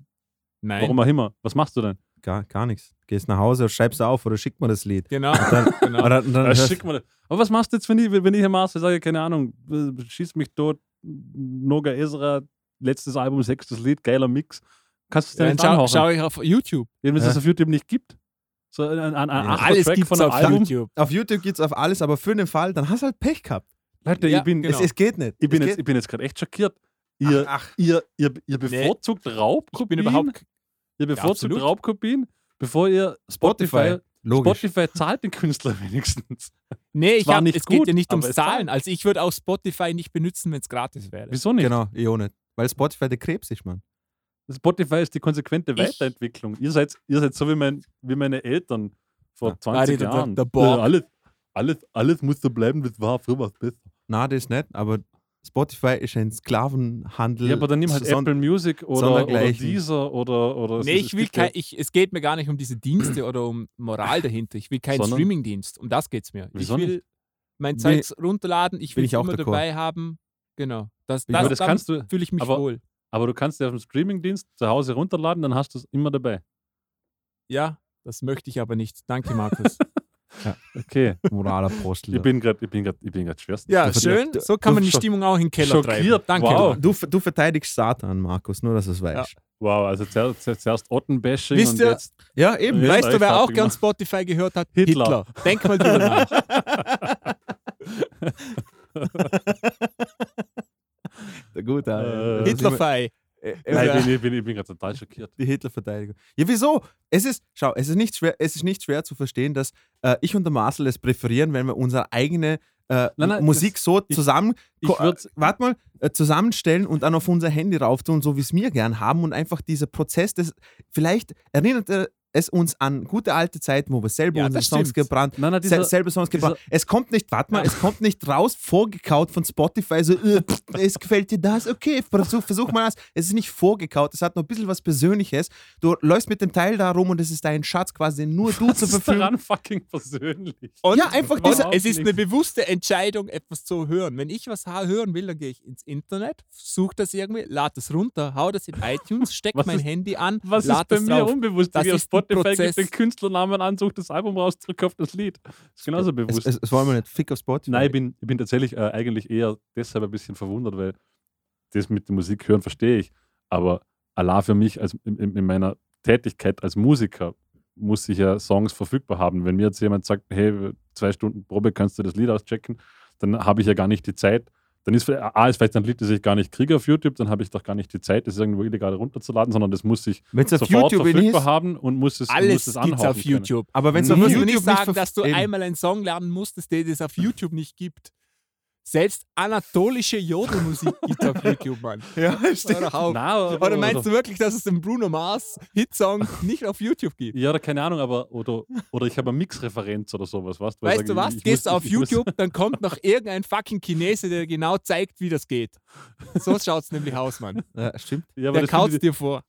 Nein. Warum auch immer. Was machst du denn? Gar, gar nichts. Gehst nach Hause, schreibst auf oder schick mir das Lied. Genau. Dann, [LAUGHS] genau. oder, und dann Äh, hörst- schick mal das. Aber was machst du jetzt, wenn ich, wenn ich hier Master sage, keine Ahnung, schieß mich tot, Noga Ezra, letztes Album, sechstes Lied, geiler Mix. Kannst du es dir Dann nicht schau, anhören? schau ich auf YouTube. Wenn es das Ja. auf YouTube nicht gibt. So ein, ein, ein Ja. Alles von einem auf Album. YouTube. auf YouTube geht's auf alles, aber für den Fall, dann hast du halt Pech gehabt. Leute, Ja, ich bin, genau. Es, es geht nicht. ich bin es jetzt, geht. ich bin jetzt gerade echt schockiert. Ihr, ach, ihr, ihr, ihr bevorzugt Raubkopien. Ich bin überhaupt. Ihr bevorzugt absolut. Raubkopien, bevor ihr Spotify. Spotify. Logisch. Spotify zahlt den Künstler [LAUGHS] wenigstens. Nee, ich hab, nicht es geht gut, ja nicht ums Zahlen. Also ich würde auch Spotify nicht benutzen, wenn es gratis wäre. Wieso nicht? Genau, ich auch nicht. Weil Spotify der Krebs ist, Mann. Spotify ist die konsequente Ich- Weiterentwicklung. Ihr seid, ihr seid so wie, mein, wie meine Eltern vor Ja. 20 Ah, der- Jahren. der Borg. Äh, alles, alles, alles muss so bleiben, wie es war. Früher war es besser. Na, das nicht, aber Spotify ist ein Sklavenhandel. Ja, aber dann nimm halt Son- Apple Music oder, oder. Deezer oder. oder Nee, ich will kein, ich, es geht mir gar nicht um diese Dienste oder um Moral dahinter. Ich will keinen Streamingdienst. Um das geht es mir. Wieso ich will nicht? Mein Zeugs runterladen, ich will ich es auch immer d'accord. dabei haben. Genau. Das, das, aber das dann kannst du. fühle ich mich aber- wohl. Aber du kannst ja auf dem Streamingdienst zu Hause runterladen, dann hast du es immer dabei. Ja, das möchte ich aber nicht. Danke, Markus. [LAUGHS] Okay. Moralapostel. ich bin gerade ich bin grad, ich bin grad schwerst. ja, schön. So kann man die Stimmung auch in den Keller treiben. schockiert, Danke. wow. Du, du verteidigst Satan, Markus, nur dass du es weißt. Wow, also zuerst, zuerst- Ottenbashing Wisst und ihr- jetzt. Ja, eben. Ja. Weißt du, wer auch gern. Spotify gehört hat? Hitler. Denk mal drüber nach. [LAUGHS] [LAUGHS] Der gute. Äh, äh, Hitlerfei. Äh, Nein, äh, ich bin, ich bin, ich bin gerade total schockiert. Die Hitlerverteidigung. Ja, wieso? Es ist, schau, es ist nicht schwer, es ist nicht schwer zu verstehen, dass äh, ich und der Marcel es präferieren, wenn wir unsere eigene äh, Nein, nein, Musik das- so ich- zusammen, ich ko- äh, warte mal, äh, zusammenstellen und dann auf unser Handy rauf tun, so wie es wir gern haben und einfach dieser Prozess, des, vielleicht erinnert äh, es uns an gute alte Zeiten, wo wir selber Ja, unsere Songs gebrannt, Nein, nein, Se dieser, selber Songs dieser- gebracht. Es kommt nicht, warte mal, es kommt nicht raus, vorgekaut von Spotify, so, äh, pff, es gefällt dir das, okay, versuch, versuch mal das. Es ist nicht vorgekaut, es hat noch ein bisschen was Persönliches. Du läufst mit dem Teil da rum und es ist dein Schatz quasi, den nur du was zur ist Verfügung daran fucking persönlich? Und, Ja, einfach und diese- es ist eine bewusste Entscheidung, etwas zu hören. Wenn ich was hören will, dann gehe ich ins Internet, suche das irgendwie, lade das runter, hau das in [LAUGHS] iTunes, steck Was mein ist- Handy an, Was lad ist bei das mir drauf. unbewusst? Das ist ein Spotify, Prozess. den Künstlernamen an, suche das Album raus, drücke auf das Lied. Das ist genauso Es, bewusst. es, es wollen wir nicht fick auf Spotify. Nein, ich bin, ich bin tatsächlich äh, eigentlich eher deshalb ein bisschen verwundert, weil das mit der Musik hören verstehe ich. Aber Allah für mich als, in in meiner Tätigkeit als Musiker muss ich ja Songs verfügbar haben. Wenn mir jetzt jemand sagt, hey, zwei Stunden Probe, kannst du das Lied auschecken, dann habe ich ja gar nicht die Zeit. Dann ist vielleicht- A, ist vielleicht ein Lied, das ich gar nicht kriege auf YouTube, dann habe ich doch gar nicht die Zeit, das irgendwo illegal runterzuladen, sondern das muss ich Wenn es auf sofort YouTube verfügbar ist, haben und muss es, muss Alles es gibt's anhauchen auf können. YouTube. aber wenn es Du auf musst YouTube nicht sagen, dass du einmal einen Song lernen musstest, den es auf YouTube nicht gibt. Selbst anatolische Jodelmusik [LAUGHS] gibt es auf YouTube, Mann. Ja, Hör doch auf. Na, aber- Oder meinst du wirklich, dass es den Bruno Mars Hitsong nicht auf YouTube gibt? Ja, oder keine Ahnung, aber oder, oder ich habe eine Mixreferenz oder sowas, weißt ich Weißt du was? ich Gehst du auf muss- YouTube, dann kommt noch irgendein fucking Chinese, der genau zeigt, wie das geht. So [LAUGHS] schaut es nämlich aus, Mann. Ja, stimmt. Ja, aber Der kaut dir vor.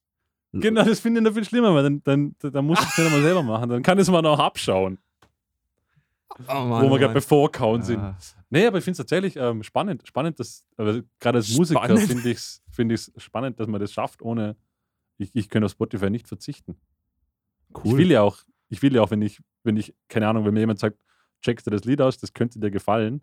genau, das finde ich noch viel schlimmer, weil dann, dann, dann muss ich es nicht einmal selber machen. Dann kann ich es mal noch abschauen, Oh wo wir gerade bei Vorkauen sind. Nee, aber ich finde es tatsächlich ähm, spannend. Spannend, dass, aber gerade als Musiker Spannend. finde ich es find spannend, dass man das schafft, ohne. Ich, ich kann auf Spotify nicht verzichten. Ich will ja auch, ich will ja auch, wenn ich, wenn ich, keine Ahnung, wenn mir jemand sagt, checkst du das Lied aus, das könnte dir gefallen,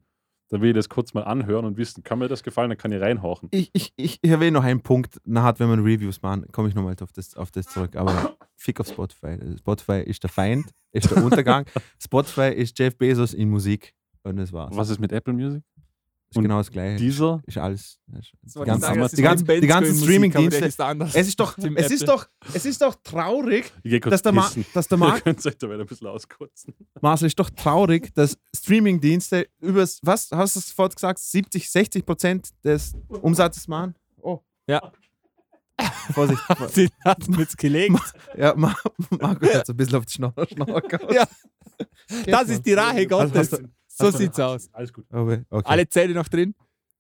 dann will ich das kurz mal anhören und wissen, kann mir das gefallen, dann kann ich reinhauchen. Ich, ich, ich erwähne noch einen Punkt, nachher, wenn wir Reviews machen, komme ich nochmal auf das, auf das zurück. Aber fick auf Spotify. Spotify ist der Feind, ist der Untergang. [LAUGHS] Spotify ist Jeff Bezos in Musik. Und das war's. Was ist mit Apple Music? Ist und genau das Gleiche. Dieser? ist alles. Ist, die ganzen, sagen, die ganzen, die ganzen Streaming-Dienste. ist anders. Es ist doch, [LAUGHS] es ist Apple. doch, es ist doch traurig, dass der, Ma dass der [LAUGHS] Ihr Markt, könnt euch da wieder ein bisschen auskotzen. Marcel, ist doch traurig, dass Streaming-Dienste über, was hast du sofort gesagt, 70, 60 Prozent des Umsatzes machen? Oh. Ja. [LAUGHS] Vorsicht. Sie hat mir jetzt gelegt. ja, Ma Markus hat so ein bisschen auf die Schnorrer Schnorrer gehauen. Ja. Das ist die Rache Also Gottes. du- So du- sieht's aus. Alles gut. Okay. okay. Alle Zähne noch drin?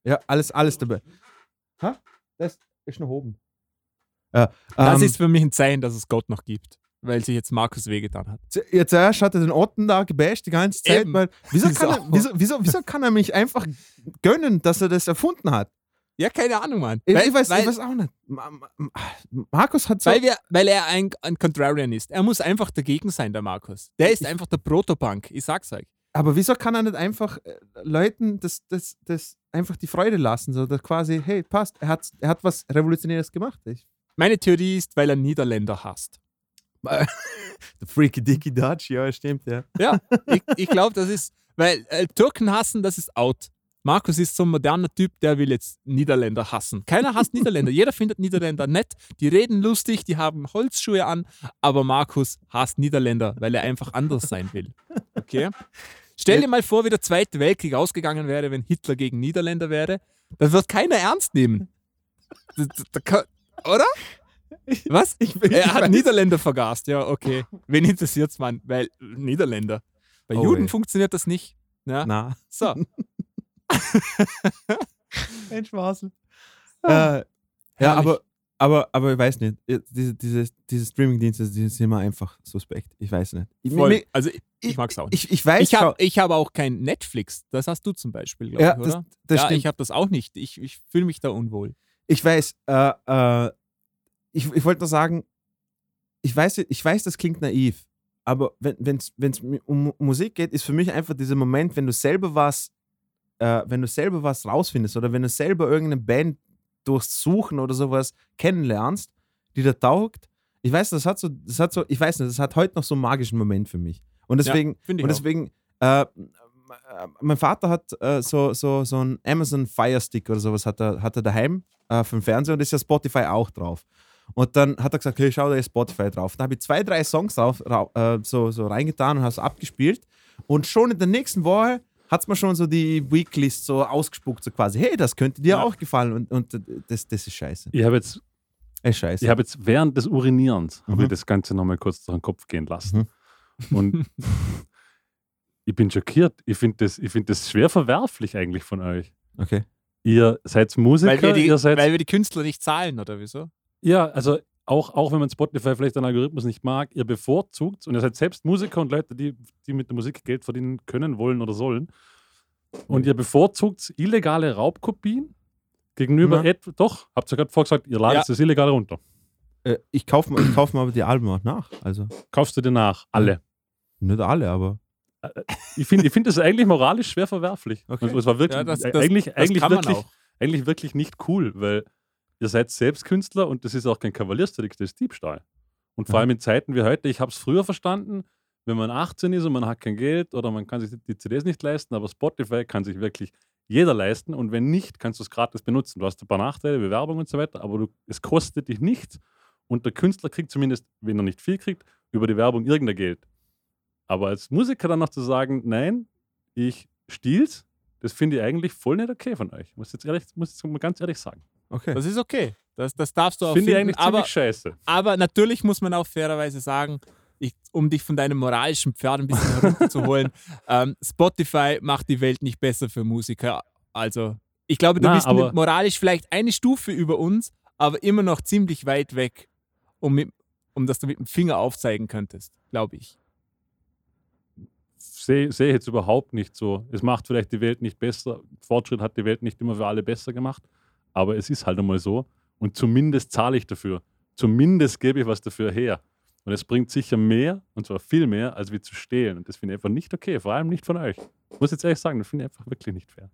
Ja, alles, alles dabei. Ha? Das ist noch oben. Ja, Das ähm, ist für mich ein Zeichen, dass es Gott noch gibt. Weil sich jetzt Markus wehgetan hat. Ja, zuerst hat er den Otten da gebasht die ganze Zeit, Eben. weil wieso [LAUGHS] kann, er, wieso, wieso, wieso kann er mich einfach gönnen, dass er das erfunden hat? Ja, keine Ahnung, Mann. Ich, weil, ich, weiß, weil, ich weiß auch nicht. Ma- Ma- Ma- Markus hat so. weil, wir, weil er ein, ein Contrarian ist. Er muss einfach dagegen sein, der Markus. Der ist einfach der Protopunk. Ich sag's euch. Aber wieso kann er nicht einfach äh, Leuten das, das, das einfach die Freude lassen? So dass quasi, hey, passt, er hat, er hat was Revolutionäres gemacht. Ich, Meine Theorie ist, weil er Niederländer hasst. [LAUGHS] der Freaky Dicky Dutch, ja, stimmt, ja. Ja, [LAUGHS] ich, ich glaube, das ist, weil äh, Türken hassen, das ist out. Markus ist so ein moderner Typ, der will jetzt Niederländer hassen. Keiner hasst Niederländer. [LAUGHS] Jeder findet Niederländer nett. Die reden lustig, die haben Holzschuhe an, aber Markus hasst Niederländer, weil er einfach anders sein will. Okay? Stell dir mal vor, wie der Zweite Weltkrieg ausgegangen wäre, wenn Hitler gegen Niederländer wäre. Das wird keiner ernst nehmen. [LAUGHS] Da- da- da kann- Oder? Was? Ich, Er hat weiß- Niederländer vergast, ja, okay. Wen interessiert's, Mann? Weil Niederländer. Bei Oh, Juden ey. funktioniert das nicht. Ja? Na, So. [LAUGHS] [LAUGHS] ein Schwasel. Ah, Äh, ja, herrlich. aber, aber, aber ich weiß nicht. Ja, Diese, diese, diese Streaming-Dienste, die sind mir einfach suspekt. Ich weiß nicht. Ich, Voll. mir- Also ich, ich mag's auch nicht. ich, ich weiß Ich habe hab auch kein Netflix. Das hast du zum Beispiel, glaube ja, ich, das, oder? das ja, stimmt. ich habe das auch nicht. Ich, ich fühle mich da unwohl. Ich weiß, äh, äh, ich, ich wollte nur sagen, ich weiß, ich weiß, das klingt naiv, aber wenn es um Musik geht, ist für mich einfach dieser Moment, wenn du selber was, äh, wenn du selber was rausfindest oder wenn du selber irgendeine Band durchs Suchen oder sowas kennenlernst, die da taugt. Ich weiß, das hat so, das hat so, ich weiß nicht, das hat heute noch so einen magischen Moment für mich. Und deswegen, Finde ich und deswegen, äh, mein Vater hat äh, so, so, so ein Amazon Fire Stick oder sowas hat er, hat er daheim äh, für den Fernseher und ist ja Spotify auch drauf. Und dann hat er gesagt, hey, schau, da ist Spotify drauf. Dann habe ich zwei, drei Songs drauf, ra- äh, so, so reingetan und habe es abgespielt. Und schon in der nächsten Woche hat es mir schon so die Weeklist so ausgespuckt, so quasi, hey, das könnte dir Ja. auch gefallen. Und, und das, das ist scheiße. Ich habe jetzt, ist scheiße. ich habe jetzt während des Urinierens habe Mhm. ich das Ganze nochmal kurz durch den Kopf gehen lassen. Und [LAUGHS] ich bin schockiert. Ich finde das, ich find das schwer verwerflich eigentlich von euch. Okay. Ihr seid Musiker, Weil wir, die, ihr seid weil wir die Künstler nicht zahlen, oder wieso? Ja, also auch, auch wenn man Spotify vielleicht den Algorithmus nicht mag, ihr bevorzugt und ihr seid selbst Musiker und Leute, die, die mit der Musik Geld verdienen können, wollen oder sollen. Und ihr bevorzugt illegale Raubkopien gegenüber etwa, doch, habt ihr gerade vorgesagt, ihr ladet Ja. das illegal runter. Äh, ich kaufe mir, ich kauf mir aber die Alben auch nach. Also Kaufst du dir nach, alle. nicht alle, aber Ich finde ich find das eigentlich moralisch schwer verwerflich. Okay. Und es war wirklich, Ja, das, äh, das, eigentlich, das eigentlich, wirklich, auch. eigentlich wirklich nicht cool, weil ihr seid selbst Künstler und das ist auch kein Kavaliersdelikt, das ist Diebstahl. Und vor allem in Zeiten wie heute, ich habe es früher verstanden, wenn man 18 ist und man hat kein Geld oder man kann sich die CDs nicht leisten, aber Spotify kann sich wirklich jeder leisten und wenn nicht, kannst du es gratis benutzen. Du hast ein paar Nachteile, Bewerbung und so weiter, aber du, es kostet dich nichts und der Künstler kriegt zumindest, wenn er nicht viel kriegt, über die Werbung irgendein Geld. Aber als Musiker dann noch zu sagen, nein, ich stiehl's, das finde ich eigentlich voll nicht okay von euch. Muss jetzt ehrlich, muss jetzt mal ganz ehrlich sagen. Okay. Das ist okay. Das, das darfst du auch Finde ich finden. eigentlich Aber, scheiße. aber natürlich muss man auch fairerweise sagen, ich, um dich von deinem moralischen Pferd ein bisschen herunterzuholen, [LAUGHS] ähm, Spotify macht die Welt nicht besser für Musiker. Also, ich glaube, du Na, bist moralisch vielleicht eine Stufe über uns, aber immer noch ziemlich weit weg, um, mit, um dass du mit dem Finger aufzeigen könntest, glaube ich. Sehe seh ich jetzt überhaupt nicht so. Es macht vielleicht die Welt nicht besser. Fortschritt hat die Welt nicht immer für alle besser gemacht. Aber es ist halt einmal so. Und zumindest zahle ich dafür. Zumindest gebe ich was dafür her. Und es bringt sicher mehr, und zwar viel mehr, als wie zu stehlen. Und das finde ich einfach nicht okay. Vor allem nicht von euch. Ich muss jetzt ehrlich sagen, das finde ich einfach wirklich nicht fair.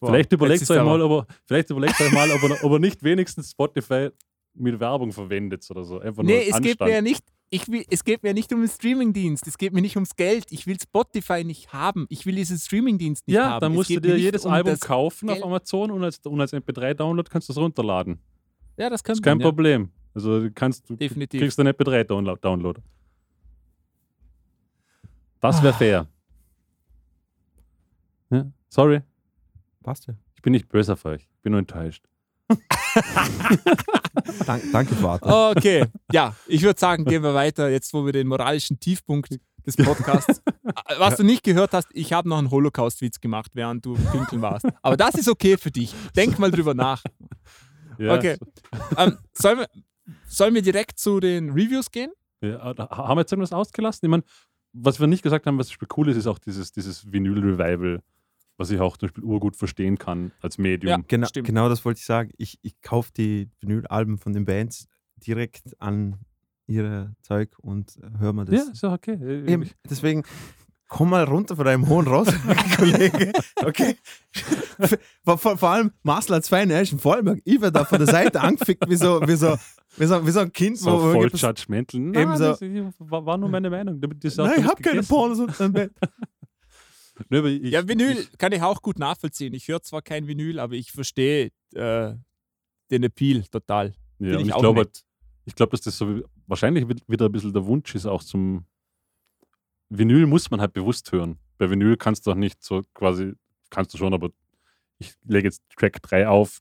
Boah, vielleicht überlegt euch mal, ob er, vielleicht überlegt euch mal, ob er, ob er nicht wenigstens Spotify mit Werbung verwendet oder so. Einfach Nee, es geht Anstand. mir ja nicht. Ich will, es geht mir ja nicht um den Streamingdienst, es geht mir nicht ums Geld. Ich will Spotify nicht haben. Ich will diesen Streamingdienst nicht ja, haben. dann Es musst du dir jedes um Album kaufen auf Geld. Amazon und als, und als MP3-Download kannst du es runterladen. Ja, das kann ist kein man. Ja. Problem. Also du kannst du Definitiv. kriegst einen MP3-Download. Das Ah. wäre fair. Ja, sorry, Passt ja. ich bin nicht böse auf euch. Ich bin nur enttäuscht. Dank, danke, Vater. Okay, ja, ich würde sagen, gehen wir weiter, jetzt wo wir den moralischen Tiefpunkt des Podcasts. [LAUGHS] Was du nicht gehört hast, ich habe noch einen Holocaust-Witz gemacht, während du pinkeln warst. Aber das ist okay für dich. Denk mal drüber nach. Ja, Okay. Ähm, sollen, wir, sollen wir direkt zu den Reviews gehen? Ja, haben wir jetzt irgendwas ausgelassen? Ich meine, was wir nicht gesagt haben, was zum Beispiel cool ist, ist auch dieses, dieses Vinyl-Revival, was ich auch zum Beispiel urgut verstehen kann als Medium. Ja. Genau, Stimmt. genau das wollte ich sagen. Ich, ich kaufe die Vinylalben von den Bands direkt an ihre Zeug und höre mir das. Ja, ist okay. Äh, Eben, deswegen komm mal runter von deinem hohen Ross, [LAUGHS] Kollege. Okay. [LAUGHS] vor, vor, vor allem Marcel als feine Eschen Vollberg. Ich werde da von der Seite angefickt wie so, wie so, wie so, wie so ein Kind, So wo voll judgmental. Nein, Ebenso. das war, nur meine Meinung. Damit das Nein, ich habe keine. Pornos unter dem Bett. [LAUGHS] Aber ich, Ja, Vinyl Ich, kann ich auch gut nachvollziehen. Ich höre zwar kein Vinyl, aber ich verstehe äh, den Appeal total. ja, ich ich glaube, halt, ich glaube, dass das so wahrscheinlich wi- wieder ein bisschen der Wunsch ist, auch zum Vinyl muss man halt bewusst hören. Bei Vinyl kannst du auch nicht so quasi, kannst du schon, aber ich lege jetzt Track 3 auf,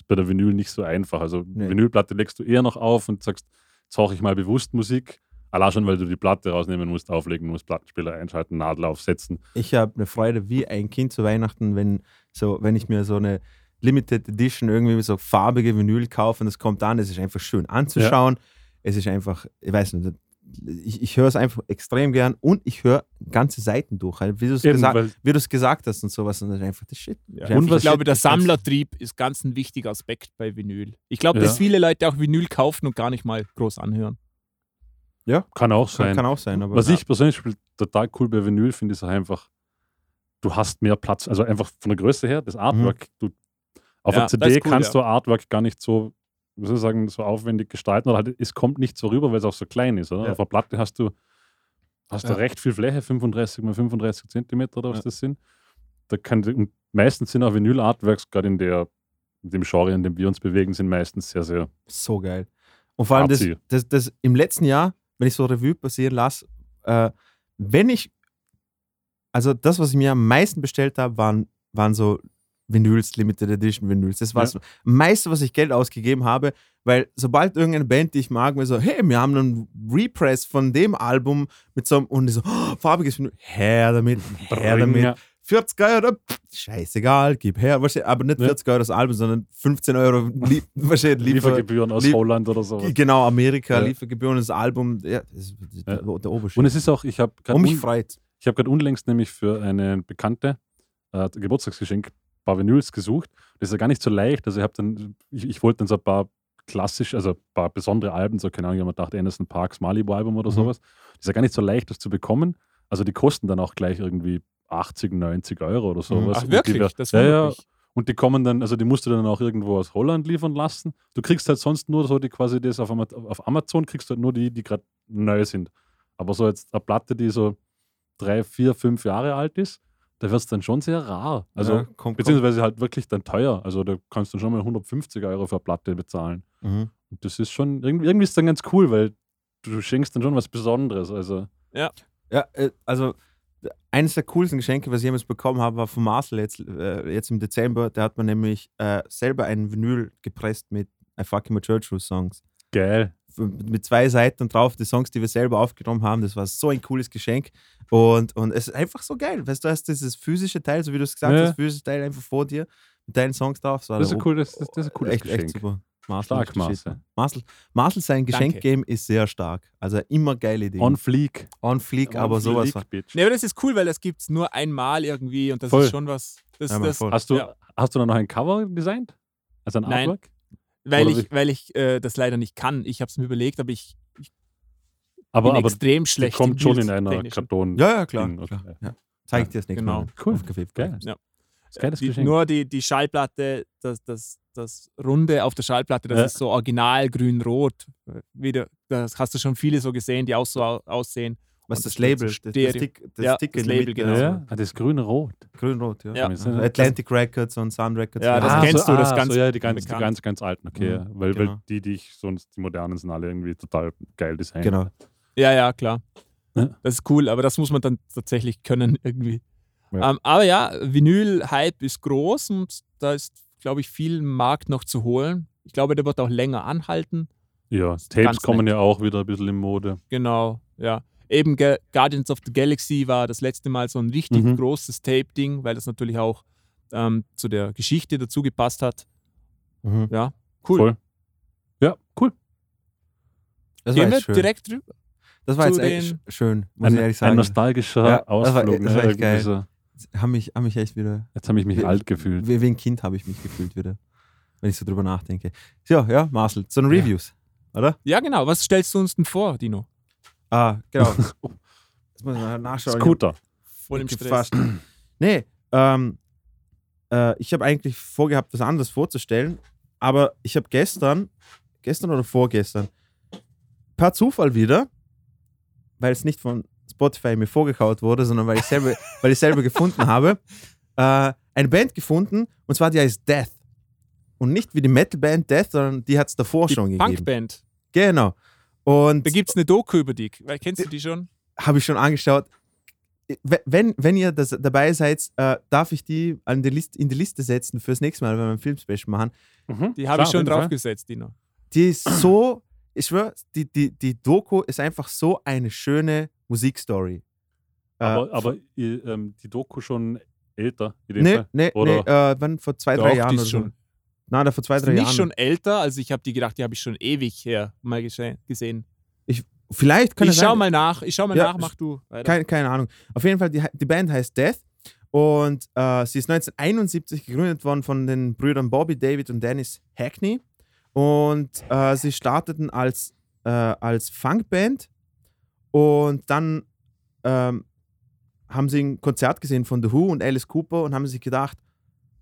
ist bei der Vinyl nicht so einfach. Also Nee. Vinylplatte legst du eher noch auf und sagst, jetzt ich mal bewusst Musik. Allein schon, weil du die Platte rausnehmen musst, auflegen musst, Plattenspieler einschalten, Nadel aufsetzen. Ich habe eine Freude wie ein Kind zu Weihnachten, wenn, so, wenn ich mir so eine Limited Edition irgendwie so farbige Vinyl kaufe und es kommt an, es ist einfach schön anzuschauen. Es ist einfach, ich weiß nicht, ich, ich höre es einfach extrem gern und ich höre ganze Seiten durch, halt, wie du es gesagt, gesagt hast und sowas und das ist einfach das Shit. Ja. Und einfach was Ich glaube, der Sammlertrieb ist ganz ein wichtiger Aspekt bei Vinyl. Ich glaube, Ja. dass viele Leute auch Vinyl kaufen und gar nicht mal groß anhören. Kann auch kann, sein. kann auch sein, Was ich persönlich total cool bei Vinyl finde, ist auch einfach, du hast mehr Platz, also einfach von der Größe her, das Artwork. Du, auf Ja, der CD cool, kannst ja. du Artwork gar nicht so, wie soll ich sagen, so aufwendig gestalten oder halt, es kommt nicht so rüber, weil es auch so klein ist. Oder? Ja. Auf der Platte hast du, hast Ja. du recht viel Fläche, 35 mal 35 Zentimeter oder was Ja. das sind. Da kann, meistens sind auch Vinyl-Artworks, gerade in der in dem Genre, in dem wir uns bewegen, sind meistens sehr, sehr so geil. Und vor allem das, das, das im letzten Jahr, wenn ich so Revue passieren lasse, äh, wenn ich, also das, was ich mir am meisten bestellt habe, waren, waren so Vinyls, Limited Edition Vinyls. Das war Ja. das meiste, was ich Geld ausgegeben habe, weil sobald irgendeine Band, die ich mag, mir so, hey, wir haben einen Repress von dem Album mit so einem, und ich so, oh, farbiges Vinyl, her damit, her damit. Bringer. 40 Euro, scheißegal, gib her. Aber nicht Ja. 40 Euro das Album, sondern 15 Euro lie weißt du, Liefer, Liefergebühren aus Lief- Holland oder so. Genau, Amerika, Ja. Liefergebühren, das Album, ja, das der, der Oberschnitt. Und es ist auch, ich habe Und mich gerade freut. Ich habe gerade unlängst nämlich für eine Bekannte äh, Geburtstagsgeschenk ein paar Vinyls gesucht. Das ist ja gar nicht so leicht. Also ich habe dann, ich, ich wollte dann so ein paar klassisch, also ein paar besondere Alben, so keine Ahnung, mir gedacht, Anderson Parks Malibu Album oder Mhm. sowas. Das ist ja gar nicht so leicht, das zu bekommen. Also die kosten dann auch gleich irgendwie 80, 90 Euro oder sowas. Ach, Und wirklich? Die, Das ja, wundert ja, und die kommen dann, also die musst du dann auch irgendwo aus Holland liefern lassen. Du kriegst halt sonst nur so die quasi das auf, auf Amazon kriegst du halt nur die, die gerade neu sind. Aber so jetzt eine Platte, die so drei, vier, fünf Jahre alt ist, da wird es dann schon sehr rar. Also, ja, kommt. beziehungsweise halt wirklich dann teuer. Also da kannst du schon mal 150 Euro für eine Platte bezahlen. Mhm. Und das ist schon, irgendwie, irgendwie ist dann ganz cool, weil du schenkst dann schon was Besonderes. Also, Ja, äh, also eines der coolsten Geschenke, was ich jemals bekommen habe, war von Marcel jetzt, äh, jetzt im Dezember. Da hat man nämlich äh, selber einen Vinyl gepresst mit I Fucking My Church Rules Songs. geil. Mit zwei Seiten drauf, die Songs, die wir selber aufgenommen haben. Das war so ein cooles Geschenk. Und, und es ist einfach so geil. Weißt du, hast dieses physische Teil, so wie du es gesagt Ja. hast, das physische Teil einfach vor dir mit deinen Songs drauf. Das Das ist der ein cooles, das, das ist ein cooles echt, Geschenk. echt super. Marcel, Stark, Marcel. Mann. Marcel, Marcel sein Danke. Geschenkgame ist sehr stark. Also immer geile Dinge. On fleek. On fleek, On aber sowas. Bitch. Nee, aber das ist cool, weil das gibt es nur einmal irgendwie und das Voll. ist schon was. Das, Ja, das, voll. Hast du, Ja. hast du dann noch ein Cover designt? Also ein Nein. Artwork? weil Oder ich, weil ich äh, das leider nicht kann. Ich habe es mir überlegt, aber ich Aber, bin aber extrem schlecht. kommt schon in einer. Karton. Ja, ja, klar. Ding, okay. klar. Ja. Zeig dir das nächste genau. Mal. Cool. Auf Café. Geil. Ja. Das ist geiles Die, nur die, die Schallplatte, das, das, das Runde auf der Schallplatte, das Ja. ist so original grün-rot. Wieder, das hast du schon viele so gesehen, die auch so au- aussehen. Was das das Label? so Das, das, Tick, das Ja, Ticket das Label, genau. ja, ah, das grün-rot. Grün-Rot, ja. Ja. Atlantic Records und Sun Records. Ja, das Ah, kennst so, du, das ah, ganz so, ja, die ganz, die ganz, ganz alten, okay. Mhm, weil, genau. weil die, die ich sonst, die modernen sind alle irgendwie total geil designt. Genau. Ja, ja, klar. Ja. Das ist cool, aber das muss man dann tatsächlich können irgendwie. Ja. Ähm, aber ja, Vinyl-Hype ist groß und da ist glaube ich, viel Markt noch zu holen. Ich glaube, der wird auch länger anhalten. Ja, ganz Tapes kommen nett. ja auch wieder ein bisschen in Mode. Genau, ja. Eben Ga- Guardians of the Galaxy war das letzte Mal so ein richtig Mhm. großes Tape-Ding, weil das natürlich auch ähm, zu der Geschichte dazu gepasst hat. Mhm. Ja, cool. Voll. Ja, cool. Das war Gehen wir jetzt schön. direkt drüber. Das war jetzt echt schön, muss Ein, ich ehrlich ein sagen. nostalgischer Ja, das war- Ausflug. das war ne? echt geil. So. Haben mich, haben mich echt wieder. Jetzt habe ich mich Wie- alt gefühlt. Wie, wie ein Kind habe ich mich gefühlt wieder, wenn ich so drüber nachdenke. So, ja, Marcel, zu den Reviews, oder? Ja, genau. Was stellst du uns denn vor, Dino? Ah, genau. [LAUGHS] Jetzt muss ich mal nachschauen. Scooter. Dem Ich Stress. fast- Nee, ähm, äh, ich habe eigentlich vorgehabt, was anderes vorzustellen, aber ich habe gestern, gestern oder vorgestern, per Zufall wieder, weil es nicht von Spotify mir vorgekaut wurde, sondern weil ich selber, [LAUGHS] weil ich selber gefunden habe, äh, eine Band gefunden, und zwar die heißt Death. Und nicht wie die Metalband Death, sondern die hat es davor schon Die gegeben. Punkband. Genau. Und Da gibt es eine Doku über die. Weil, Kennst du die schon? habe ich schon angeschaut. Wenn, wenn ihr das dabei seid, äh, darf ich die an die Liste, in die Liste setzen fürs nächste Mal, wenn wir ein Filmspecial machen. Mhm. Die habe ich schon draufgesetzt, Dino. Die ist so, ich schwöre, die, die, die Doku ist einfach so eine schöne Musikstory. Äh, Aber, aber ihr, ähm, die Doku schon älter, in dem nee, Fall. nee, nee, Oder- äh, wann, vor zwei, Doch, drei die Jahren ist oder schon- so. Nein, da vor zwei, Ist drei nicht Jahren. schon älter, also ich habe die gedacht, die habe ich schon ewig her mal gesehen. Vielleicht kann ich schau sein, mal nach, ich schau mal Ja, nach, mach du. Keine, keine Ahnung. Auf jeden Fall, die, die Band heißt Death und äh, sie ist 1971 gegründet worden von den Brüdern Bobby David und Dennis Hackney. Und äh, sie starteten als, äh, als Funkband und dann ähm, haben sie ein Konzert gesehen von The Who und Alice Cooper und haben sich gedacht,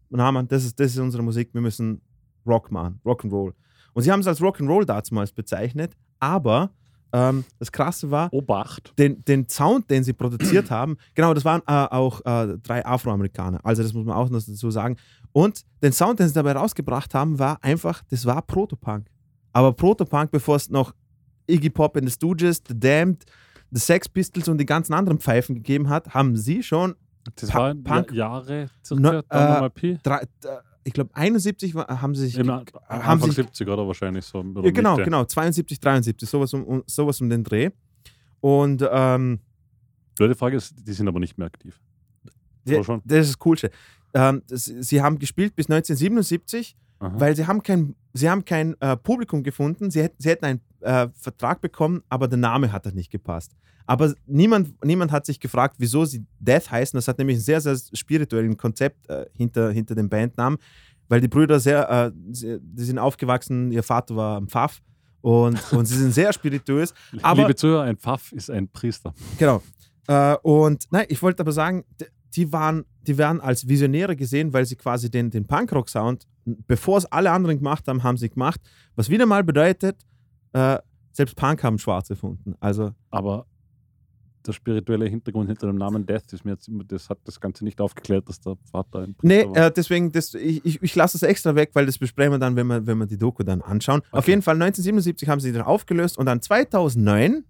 na Mann, das ist, das ist unsere Musik, wir müssen Rock machen, Rock'n'Roll. Und sie haben es als Rock'n'Roll damals bezeichnet, aber ähm, das Krasse war, Obacht. den, den Sound, den sie produziert [CLEARS THROAT] haben, genau, das waren äh, auch äh, drei Afroamerikaner. Also das muss man auch noch dazu sagen. Und den Sound, den sie dabei rausgebracht haben, war einfach, das war Protopunk. Aber Protopunk, bevor es noch Iggy Pop and the Stooges, The Damned, The Sex Pistols und die ganzen anderen Pfeifen gegeben hat, haben sie schon, Das Pa- waren Punk- Ja- Jahre No, circa, dann äh, drei, äh, ich glaube 71 war- haben sie sich, Im haben Anfang sich 70 oder wahrscheinlich so. Oder ja, genau, Mitte. genau, 72, 73, sowas um, sowas um den Dreh. Und ähm, Die Frage ist, die sind aber nicht mehr aktiv. Die? Das ist das Coolste. Ähm, das, sie haben gespielt bis 1977, Aha. weil sie haben kein, sie haben kein äh, Publikum gefunden. Sie, hätt, sie hätten einen äh, Vertrag bekommen, aber der Name hat halt nicht gepasst. Aber niemand, niemand hat sich gefragt, wieso sie Death heißen. Das hat nämlich ein sehr, sehr spirituelles Konzept äh, hinter, hinter dem Bandnamen, weil die Brüder sehr, äh, sie, die sind aufgewachsen, ihr Vater war ein Pfaff und, [LAUGHS] und sie sind sehr spirituös. aber- Liebe Zuhörer, ein Pfaff ist ein Priester. Genau. Äh, und nein, ich wollte aber sagen, die waren, die werden als Visionäre gesehen, weil sie quasi den, den Punkrock-Sound, bevor es alle anderen gemacht haben, haben sie gemacht. Was wieder mal bedeutet, äh, selbst Punk haben Schwarz erfunden. Also, Aber der spirituelle Hintergrund hinter dem Namen Death ist mir jetzt, das hat das Ganze nicht aufgeklärt, dass der Vater ein nee, Priester war. äh, deswegen, das, ich, ich, ich lasse es extra weg, weil das besprechen wir dann, wenn wir, wenn wir die Doku dann anschauen. Auf Okay. jeden Fall 1977 haben sie dann aufgelöst und dann 2009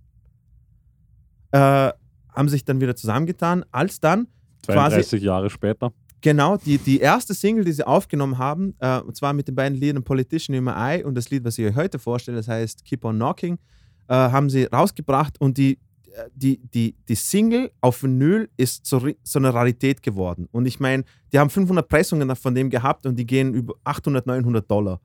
äh, haben sich dann wieder zusammengetan, als dann 32 Jahre später. Genau, die, die erste Single, die sie aufgenommen haben, äh, und zwar mit den beiden Liedern Politician in My Eye und das Lied, was ich euch heute vorstelle, das heißt Keep on Knocking, äh, haben sie rausgebracht und die, äh, die, die, die Single auf Vinyl ist so, so eine Rarität geworden. Und ich meine, die haben 500 Pressungen von dem gehabt und die gehen über 800, 900 Dollar.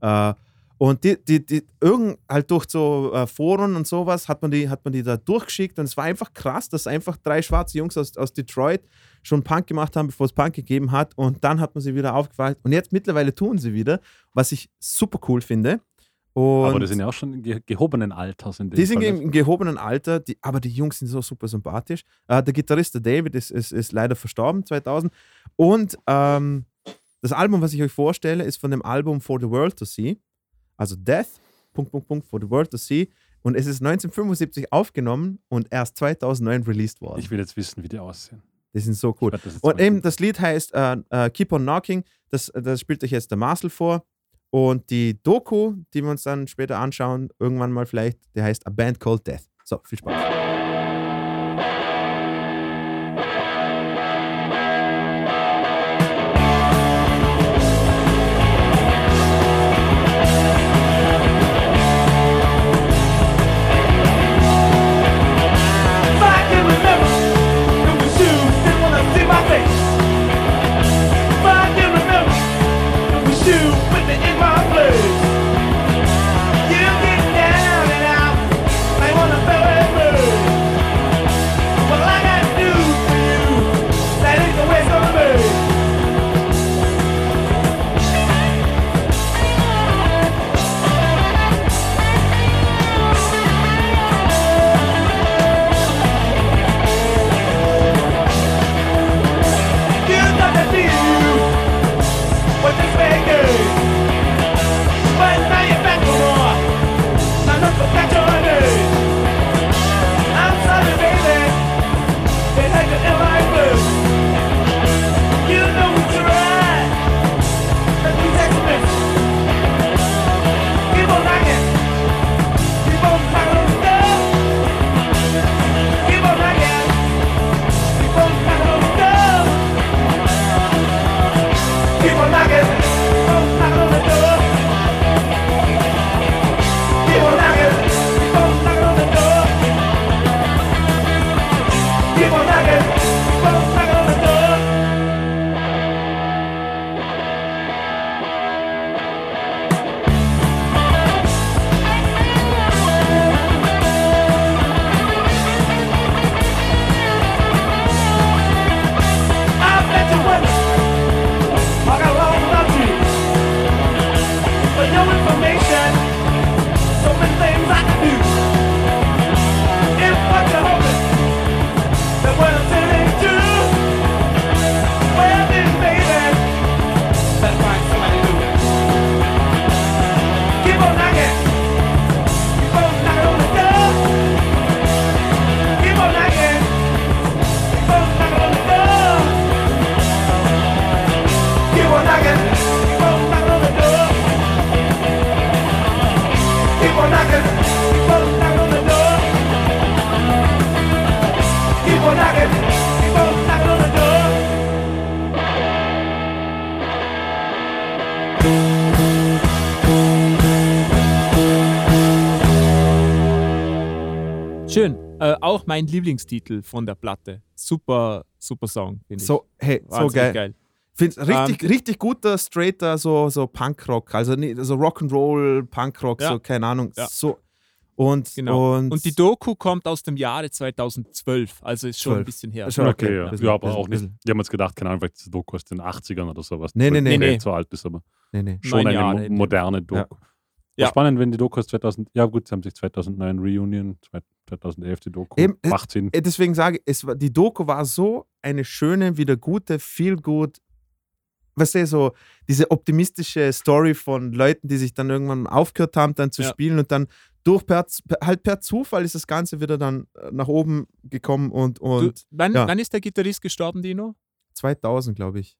Äh, und die, die, die, irgend halt durch so äh, Foren und sowas hat man, die, hat man die da durchgeschickt und es war einfach krass, dass einfach drei schwarze Jungs aus, aus Detroit schon Punk gemacht haben, bevor es Punk gegeben hat und dann hat man sie wieder aufgefragt und jetzt mittlerweile tun sie wieder, was ich super cool finde. Und aber die sind ja auch schon in ge gehobenen Alters in dem die sind Fall, im, im gehobenen Alter, die, aber die Jungs sind so super sympathisch. Äh, der Gitarrist, der David, ist, ist, ist leider verstorben 2000. Und ähm, das Album, was ich euch vorstelle, ist von dem Album For the World to See. Also Death, Punkt, Punkt, Punkt, For the World to See. Und es ist 1975 aufgenommen und erst 2009 released worden. Ich will jetzt wissen, wie die aussehen. die sind so cool. jetzt Und eben das Lied heißt äh, äh, Keep on Knocking. Das, das spielt euch jetzt der Marcel vor. Und die Doku, die wir uns dann später anschauen, irgendwann mal vielleicht, die heißt A Band Called Death. So, viel Spaß. Auch mein Lieblingstitel von der Platte. Super, super Song, finde ich. So, hey, so geil. geil. Find's richtig, Ähm, richtig guter, straighter, so, so Punkrock. Also so Rock'n'Roll, Punkrock, Ja. so, keine Ahnung. Ja. So. Und, Genau. und, Und die Doku kommt aus dem Jahre 2012, also ist schon ein 12. bisschen her. Schon Okay, okay, ja. bisschen, ja, aber bisschen, auch nicht. Wir haben uns gedacht, keine Ahnung, vielleicht ist die Doku aus den 80ern oder sowas. Nee, nee, nee. Nee, die nee. so alt ist, aber nee, nee. schon Neun eine Jahre moderne Doku. Ja. Spannend, wenn die Doku aus 2000, ja gut, sie haben sich 2009 Reunion, 2011 die Doku, Eben, macht Sinn. Äh, Deswegen sage ich, es war, die Doku war so eine schöne, wieder gute, viel gut, weißt du, so diese optimistische Story von Leuten, die sich dann irgendwann aufgehört haben, dann zu Ja. spielen und dann durch per, halt per Zufall ist das Ganze wieder dann äh, nach oben gekommen und, Du, und wann, ja. wann ist der Gitarrist gestorben, Dino? 2000, glaube ich.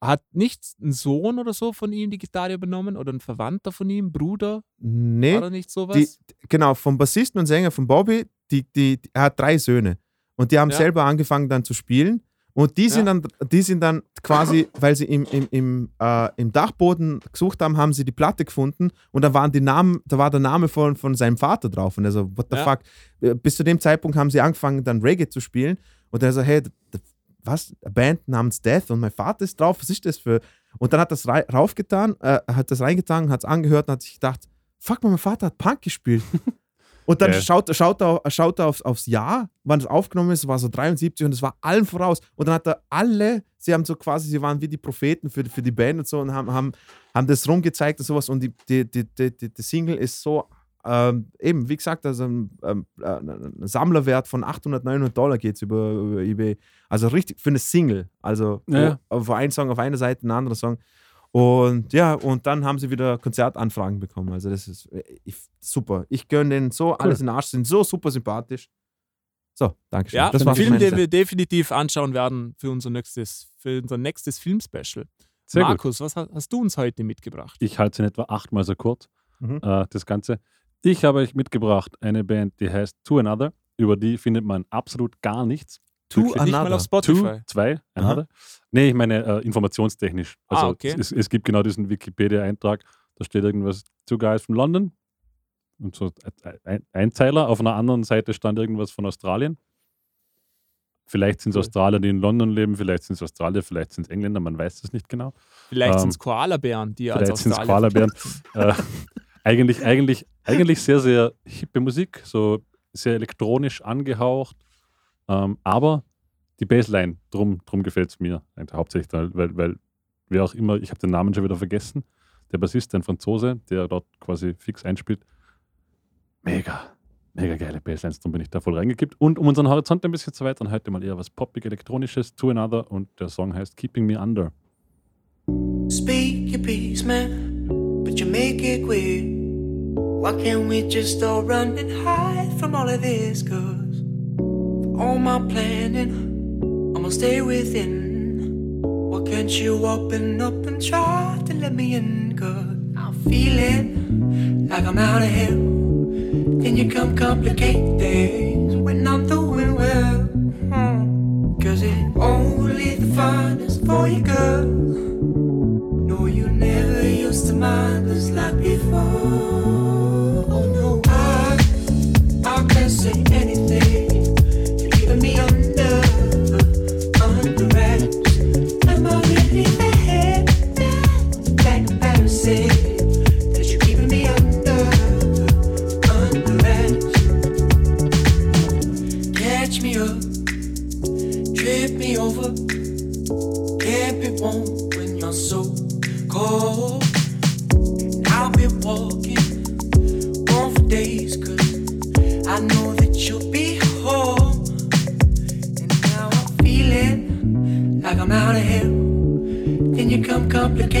Hat nicht ein Sohn oder so von ihm die Gitarre übernommen oder ein Verwandter von ihm, Bruder? Nee, War nicht sowas? die, genau, vom Bassisten und Sänger von Bobby, die, die, die, er hat drei Söhne. Und die haben Ja. selber angefangen dann zu spielen. Und die sind, Ja. dann, die sind dann quasi, [COUGHS] weil sie im, im, im, äh, im Dachboden gesucht haben, haben sie die Platte gefunden und da waren die Namen, da war der Name von, von seinem Vater drauf. Und er so, what the Ja. fuck? Äh, Bis zu dem Zeitpunkt haben sie angefangen, dann Reggae zu spielen. Und er so, hey, was? Eine Band namens Death und mein Vater ist drauf, was ist das für. Und dann hat das raufgetan, äh, hat das reingetan, hat es angehört und hat sich gedacht, fuck mal, mein Vater hat Punk gespielt. [LAUGHS] Und dann Geil. schaut, schaut er, schaut er aufs, aufs Jahr, wann es aufgenommen ist, war so 73 und es war allen voraus. Und dann hat er alle, sie haben so quasi, sie waren wie die Propheten für, für die Band und so und haben, haben, haben das rumgezeigt und sowas. Und die, die, die, die, die Single ist so, ähm, eben, wie gesagt, also ein, ähm, äh, ein Sammlerwert von 800, 900 Dollar geht es über, über eBay. Also richtig für eine Single. Also Ja. auf ein Song auf einer Seite, ein anderer Song. Und ja, und dann haben sie wieder Konzertanfragen bekommen. Also das ist äh, ich, super. Ich gönne denen so alles in den Arsch, sind so super sympathisch. So, danke schön. ja, das ein war's von Film, den wir definitiv anschauen werden für unser nächstes, für unser nächstes Filmspecial. Sehr gut. Markus, was ha- hast du uns heute mitgebracht? Ich halte es in etwa achtmal so kurz, Mhm. äh, das Ganze. Ich habe euch mitgebracht eine Band, die heißt To Another. Über die findet man absolut gar nichts. To Nicht mal Another. auf Spotify. Two, zwei, Another. Nee, ich meine äh, informationstechnisch. Also Ah, okay. es, es gibt genau diesen Wikipedia-Eintrag, da steht irgendwas, Two Guys from London. Und so ein- ein Einzeiler. Auf einer anderen Seite stand irgendwas von Australien. Vielleicht sind es Cool. Australier, die in London leben, vielleicht sind es Australier, vielleicht sind es Engländer, man weiß es nicht genau. Vielleicht Ähm, sind es Koalabären, die als vielleicht sind's Australier Koalabären. sind. [LAUGHS] äh, eigentlich, [LAUGHS] eigentlich, eigentlich sehr, sehr hippe Musik, so sehr elektronisch angehaucht. Ähm, aber die Bassline, drum, drum gefällt es mir eigentlich hauptsächlich, weil, weil wer auch immer, ich habe den Namen schon wieder vergessen, der Bassist, ein Franzose, der dort quasi fix einspielt. Mega, mega geile Basslines, darum bin ich da voll reingekippt. Und um unseren Horizont ein bisschen zu erweitern, heute mal eher was poppig elektronisches, To Another und der Song heißt Keeping Me Under. Speak your piece, man, make it quick. Why can't we just all run and hide from all of this? Cause all my planning, I'ma stay within. Why can't you open up and try to let me in? Cause I'm feeling like I'm out of here. Then you come complicate things when I'm doing well. Hmm. Cause it only the finest for you, girl. No, you never used to mind this life before. You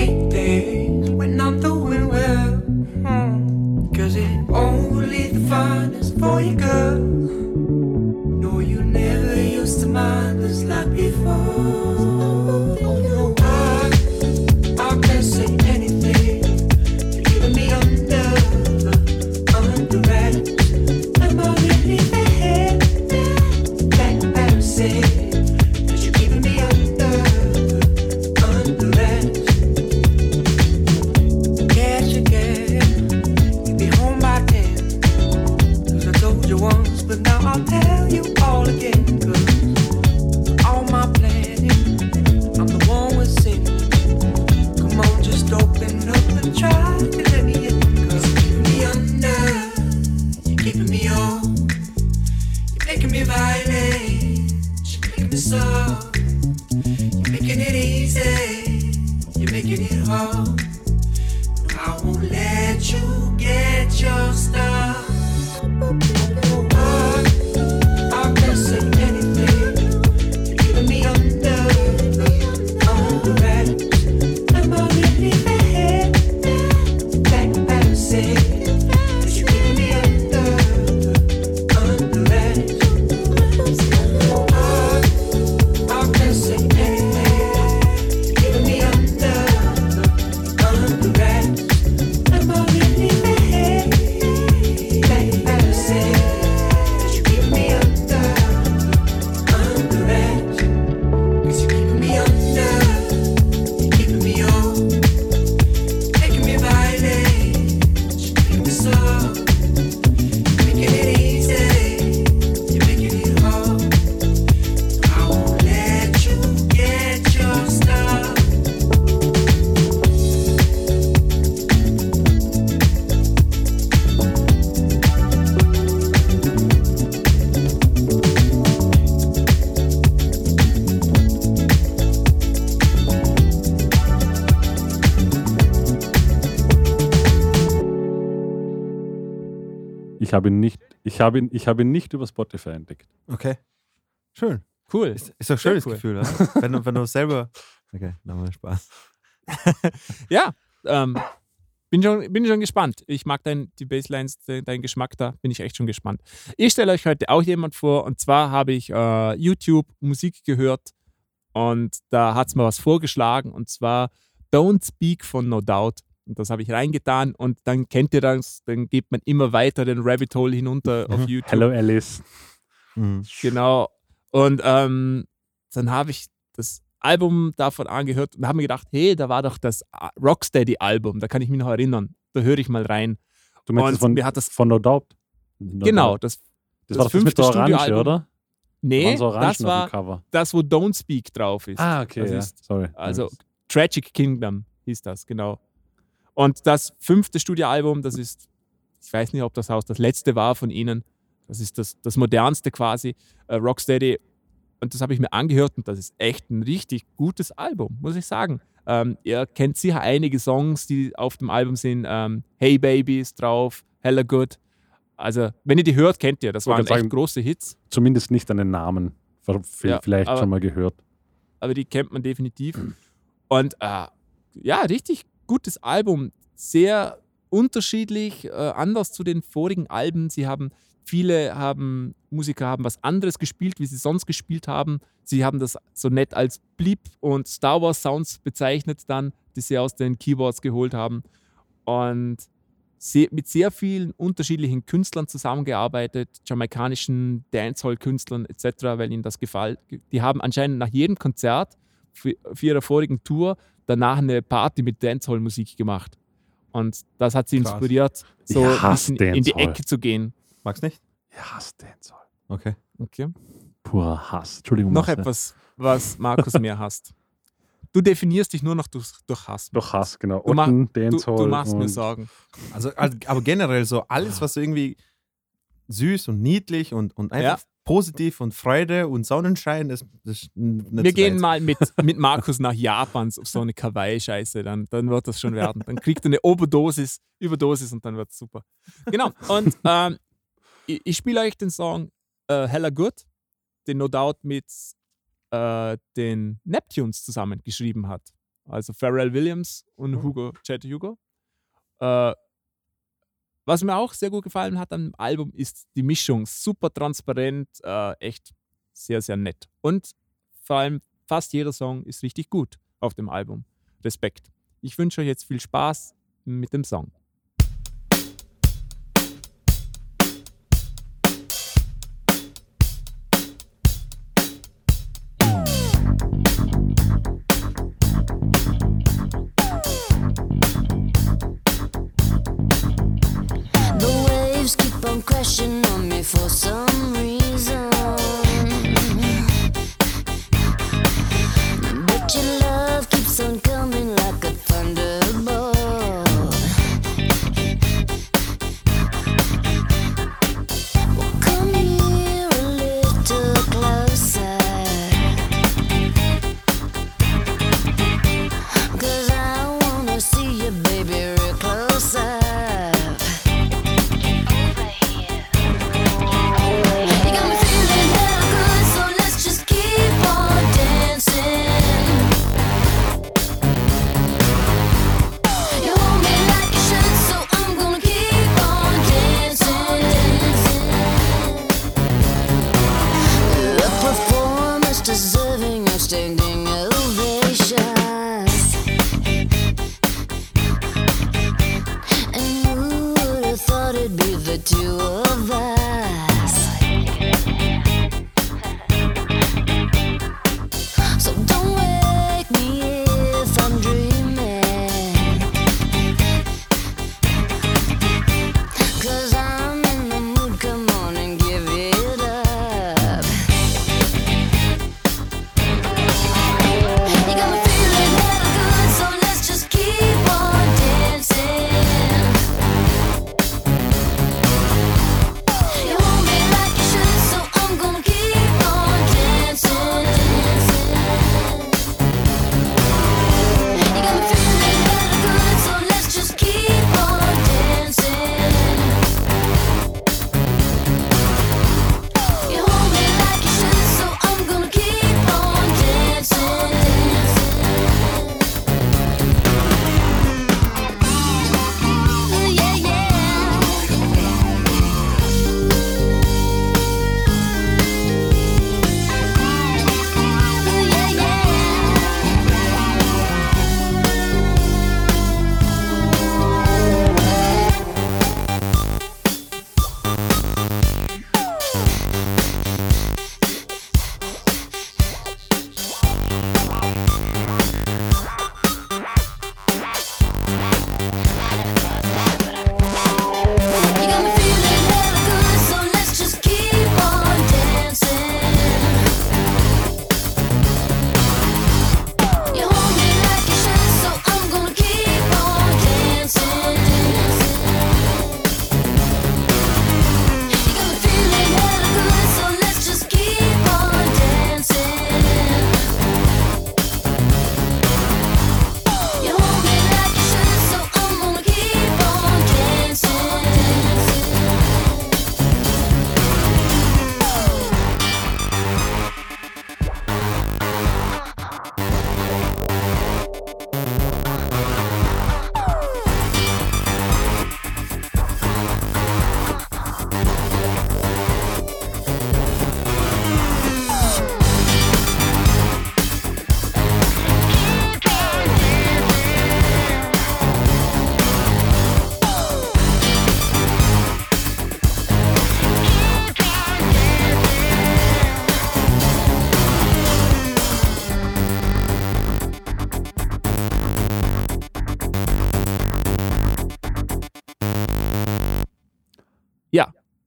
Ich habe ihn nicht, ich habe ihn, ich habe ihn nicht über Spotify entdeckt. Okay. Schön. Cool. Ist, ist doch ein schönes cool. Gefühl, oder? [LAUGHS] wenn, du, wenn du selber. Okay, dann mal Spaß. [LAUGHS] Ja, ähm, bin, schon, bin schon gespannt. Ich mag dein, die Basslines, de, deinen Geschmack da, bin ich echt schon gespannt. Ich stelle euch heute auch jemand vor und zwar habe ich äh, YouTube Musik gehört und da hat es mir was vorgeschlagen und zwar Don't Speak von No Doubt. Und das habe ich reingetan und dann kennt ihr das, dann geht man immer weiter den Rabbit Hole hinunter [LAUGHS] auf YouTube. Hello Alice. Mhm. Genau. Und ähm, dann habe ich das Album davon angehört und habe mir gedacht, hey, da war doch das Rocksteady-Album, da kann ich mich noch erinnern. Da höre ich mal rein. Du meinst Und von, mir hat das- von No Doubt? No genau, das, Das, das war das mit fünfte der Orange, Studioalbum. oder? Nee, so das war das, wo Don't Speak drauf ist. Ah, okay, Das ja. ist- Sorry. Also Tragic Kingdom hieß das, genau. Und das fünfte Studioalbum, das ist, ich weiß nicht, ob das Haus das letzte war von ihnen. Das ist das, das modernste quasi, äh, Rocksteady. Und das habe ich mir angehört und das ist echt ein richtig gutes Album, muss ich sagen. Ähm, ihr kennt sicher einige Songs, die auf dem Album sind. Ähm, hey Baby ist drauf, Hella Good. Also, wenn ihr die hört, kennt ihr. Das waren gerade echt sagen- große Hits. Zumindest nicht an den Namen. Ver- Ja, Vielleicht aber- schon mal gehört. aber die kennt man definitiv. Und äh, ja, richtig gutes Album. Sehr unterschiedlich, äh, anders zu den vorigen Alben. Sie haben, viele haben, Musiker haben was anderes gespielt, wie sie sonst gespielt haben. Sie haben das so nett als Bleep und Star Wars Sounds bezeichnet dann, die sie aus den Keyboards geholt haben. Und mit sehr vielen unterschiedlichen Künstlern zusammengearbeitet, jamaikanischen Dancehall-Künstlern etc., weil ihnen das gefällt. Die haben anscheinend nach jedem Konzert für ihre vorigen Tour danach eine Party mit Dancehall-Musik gemacht. Und das hat sie Krass. inspiriert, so bisschen in die Dancehall. Ecke zu gehen. Magst nicht? Ich hasse Zoll. Okay. Okay. Purer Hass. Entschuldigung. Noch Marcel. etwas, was Markus mehr hasst. Du definierst dich nur noch durch, durch Hass. Doch Hass, genau. Du, mach, Otten, du, Dancehall du machst mir Sorgen. Also, also, aber generell so alles, was irgendwie süß und niedlich und, und einfach Ja. Positiv und Freude und Sonnenschein, das, das ist n- nicht Wir so gehen meins. mal mit, [LAUGHS] mit Markus nach Japan auf so eine Kawaii-Scheiße, dann, dann wird das schon werden. Dann kriegt er eine Oberdosis, Überdosis und dann wird es super. Genau. Und ähm, ich, ich spiele euch den Song äh, Hella Good, den No Doubt mit äh, den Neptunes zusammen geschrieben hat. Also Pharrell Williams und Hugo, Chad Hugo. Äh, was mir auch sehr gut gefallen hat am Album ist die Mischung. Super transparent, äh, echt sehr, sehr nett. Und vor allem fast jeder Song ist richtig gut auf dem Album. Respekt. Ich wünsche euch jetzt viel Spaß mit dem Song.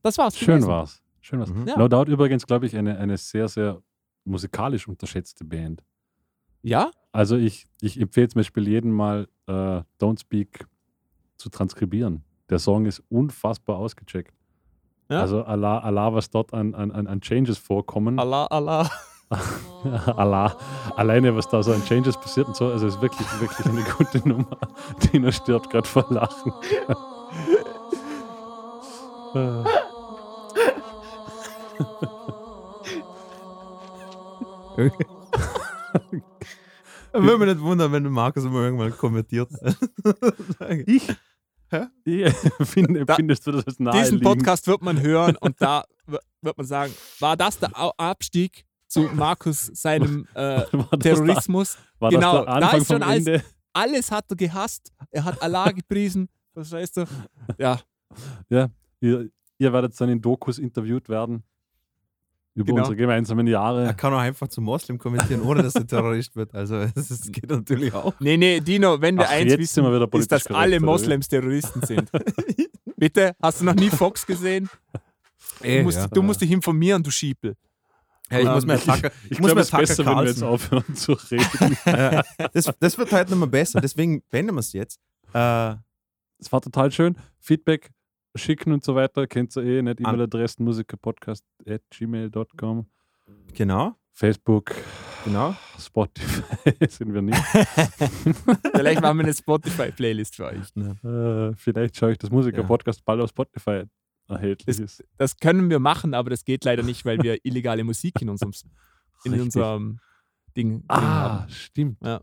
Das war's. Schön gewesen. war's. Schön war's. Mhm. Ja. No Doubt übrigens, glaube ich, eine, eine sehr, sehr musikalisch unterschätzte Band. Ja? Also ich, ich empfehle zum Beispiel jedem mal äh, Don't Speak zu transkribieren. Der Song ist unfassbar ausgecheckt. Ja. Also Allah, Allah, was dort an, an, an an Changes vorkommen. Allah, Allah. [LAUGHS] Allah. Alleine, was da so an Changes passiert und so. Also es ist wirklich, wirklich eine gute Nummer. [LAUGHS] Dino stirbt gerade vor Lachen. [LAUGHS] [LAUGHS] Würde mich nicht wundern, wenn Markus mal irgendwann kommentiert. [LAUGHS] ich? Hä? Ich [LAUGHS] finde, Da- findest du das als Diesen? Podcast wird man hören und da wird man sagen, war das der Abstieg zu Markus seinem äh, Terrorismus? War Genau, da ist schon alles- Ende? Alles hat er gehasst. Er hat Allah gepriesen. Was weißt du? Ja, Ihr, ihr werdet dann in Dokus interviewt werden über Genau. unsere gemeinsamen Jahre. Er kann auch einfach zum Moslem kommentieren, ohne dass er Terrorist wird. Also [LAUGHS] es geht natürlich auch. nee, nee, Dino, wenn wir Ach, eins wissen, sind wir wieder ist, dass korrekt, alle? Moslems Terroristen sind. [LAUGHS] Bitte? Hast du noch nie Fox gesehen? Du musst, du musst dich informieren, du Schiepel. Ja, ich muss Ähm, mir Tucker, [LAUGHS] Ich muss glaube, mir es ist besser, wenn wir jetzt Carlson- aufhören zu reden. Ja, das, das wird heute mehr besser. Deswegen beenden wir es jetzt. Äh, Es war total schön. Feedback schicken und so weiter. Kennt ihr eh nicht. E-Mail-Adressen musikerpodcast.gmail.com genau, Facebook, genau. Spotify [LAUGHS] sind wir nicht. [LAUGHS] Vielleicht machen wir eine Spotify-Playlist für euch. äh, vielleicht schaue ich, dass Musikerpodcast bald auf Spotify erhältlich Das- ist. Das können wir machen, aber das geht leider nicht, weil wir illegale Musik in unserem, in [LAUGHS] Richtig. unserem Ding, Ding Ah, haben. stimmt. Ja.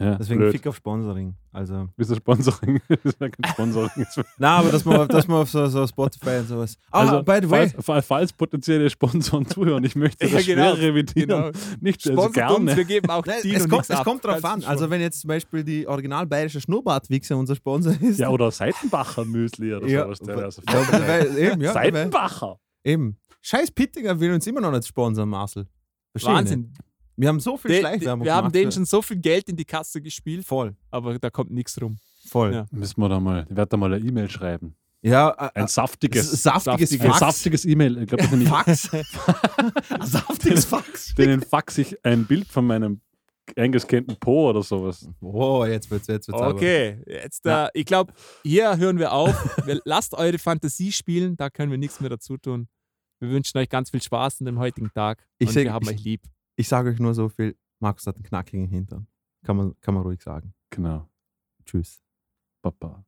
Ja, Deswegen blöd. Fick auf Sponsoring. Also. Wieso Sponsoring? das ist ja kein Sponsoring. [LAUGHS] Na, aber dass man, dass man auf so, so Spotify und sowas. Ah, also, by the way. falls, falls, potenzielle Sponsoren [LAUGHS] zuhören, ich möchte Ja, das genau, schwer revidieren. Genau. Nicht also uns, gerne. wir geben auch Nein, es kommt, es kommt drauf an. Also, wenn jetzt zum Beispiel die original bayerische Schnurrbartwichse unser Sponsor ist. Ja, oder Seitenbacher Müsli oder Ja, sowas. Der wäre so Ja, weil, eben, ja, weil, Seitenbacher! eben. Scheiß Pittinger will uns immer noch nicht sponsern, Marcel. Versteh ich nicht. Wir haben so viel De, de, Schleichwerbung wir haben denen schon so viel Geld in die Kasse gespielt, Voll, aber da kommt nichts rum. voll. Ja. Müssen wir da mal, ich werde da mal eine E-Mail schreiben. Ja, äh, Ein saftiges. saftiges, saftiges- ein Fax. saftiges E-Mail. Ich glaube, Fax. [LAUGHS] saftiges Fax. denen fax ich ein Bild von meinem eingescannten Po oder sowas. Oh, jetzt wird's, jetzt wird's Okay, jetzt, äh, ich glaube, hier hören wir auf. [LAUGHS] Lasst eure Fantasie spielen, da können wir nichts mehr dazu tun. Wir wünschen euch ganz viel Spaß an dem heutigen Tag. Ich und seh- wir haben ich- euch lieb. Ich sage euch nur so viel. Markus hat einen knackigen Hintern. Kann man, kann man ruhig sagen. Genau. Tschüss. Papa.